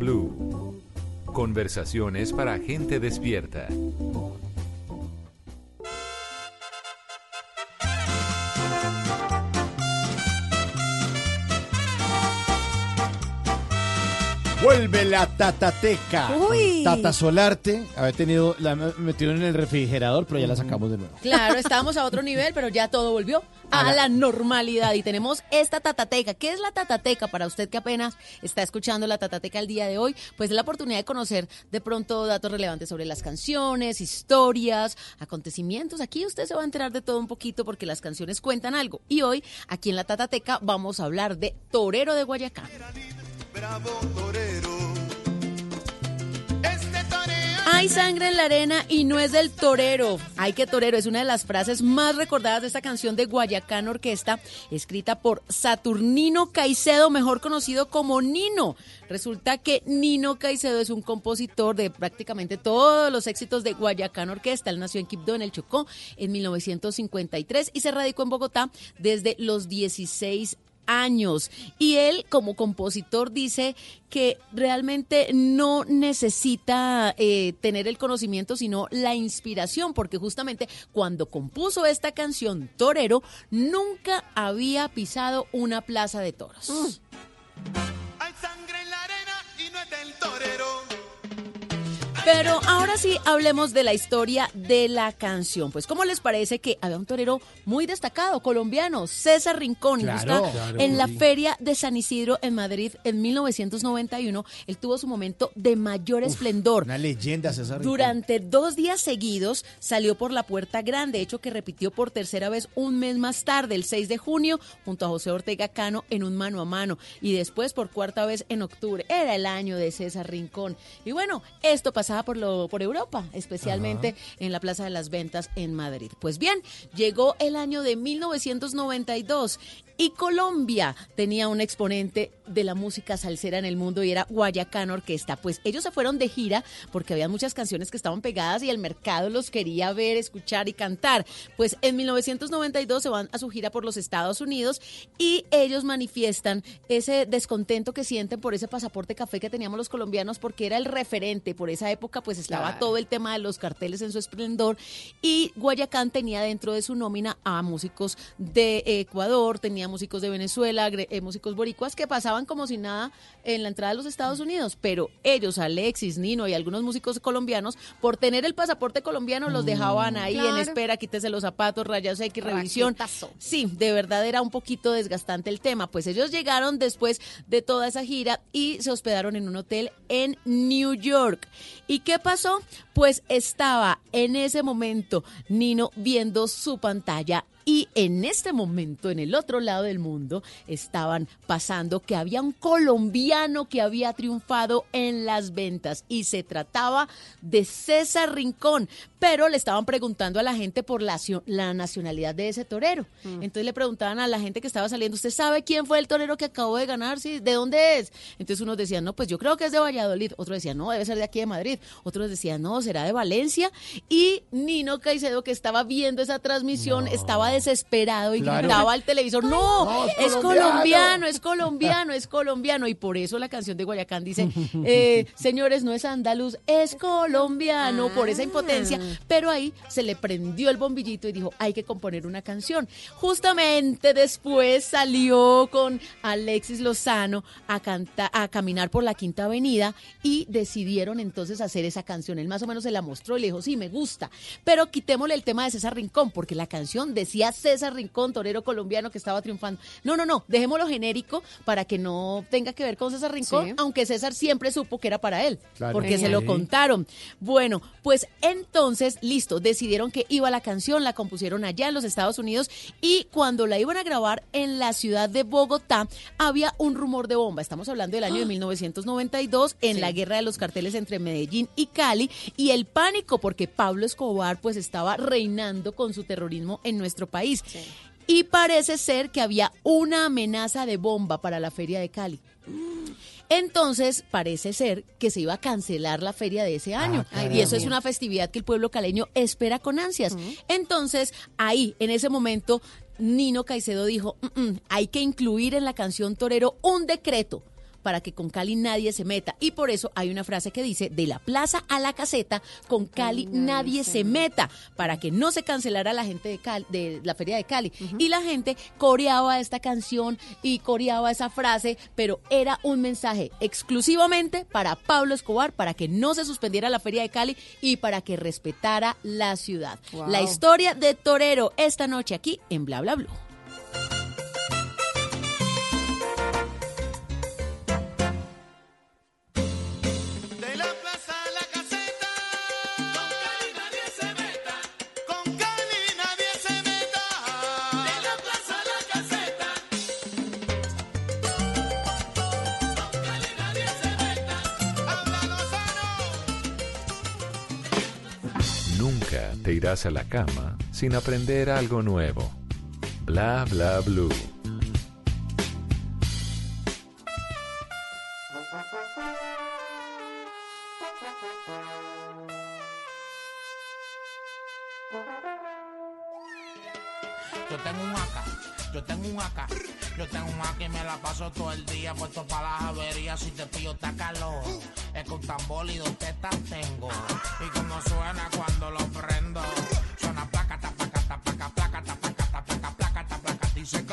blue. Conversaciones para gente despierta. Tatateca. Uy. Tata Solarte. Había tenido, la metieron en el refrigerador, pero ya la sacamos de nuevo. Claro, estábamos a otro nivel, pero ya todo volvió a la normalidad y tenemos esta tatateca. ¿Qué es la tatateca para usted que apenas está escuchando la tatateca el día de hoy? Pues es la oportunidad de conocer de pronto datos relevantes sobre las canciones, historias, acontecimientos. Aquí usted se va a enterar de todo un poquito porque las canciones cuentan algo. Y hoy, aquí en la tatateca, vamos a hablar de Torero de Guayacán. Hay sangre en la arena y no es del torero. Ay, que torero es una de las frases más recordadas de esta canción de Guayacán Orquesta, escrita por Saturnino Caicedo, mejor conocido como Nino. Resulta que Nino Caicedo es un compositor de prácticamente todos los éxitos de Guayacán Orquesta. Él nació en Quibdó, en el Chocó, en 1953 y se radicó en Bogotá desde los 16 años. Y él, como compositor, dice que realmente no necesita eh, tener el conocimiento, sino la inspiración, porque justamente cuando compuso esta canción, Torero, nunca había pisado una plaza de toros. Hay Pero ahora sí hablemos de la historia de la canción. Pues, ¿cómo les parece que había un torero muy destacado, colombiano, César Rincón? Claro, está claro, en la sí. Feria de San Isidro en Madrid en 1991. Él tuvo su momento de mayor esplendor. Una leyenda, César. Rincón. Durante dos días seguidos salió por la puerta grande, hecho que repitió por tercera vez un mes más tarde, el 6 de junio, junto a José Ortega Cano en un mano a mano. Y después por cuarta vez en octubre. Era el año de César Rincón. Y bueno, esto pasaba por, lo, por Europa, especialmente en la Plaza de las Ventas en Madrid. Pues bien, llegó el año de 1992 y Colombia tenía un exponente de la música salsera en el mundo y era Guayacán Orquesta. Pues ellos se fueron de gira porque había muchas canciones que estaban pegadas y el mercado los quería ver, escuchar y cantar. Pues en 1992 se van a su gira por los Estados Unidos y ellos manifiestan ese descontento que sienten por ese pasaporte café que teníamos los colombianos porque era el referente. Por esa época pues estaba Claro. todo el tema de los carteles en su esplendor y Guayacán tenía dentro de su nómina a músicos de Ecuador, tenía músicos de Venezuela, eh, músicos boricuas que pasaban como si nada en la entrada de los Estados Unidos, pero ellos, Alexis, Nino y algunos músicos colombianos, por tener el pasaporte colombiano los dejaban ahí en espera, quítese los zapatos, rayas X, revisión. Raquetazo. Sí, de verdad era un poquito desgastante el tema. Pues ellos llegaron después de toda esa gira y se hospedaron en un hotel en New York. ¿Y qué pasó? Pues estaba en ese momento Nino viendo su pantalla y en este momento, en el otro lado del mundo, estaban pasando que había un colombiano que había triunfado en las ventas y se trataba de César Rincón, pero le estaban preguntando a la gente por la, la nacionalidad de ese torero. Entonces le preguntaban a la gente que estaba saliendo, ¿usted sabe quién fue el torero que acabó de ganar? Sí, ¿De dónde es? Entonces unos decían, no, pues yo creo que es de Valladolid. Otros decían, no, debe ser de aquí de Madrid. Otros decían, no, será de Valencia. Y Nino Caicedo, que estaba viendo esa transmisión, estaba desesperado y Claro. gritaba al televisor, no, No, es es colombiano". es colombiano, es colombiano. Y por eso la canción de Guayacán dice, eh, señores, no es andaluz, es colombiano, por esa impotencia. Pero ahí se le prendió el bombillito y dijo, hay que componer una canción. Justamente después salió con Alexis Lozano a, canta- a caminar por la Quinta Avenida y decidieron entonces hacer esa canción. Él más o menos se la mostró y le dijo, sí, me gusta. Pero quitémosle el tema de César Rincón, porque la canción decía César Rincón, torero colombiano que estaba triunfando. No, no, no, dejémoslo genérico para que no tenga que ver con César Rincón, Sí. aunque César siempre supo que era para él, Claro. porque se lo contaron. Bueno, pues entonces, listo, decidieron que iba la canción, la compusieron allá en los Estados Unidos y cuando la iban a grabar en la ciudad de Bogotá, había un rumor de bomba. Estamos hablando del año de 1992, en Sí. la guerra de los carteles entre Medellín y Cali, y el pánico porque Pablo Escobar pues estaba reinando con su terrorismo en nuestro país. Y parece ser que había una amenaza de bomba para la feria de Cali. Entonces, parece ser que se iba a cancelar la feria de ese año. Ay, y eso es una festividad que el pueblo caleño espera con ansias. Entonces, ahí, en ese momento, Nino Caicedo dijo, "Mm, mm, hay que incluir en la canción Torero un decreto para que con Cali nadie se meta. Y por eso hay una frase que dice, de la plaza a la caseta, con Cali nadie se meta, para que no se cancelara la gente de, Cali, de la feria de Cali. Y la gente coreaba esta canción y coreaba esa frase, pero era un mensaje exclusivamente para Pablo Escobar, para que no se suspendiera la feria de Cali y para que respetara la ciudad. Wow. La historia de Torero esta noche aquí en Bla Bla Blue. Irás a la cama sin aprender algo nuevo. Bla bla blue. Yo tengo un AK, yo tengo un AK, yo tengo un AK y me la paso todo el día puesto para las averías. Si te pillo, está calor. Es con tambor y dos tetas tengo. Y como suena cuando lo prendo,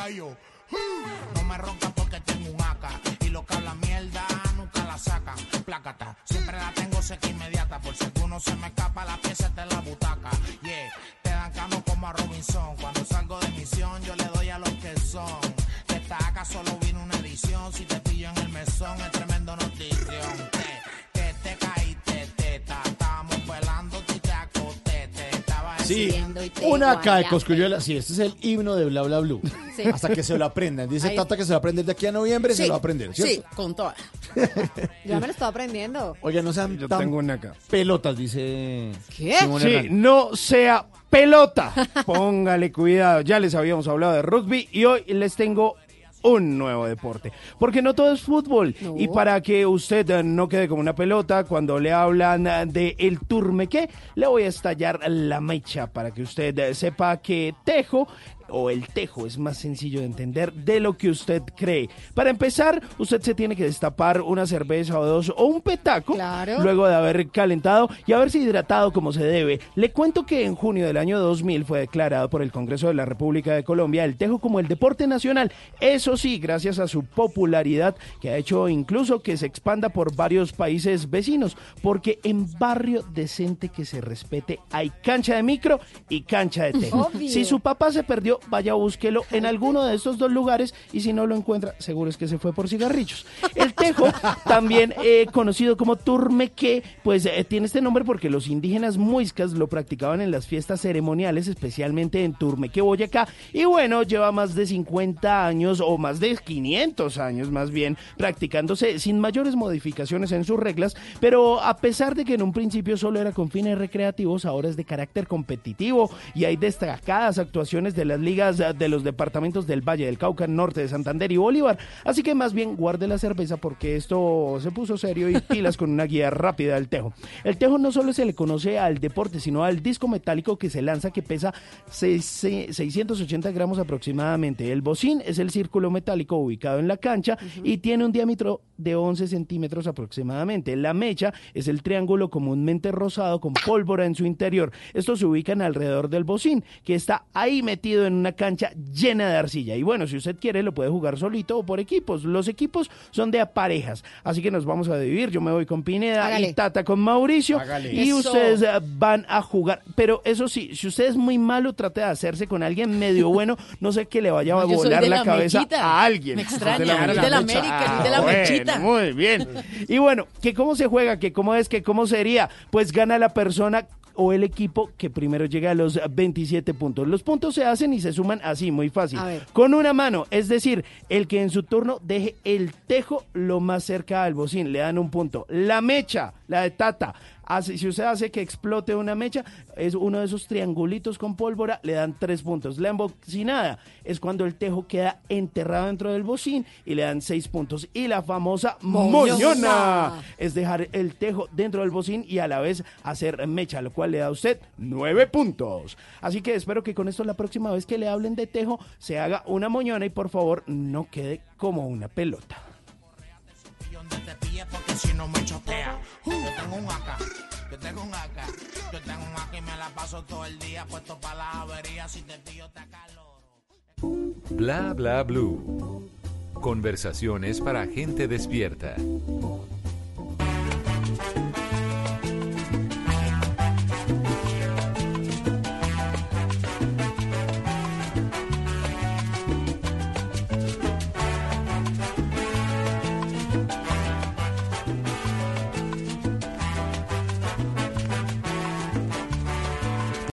No me ronca porque tengo un AK y lo que habla mierda nunca la sacan. Plácata, siempre la tengo seca inmediata por si alguno se me escapa la pieza está en la butaca. Yeah, te dan cano como a Robinson. Cuando salgo de misión yo le doy a los que son. De esta AK solo vino una edición. Si te pillo en el mesón es tremendo notición. Que, que te caíste teta, estábamos velando te acosté. Te estaba Sí, te una acá de. Cosculluela. Sí, este es el himno de Bla Bla Blue. Sí. Hasta que se lo aprendan. Dice Ahí- Tata que se lo va a aprender de aquí a noviembre, se Sí, lo va a aprender, ¿cierto? Sí, con toda. Ya me lo estoy aprendiendo. Oiga, no sean Yo tan tengo una acá. pelotas, dice ¿Qué? Simón Sí, Hernández. no sea pelota. Póngale cuidado. Ya les habíamos hablado de rugby y hoy les tengo un nuevo deporte. Porque no todo es fútbol. Y para que usted eh, no quede como una pelota, cuando le hablan eh, de el turmeque, le voy a estallar la mecha para que usted eh, sepa que tejo o el tejo es más sencillo de entender de lo que usted cree. Para empezar, usted se tiene que destapar una cerveza o dos o un petaco luego de haber calentado y haberse hidratado como se debe. Le cuento que en junio del año 2000 fue declarado por el Congreso de la República de Colombia el tejo como el deporte nacional. Eso sí, gracias a su popularidad que ha hecho incluso que se expanda por varios países vecinos, porque en barrio decente que se respete hay cancha de micro y cancha de tejo. Obvio. Si su papá se perdió, vaya búsquelo en alguno de estos dos lugares y si no lo encuentra, seguro es que se fue por cigarrillos. El tejo, también eh, conocido como turmeque, pues eh, tiene este nombre porque los indígenas muiscas lo practicaban en las fiestas ceremoniales, especialmente en Turmeque, Boyacá. Y bueno, lleva más de 50 años o más de 500 años más bien practicándose sin mayores modificaciones en sus reglas, pero a pesar de que en un principio solo era con fines recreativos, ahora es de carácter competitivo y hay destacadas actuaciones de las ligas eh, de los departamentos del Valle del Cauca, Norte de Santander y Bolívar. Así que más bien guarde la cerveza porque esto se puso serio y pilas con una guía rápida del tejo. El tejo no solo se le conoce al deporte, sino al disco metálico que se lanza que pesa seis- se- 680 gramos aproximadamente. El bocín es el círculo metálico ubicado en la cancha y tiene un diámetro de 11 centímetros aproximadamente. La mecha es el triángulo comúnmente rosado con pólvora en su interior. Estos se ubican alrededor del bocín, que está ahí metido en una cancha llena de arcilla. Y bueno, si usted quiere, lo puede jugar solito o por equipos. Los equipos son de a parejas, así que nos vamos a dividir. Yo me voy con Pineda Hágale. y Tata con Mauricio. Hágale. Y Eso. ustedes eh, van a jugar. Pero eso sí, si usted es muy malo, trate de hacerse con alguien medio bueno. No sé que le vaya a No, volar la, la cabeza a alguien. Me extraña, de la. América, de la Ah, bueno, mechita. muy bien. Y bueno, que cómo se juega, que cómo es, que cómo sería. Pues gana la persona o el equipo que primero llega a los 27 puntos. Los puntos se hacen y se suman así, muy fácil. Con una mano, es decir, el que en su turno deje el tejo lo más cerca al bocín, le dan un punto. La mecha, la de Tata, hace- si usted hace que explote una mecha, es uno de esos triangulitos con pólvora, le dan tres puntos. La embocinada es cuando el tejo queda enterrado dentro del bocín y le dan seis puntos. Y la famosa Moñona. moñona es dejar el tejo dentro del bocín y a la vez hacer mecha, lo cual le da a usted nueve puntos. Así que espero que con esto la próxima vez que le hablen de tejo se haga una moñona y por favor no quede como una pelota donde te pille porque si no me chotea. Uh, yo tengo un AK, yo tengo un AK, yo tengo un AK y me la paso todo el día puesto para la avería. Si te pillo, te caloro. Bla, bla, blue. Conversaciones para gente despierta.